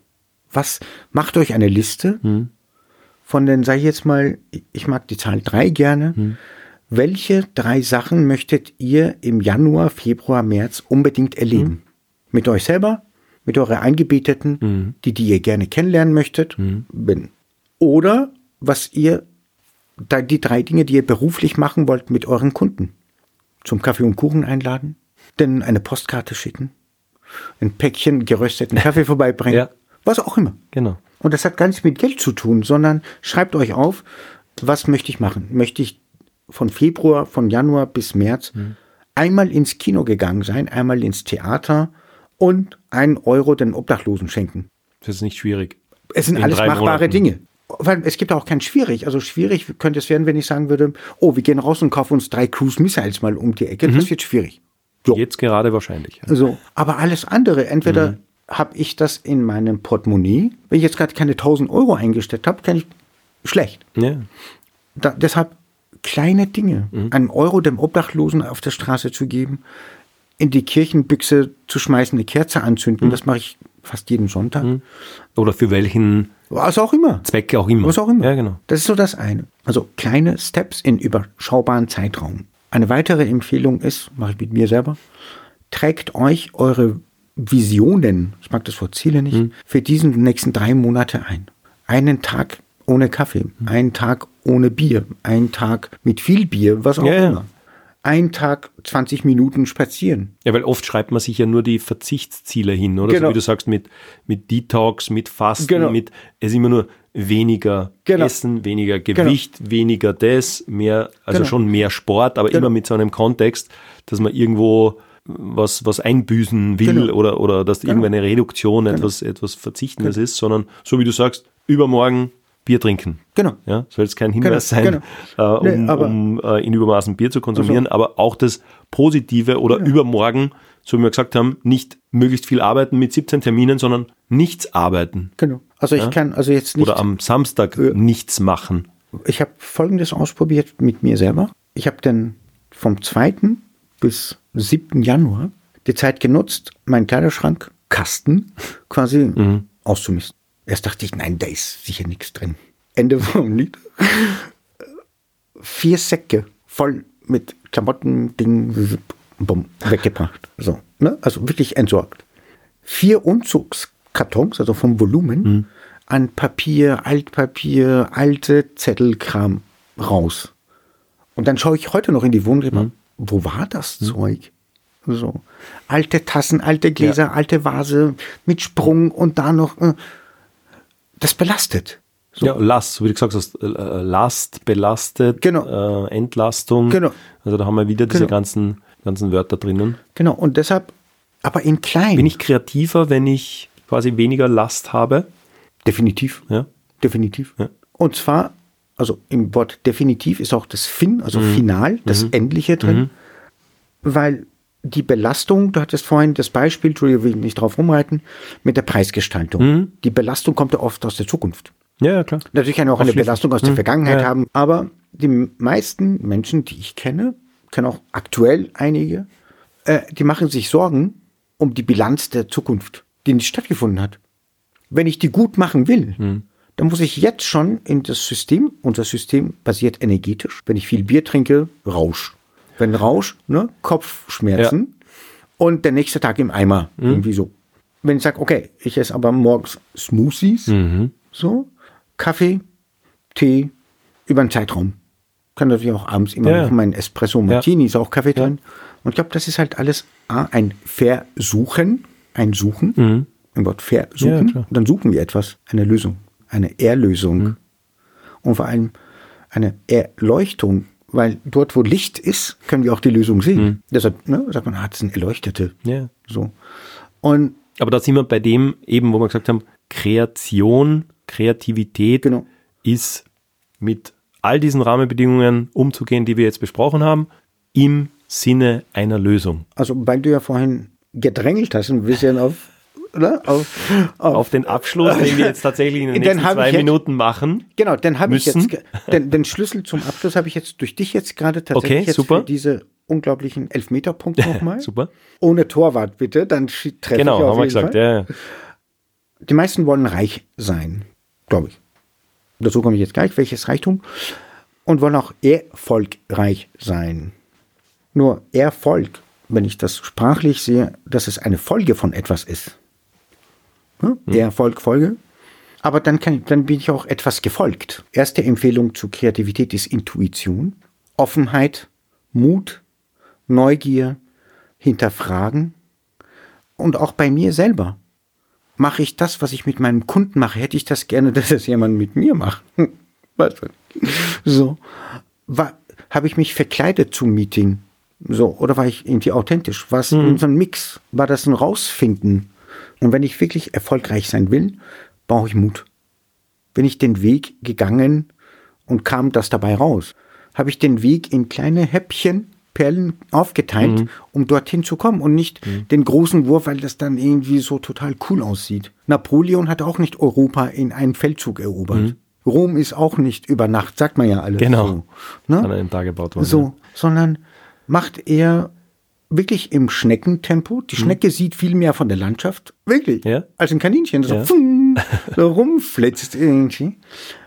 Was macht euch eine Liste Mhm. von den, sag ich jetzt mal, ich mag die Zahl drei gerne. Mhm. Welche drei Sachen möchtet ihr im Januar, Februar, März unbedingt erleben? Mhm. Mit euch selber, mit eurer Eingebeteten, die, die ihr gerne kennenlernen möchtet, Mhm. wenn. Oder was ihr, da- die drei Dinge, die ihr beruflich machen wollt mit euren Kunden. Zum Kaffee und Kuchen einladen, denn eine Postkarte schicken, ein Päckchen gerösteten Kaffee vorbeibringen, Ja. was auch immer. Genau. Und das hat gar nichts mit Geld zu tun, sondern schreibt euch auf, was möchte ich machen? Möchte ich von Februar, von Januar bis März einmal ins Kino gegangen sein, einmal ins Theater und einen Euro den Obdachlosen schenken? Das ist nicht schwierig. Es sind In alles machbare Monaten. Dinge. Weil es gibt auch kein schwierig. Also schwierig könnte es werden, wenn ich sagen würde, oh, wir gehen raus und kaufen uns drei Cruise Missiles mal um die Ecke. Das wird schwierig. So. Jetzt gerade wahrscheinlich. Ja. So, aber alles andere, entweder Mhm. habe ich das in meinem Portemonnaie, wenn ich jetzt gerade keine 1000 Euro eingesteckt habe, kann ich schlecht. Ja. Da, deshalb kleine Dinge, Mhm. einen Euro dem Obdachlosen auf der Straße zu geben, in die Kirchenbüchse zu schmeißen, eine Kerze Mhm. anzünden, das mache ich fast jeden Sonntag. Oder für welchen Was auch immer. Zweck auch immer. Was auch immer. Ja, genau. Das ist so das eine. Also kleine Steps in überschaubaren Zeitraum. Eine weitere Empfehlung ist, mache ich mit mir selber, trägt euch eure Visionen, ich mag das Wort Ziele nicht, Mhm. für diesen nächsten drei Monate ein. Einen Tag ohne Kaffee, Mhm. einen Tag ohne Bier, einen Tag mit viel Bier, was auch Ja, ja. Immer. Ein Tag 20 Minuten spazieren. Ja, weil oft schreibt man sich ja nur die Verzichtsziele hin, oder? Genau. So wie du sagst, mit, mit Detox, mit Fasten, Genau. mit, es ist immer nur weniger Genau. Essen, weniger Gewicht, weniger das, mehr, also Genau. schon mehr Sport, aber Genau. immer mit so einem Kontext, dass man irgendwo was, was einbüßen will Genau. oder, oder dass irgendeine Reduktion etwas, etwas Verzichtendes Genau. ist, sondern so wie du sagst, übermorgen Bier trinken. Genau. Ja, soll jetzt kein Hinweis Genau, sein, genau. äh, um, Nee, aber- um äh, in Übermaßen Bier zu konsumieren, aber auch das Positive oder übermorgen, so wie wir gesagt haben, nicht möglichst viel arbeiten mit 17 Terminen, sondern nichts arbeiten. Genau. Also ich kann also jetzt nicht. Oder am Samstag nichts machen. Ich habe Folgendes ausprobiert mit mir selber. Ich habe dann vom 2. bis 7. Januar die Zeit genutzt, meinen Kleiderschrank, Kasten, quasi auszumisten. Erst dachte ich, nein, da ist sicher nichts drin. Ende vom Lied. Vier Säcke voll mit Klamotten, Dingen, bumm, weggebracht. So, ne? Also wirklich entsorgt. Vier Umzugskartons, also vom Volumen, an Papier, Altpapier, alte Zettelkram raus. Und dann schaue ich heute noch in die Wohnung, mir, wo war das Zeug? So. Alte Tassen, alte Gläser, alte Vase mit Sprung und da noch. äh, Das belastet. Ja, Last, so wie du gesagt hast, äh, Last, belastet, Genau. äh, Entlastung. Genau. Also da haben wir wieder diese Genau. ganzen, ganzen Wörter drinnen. Genau, und deshalb, aber in klein. Bin ich kreativer, wenn ich quasi weniger Last habe? Definitiv. Ja. Definitiv. Ja. Und zwar, also im Wort definitiv ist auch das Fin, also Mhm. Final, das Endliche drin. Weil die Belastung, du hattest vorhin das Beispiel, Entschuldigung, will ich nicht drauf rumreiten, mit der Preisgestaltung. Mhm. Die Belastung kommt ja oft aus der Zukunft. Ja, klar. Natürlich kann er auch eine. Belastung aus der Mhm. Vergangenheit Ja. haben, aber die meisten Menschen, die ich kenne, kenne auch aktuell einige, äh, die machen sich Sorgen um die Bilanz der Zukunft, die nicht stattgefunden hat. Wenn ich die gut machen will, Mhm. dann muss ich jetzt schon in das System, unser System basiert energetisch. Wenn ich viel Bier trinke, Rausch. Wenn Rausch, ne, Kopfschmerzen und der nächste Tag im Eimer, Mhm. irgendwie so. Wenn ich sage, okay, ich esse aber morgens Smoothies, Mhm. so, Kaffee, Tee, über einen Zeitraum. Kann natürlich auch abends immer Ja, ja. noch mein Espresso Martini, ist auch Kaffee drin. Und ich glaube, das ist halt alles A, ein Versuchen, ein Suchen, im Wort Mhm. Ja, Versuchen. klar. und dann suchen wir etwas, eine Lösung, eine Erlösung. Mhm. Und vor allem eine Erleuchtung, weil dort, wo Licht ist, können wir auch die Lösung sehen. Mhm. Deshalb ne, sagt man, ah, das sind Erleuchtete. Ja. So. Und Aber da sind wir bei dem eben, wo wir gesagt haben, Kreation, Kreativität Genau. ist mit all diesen Rahmenbedingungen umzugehen, die wir jetzt besprochen haben, im Sinne einer Lösung. also, weil du ja vorhin gedrängelt hast, ein bisschen auf, oder? Auf, auf, Auf den Abschluss, den wir jetzt tatsächlich in den Den nächsten zwei jetzt- Minuten machen. Genau, den habe ich jetzt, den, den Schlüssel zum Abschluss habe ich jetzt durch dich jetzt gerade tatsächlich Okay, jetzt super. für diese unglaublichen Elfmeterpunkte nochmal. Super. Ohne Torwart bitte, dann treffe Genau, ich auf haben wir gesagt. Ja. Die meisten wollen reich sein, glaube ich. Dazu komme ich jetzt gleich, welches Reichtum. Und wollen auch erfolgreich sein. Nur Erfolg, wenn ich das sprachlich sehe, dass es eine Folge von etwas ist. Hm? Erfolg, Folge. Aber dann, kann, dann bin ich auch etwas gefolgt. Erste Empfehlung zur Kreativität ist Intuition, Offenheit, Mut, Neugier, Hinterfragen und auch bei mir selber. Mache ich das, was ich mit meinem Kunden mache, hätte ich das gerne, dass es jemand mit mir macht. Weißt du? So. War, habe ich mich verkleidet zum Meeting? So, oder war ich irgendwie authentisch? War es so ein Mix? War das ein Rausfinden? Und wenn ich wirklich erfolgreich sein will, brauche ich Mut. Bin ich den Weg gegangen und kam das dabei raus? Habe ich den Weg in kleine Häppchen, Perlen aufgeteilt, um dorthin zu kommen und nicht den großen Wurf, weil das dann irgendwie so total cool aussieht. Napoleon hat auch nicht Europa in einen Feldzug erobert. Rom ist auch nicht über Nacht, sagt man ja alles. Genau. So, ne? An einem Tag gebaut worden. So, sondern macht er wirklich im Schneckentempo. Die Schnecke sieht viel mehr von der Landschaft, wirklich, Mhm. Ja. als ein Kaninchen, das Ja. so, pfung, so rumflitzt irgendwie.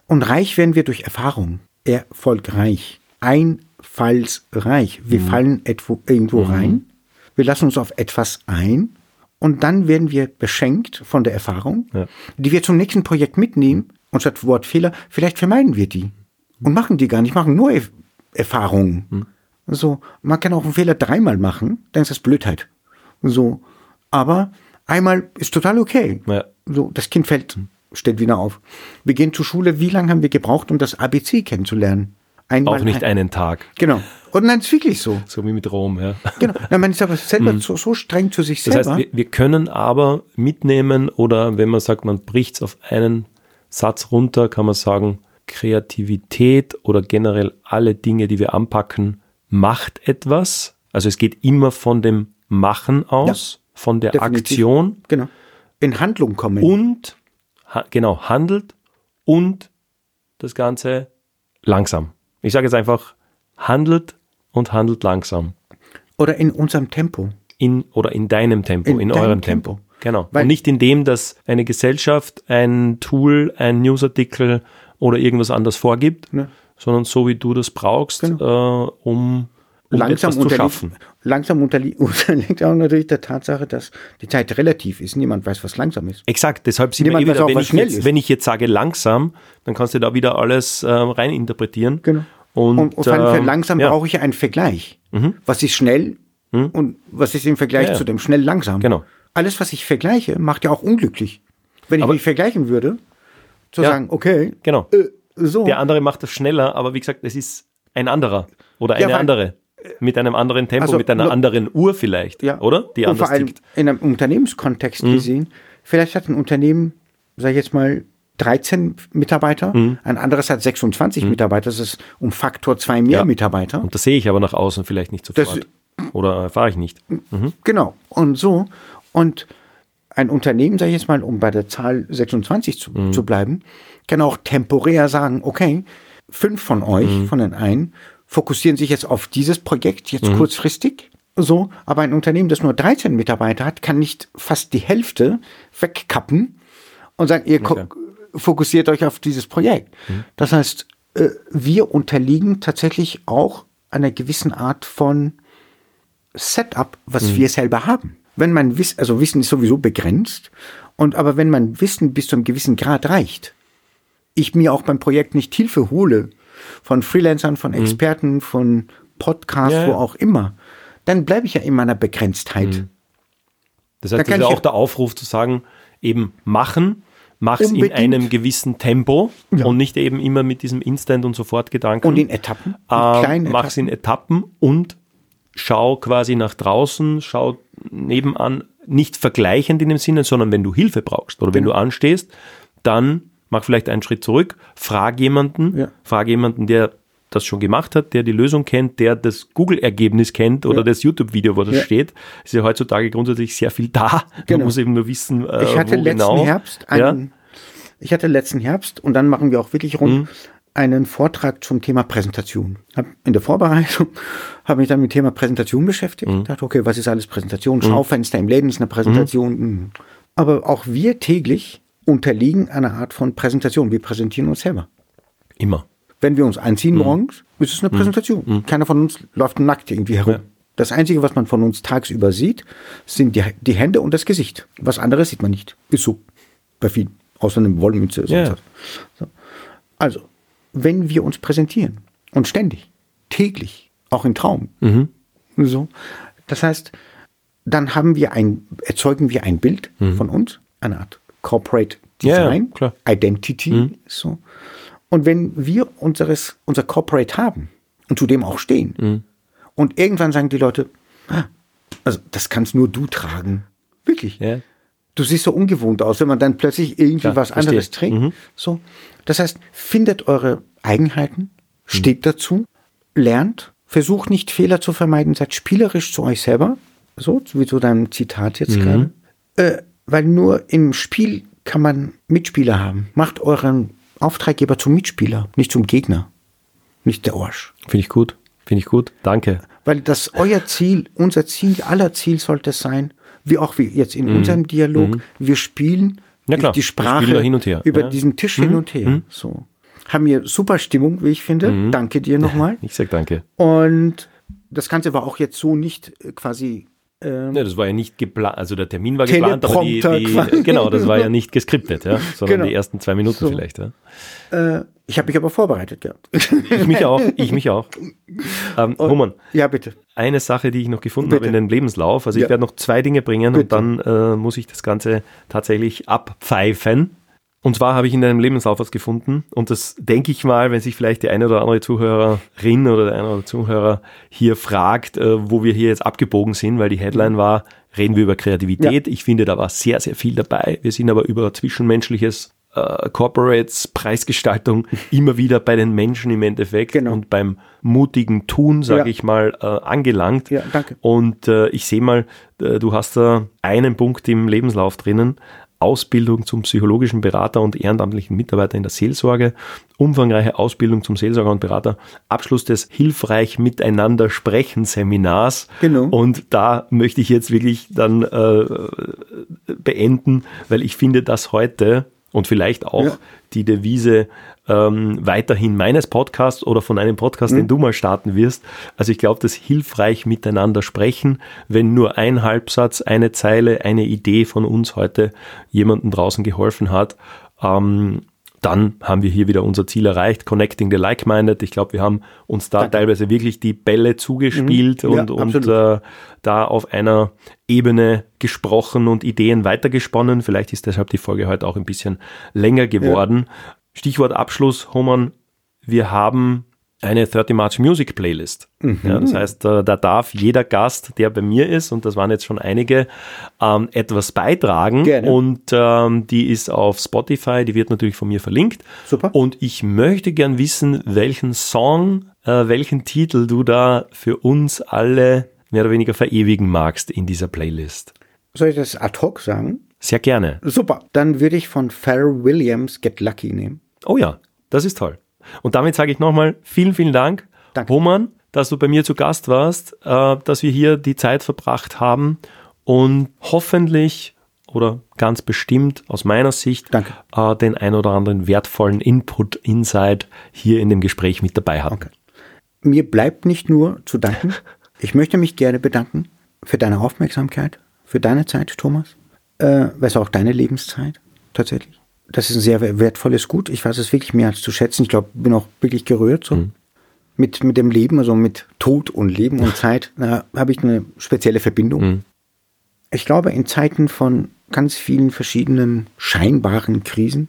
Und reich werden wir durch Erfahrung. Erfolgreich. Einfallsreich. Wir Mhm. fallen etwo, irgendwo rein. Wir lassen uns auf etwas ein. Und dann werden wir beschenkt von der Erfahrung, Ja. die wir zum nächsten Projekt mitnehmen. Und statt Wortfehler, vielleicht vermeiden wir die. Und machen die gar nicht, machen nur Erf- Erfahrungen. So, man kann auch einen Fehler dreimal machen, dann ist das Blödheit. So, aber einmal ist total okay. Ja. So, das Kind fällt, steht wieder auf. Wir gehen zur Schule. Wie lange haben wir gebraucht, um das ABC kennenzulernen? Einmal Auch nicht ein, einen Tag. Genau. Und nein, ist wirklich so. So wie mit Rom. Ja. Genau. Na, man ist aber selber so, so streng zu sich Mhm. Das selber. heißt, wir, wir können aber mitnehmen oder wenn man sagt, man bricht es auf einen Satz runter, kann man sagen, Kreativität oder generell alle Dinge, die wir anpacken, macht etwas. Also es geht immer von dem Machen aus, von der definitiv. Aktion genau. In Handlung kommen. und ha genau handelt und das Ganze langsam. Ich sage jetzt einfach, handelt und handelt langsam. Oder in unserem Tempo. in oder in deinem Tempo, In in, eurem Tempo. Tempo. Genau. Weil- und nicht in dem, dass eine Gesellschaft ein Tool, ein Newsartikel oder irgendwas anderes vorgibt, Ne. Sondern so wie du das brauchst, äh, um, um langsam etwas zu schaffen. langsam unterli unterliegt auch natürlich der Tatsache, dass die Zeit relativ ist. Niemand weiß, was langsam ist. Exakt, deshalb sind wir Niemand wieder, auch, wenn was ich, schnell jetzt, ist. wenn ich jetzt sage langsam, dann kannst du da wieder alles äh, reininterpretieren. Genau. Und, Und, und für ähm, langsam ja, Mhm. brauche ich ja einen Vergleich. Was ist schnell und was ist im Vergleich Ja, ja. zu dem schnell langsam? Genau. Alles, was ich vergleiche, macht ja auch unglücklich. Wenn ich Aber- mich vergleichen würde zu sagen, okay, Genau. äh, so. Der andere macht das schneller, aber wie gesagt, es ist ein anderer oder Ja, eine weil- andere. Mit einem anderen Tempo, Also mit einer anderen Uhr vielleicht, Ja. oder? Die und vor allem tickt. in einem Unternehmenskontext Mhm. gesehen, vielleicht hat ein Unternehmen, sag ich jetzt mal, 13 Mitarbeiter, Mhm. ein anderes hat 26 Mitarbeiter, das ist um Faktor zwei mehr Ja. Mitarbeiter. Und das sehe ich aber nach außen vielleicht nicht Das- sofort. oder erfahre ich nicht. Genau. Und so. Und ein Unternehmen, sage ich jetzt mal, um bei der Zahl 26 zu, Mhm. zu bleiben, kann auch temporär sagen, okay, fünf von euch, Mhm. von den einen, fokussieren sich jetzt auf dieses Projekt, jetzt Mhm. kurzfristig. So, aber ein Unternehmen, das nur 13 Mitarbeiter hat, kann nicht fast die Hälfte wegkappen und sagen, ihr ko- fokussiert euch auf dieses Projekt. Mhm. Das heißt, äh, wir unterliegen tatsächlich auch einer gewissen Art von Setup, was Mhm. wir selber haben. Wenn man Wissen, also Wissen ist sowieso begrenzt, und aber wenn man Wissen bis zu einem gewissen Grad reicht, ich mir auch beim Projekt nicht Hilfe hole von Freelancern, von Experten, von Podcasts, Mhm. Ja, wo ja. auch immer, dann bleibe ich ja in meiner Begrenztheit. Das heißt, Da das ist ich- auch der Aufruf zu sagen, eben machen, mach's in Unbedingt. einem gewissen Tempo Ja. und nicht eben immer mit diesem Instant- und Sofort-Gedanken. Und in Etappen, mit äh, kleinen mach's in Etappen. Und schau quasi nach draußen, schau nebenan, nicht vergleichend in dem Sinne, sondern wenn du Hilfe brauchst oder wenn Genau. du anstehst, dann mach vielleicht einen Schritt zurück, frag jemanden, Ja. frag jemanden, der das schon gemacht hat, der die Lösung kennt, der das Google-Ergebnis kennt oder Ja. das YouTube-Video, wo das Ja. steht. Ist ja heutzutage grundsätzlich sehr viel da. Genau. Man muss eben nur wissen, äh, Ich hatte wo letzten genau. Herbst einen, ich hatte letzten Herbst, und dann machen wir auch wirklich rund, Mhm. einen Vortrag zum Thema Präsentation. Hab in der Vorbereitung habe mich dann mit dem Thema Präsentation beschäftigt. Mhm. Dachte, okay, was ist alles Präsentation? Schaufenster im Läden ist eine Präsentation. Mhm. Aber auch wir täglich unterliegen einer Art von Präsentation. Wir präsentieren uns selber. Immer. Wenn wir uns anziehen morgens, ist es eine Präsentation. Keiner von uns läuft nackt irgendwie herum. Ja. Das Einzige, was man von uns tagsüber sieht, sind die, die Hände und das Gesicht. Was anderes sieht man nicht. Ist so. Bei vielen. Außer eine Wollmütze. Ja. So. Also, wenn wir uns präsentieren und ständig, täglich, auch im Traum, so, das heißt, dann haben wir ein, erzeugen wir ein Bild von uns, eine Art Corporate Ja, ja, Design, klar. Identity, so. Und wenn wir unseres, unser Corporate haben und zu dem auch stehen, und irgendwann sagen die Leute, ah, also das kannst nur du tragen. Wirklich. Ja. Du siehst so ungewohnt aus, wenn man dann plötzlich irgendwie Klar, was verstehe. anderes trägt. Mhm. So. Das heißt, findet eure Eigenheiten, steht dazu, lernt, versucht nicht Fehler zu vermeiden, seid spielerisch zu euch selber. So, wie zu deinem Zitat jetzt gerade. Äh, weil nur im Spiel kann man Mitspieler haben. Macht euren Auftraggeber zum Mitspieler, nicht zum Gegner. Nicht der Arsch. Finde ich gut. Finde ich gut. Danke. Weil das euer Ziel, unser Ziel, aller Ziel sollte es sein, wie auch wie jetzt in unserem Dialog, wir spielen Mhm. Ja, die Sprache spielen da hin und her. über Ja. Mhm. diesen Tisch hin und her. So. Haben wir super Stimmung, wie ich finde. Mhm. Danke dir nochmal. Ich sag danke. Und das Ganze war auch jetzt so nicht äh, quasi Ja, das war ja nicht geplant, also der Termin war geplant, aber die, die genau, das war ja nicht geskriptet, ja, sondern Genau. die ersten zwei Minuten So. vielleicht. Ja. äh, ich habe mich aber vorbereitet gehabt. Ich mich auch, ich mich auch. Ähm, Roman, ja, bitte. eine Sache, die ich noch gefunden Bitte. habe in den Lebenslauf. Also ich Ja. werde noch zwei Dinge bringen Bitte. und dann äh, muss ich das Ganze tatsächlich abpfeifen. Und zwar habe ich in deinem Lebenslauf was gefunden und das denke ich mal, wenn sich vielleicht die eine oder andere Zuhörerin oder der eine oder andere Zuhörer hier fragt, äh, wo wir hier jetzt abgebogen sind, weil die Headline war, reden wir über Kreativität. Ich finde, da war sehr, sehr viel dabei. Wir sind aber über zwischenmenschliches äh, Corporates, Preisgestaltung immer wieder bei den Menschen im Endeffekt Genau. und beim mutigen Tun, sage Ja. ich mal, äh, angelangt. Ja, danke. Und äh, ich sehe mal, äh, du hast da einen Punkt im Lebenslauf drinnen. Ausbildung zum psychologischen Berater und ehrenamtlichen Mitarbeiter in der Seelsorge, umfangreiche Ausbildung zum Seelsorger und Berater, Abschluss des Hilfreich Miteinander Sprechen Seminars. Genau. Und da möchte ich jetzt wirklich dann äh, beenden, weil ich finde, dass heute und vielleicht auch Ja. die Devise ähm, weiterhin meines Podcasts oder von einem Podcast, Mhm. den du mal starten wirst. Also ich glaube, das hilfreich miteinander sprechen, wenn nur ein Halbsatz, eine Zeile, eine Idee von uns heute jemandem draußen geholfen hat, ähm, dann haben wir hier wieder unser Ziel erreicht, Connecting the Like-Minded. Ich glaube, wir haben uns da Danke. teilweise wirklich die Bälle zugespielt mhm. und, ja, und äh, da auf einer Ebene gesprochen und Ideen weitergesponnen. Vielleicht ist deshalb die Folge heute auch ein bisschen länger geworden. Ja. Stichwort Abschluss, Homan. Wir haben eine 30 March Music Playlist. Mhm. Ja, das heißt, da, da, darf jeder Gast, der bei mir ist, und das waren jetzt schon einige, ähm, etwas beitragen. Gerne. Und ähm, die ist auf Spotify, die wird natürlich von mir verlinkt. Super. Und ich möchte gern wissen, welchen Song, äh, welchen Titel du da für uns alle mehr oder weniger verewigen magst in dieser Playlist. Soll ich das ad hoc sagen? Sehr gerne. Super. Dann würde ich von Pharrell Williams Get Lucky nehmen. Oh ja, das ist toll. Und damit sage ich nochmal vielen, vielen Dank, Danke. Roman, dass du bei mir zu Gast warst, äh, dass wir hier die Zeit verbracht haben und hoffentlich oder ganz bestimmt aus meiner Sicht äh, den ein oder anderen wertvollen Input, Insight hier in dem Gespräch mit dabei hatten. Okay. Mir bleibt nicht nur zu danken. Ich möchte mich gerne bedanken für deine Aufmerksamkeit, für deine Zeit, Thomas. Äh, weil es auch deine Lebenszeit tatsächlich das ist ein sehr wertvolles Gut. Ich weiß es wirklich mehr als zu schätzen. Ich glaube, bin auch wirklich gerührt so. Mhm. Mit, mit dem Leben, also mit Tod und Leben und Zeit, da habe ich eine spezielle Verbindung. Mhm. Ich glaube, in Zeiten von ganz vielen verschiedenen scheinbaren Krisen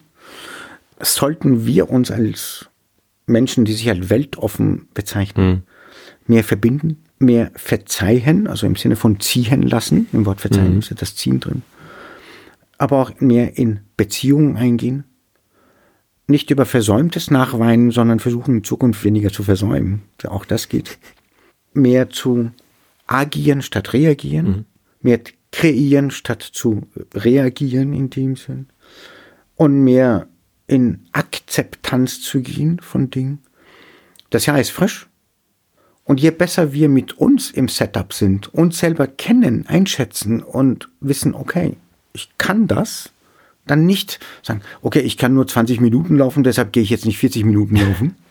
sollten wir uns als Menschen, die sich als weltoffen bezeichnen, mhm. mehr verbinden, mehr verzeihen, also im Sinne von ziehen lassen. Im Wort verzeihen mhm. ist das Ziehen drin aber auch mehr in Beziehungen eingehen. Nicht über Versäumtes nachweinen, sondern versuchen in Zukunft weniger zu versäumen. Auch das geht. Mehr zu agieren statt reagieren. Mhm. Mehr kreieren statt zu reagieren in dem Sinn. Und mehr in Akzeptanz zu gehen von Dingen. Das Jahr ist frisch. Und je besser wir mit uns im Setup sind, uns selber kennen, einschätzen und wissen, okay, ich kann das, dann nicht sagen, okay, ich kann nur 20 Minuten laufen, deshalb gehe ich jetzt nicht 40 Minuten laufen.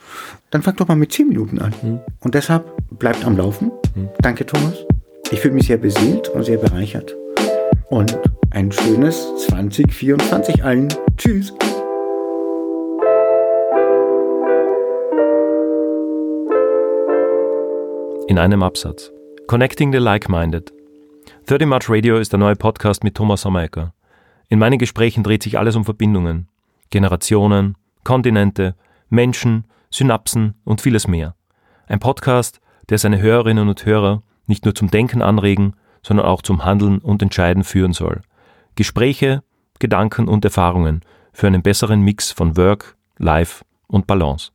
Dann fang doch mal mit 10 Minuten an. Mhm. Und deshalb bleibt am Laufen. Mhm. Danke, Thomas. Ich fühle mich sehr beseelt und sehr bereichert. Und ein schönes 2024 allen. Tschüss. In einem Absatz. Connecting the Like-Minded 30 March Radio ist der neue Podcast mit Thomas Sommerecker. In meinen Gesprächen dreht sich alles um Verbindungen, Generationen, Kontinente, Menschen, Synapsen und vieles mehr. Ein Podcast, der seine Hörerinnen und Hörer nicht nur zum Denken anregen, sondern auch zum Handeln und Entscheiden führen soll. Gespräche, Gedanken und Erfahrungen für einen besseren Mix von Work, Life und Balance.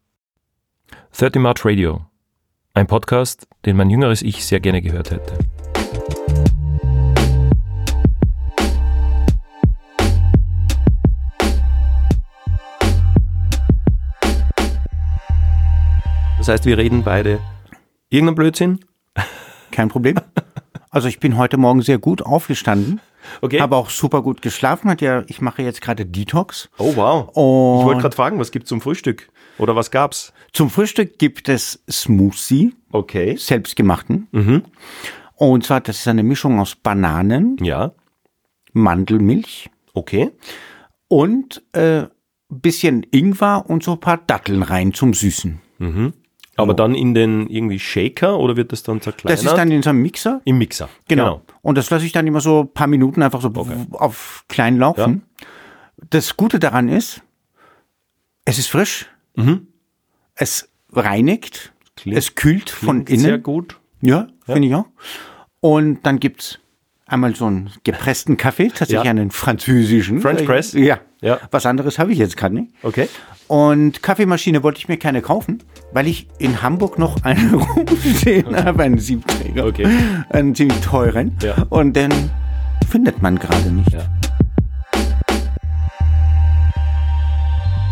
30 March Radio. Ein Podcast, den mein jüngeres Ich sehr gerne gehört hätte. Das heißt, wir reden beide irgendeinen Blödsinn. Kein Problem. Also ich bin heute Morgen sehr gut aufgestanden. Okay. Habe auch super gut geschlafen. Hat ja, ich mache jetzt gerade Detox. Oh wow. Und ich wollte gerade fragen, was gibt's zum Frühstück? Oder was gab's? Zum Frühstück gibt es Smoothie. Okay. Selbstgemachten. Mhm. Und zwar, das ist eine Mischung aus Bananen. Ja. Mandelmilch. Okay. Und äh, bisschen Ingwer und so ein paar Datteln rein zum Süßen. Mhm. Aber dann in den irgendwie Shaker oder wird das dann zerkleinert? Das ist dann in so einem Mixer. Im Mixer. Genau. genau. Und das lasse ich dann immer so ein paar Minuten einfach so okay. auf klein laufen. Ja. Das Gute daran ist, es ist frisch. Mhm. Es reinigt. Klingt, es kühlt von innen. Sehr gut. Ja, ja. finde ich auch. Und dann gibt's einmal so einen gepressten Kaffee, tatsächlich ja. einen französischen. French Press? Ja. ja. Was anderes habe ich jetzt gerade nicht. Okay. Und Kaffeemaschine wollte ich mir keine kaufen, weil ich in Hamburg noch eine rumstehen okay. habe, einen Siebträger. Okay. Einen ziemlich teuren. Ja. Und den findet man gerade nicht. Ja.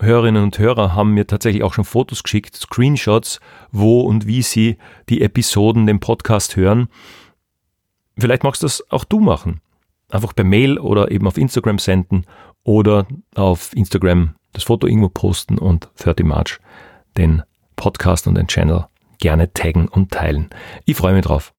Hörerinnen und Hörer haben mir tatsächlich auch schon Fotos geschickt, Screenshots, wo und wie sie die Episoden, den Podcast hören. Vielleicht magst du das auch du machen. Einfach per Mail oder eben auf Instagram senden oder auf Instagram das Foto irgendwo posten und 30 March den Podcast und den Channel gerne taggen und teilen. Ich freue mich drauf.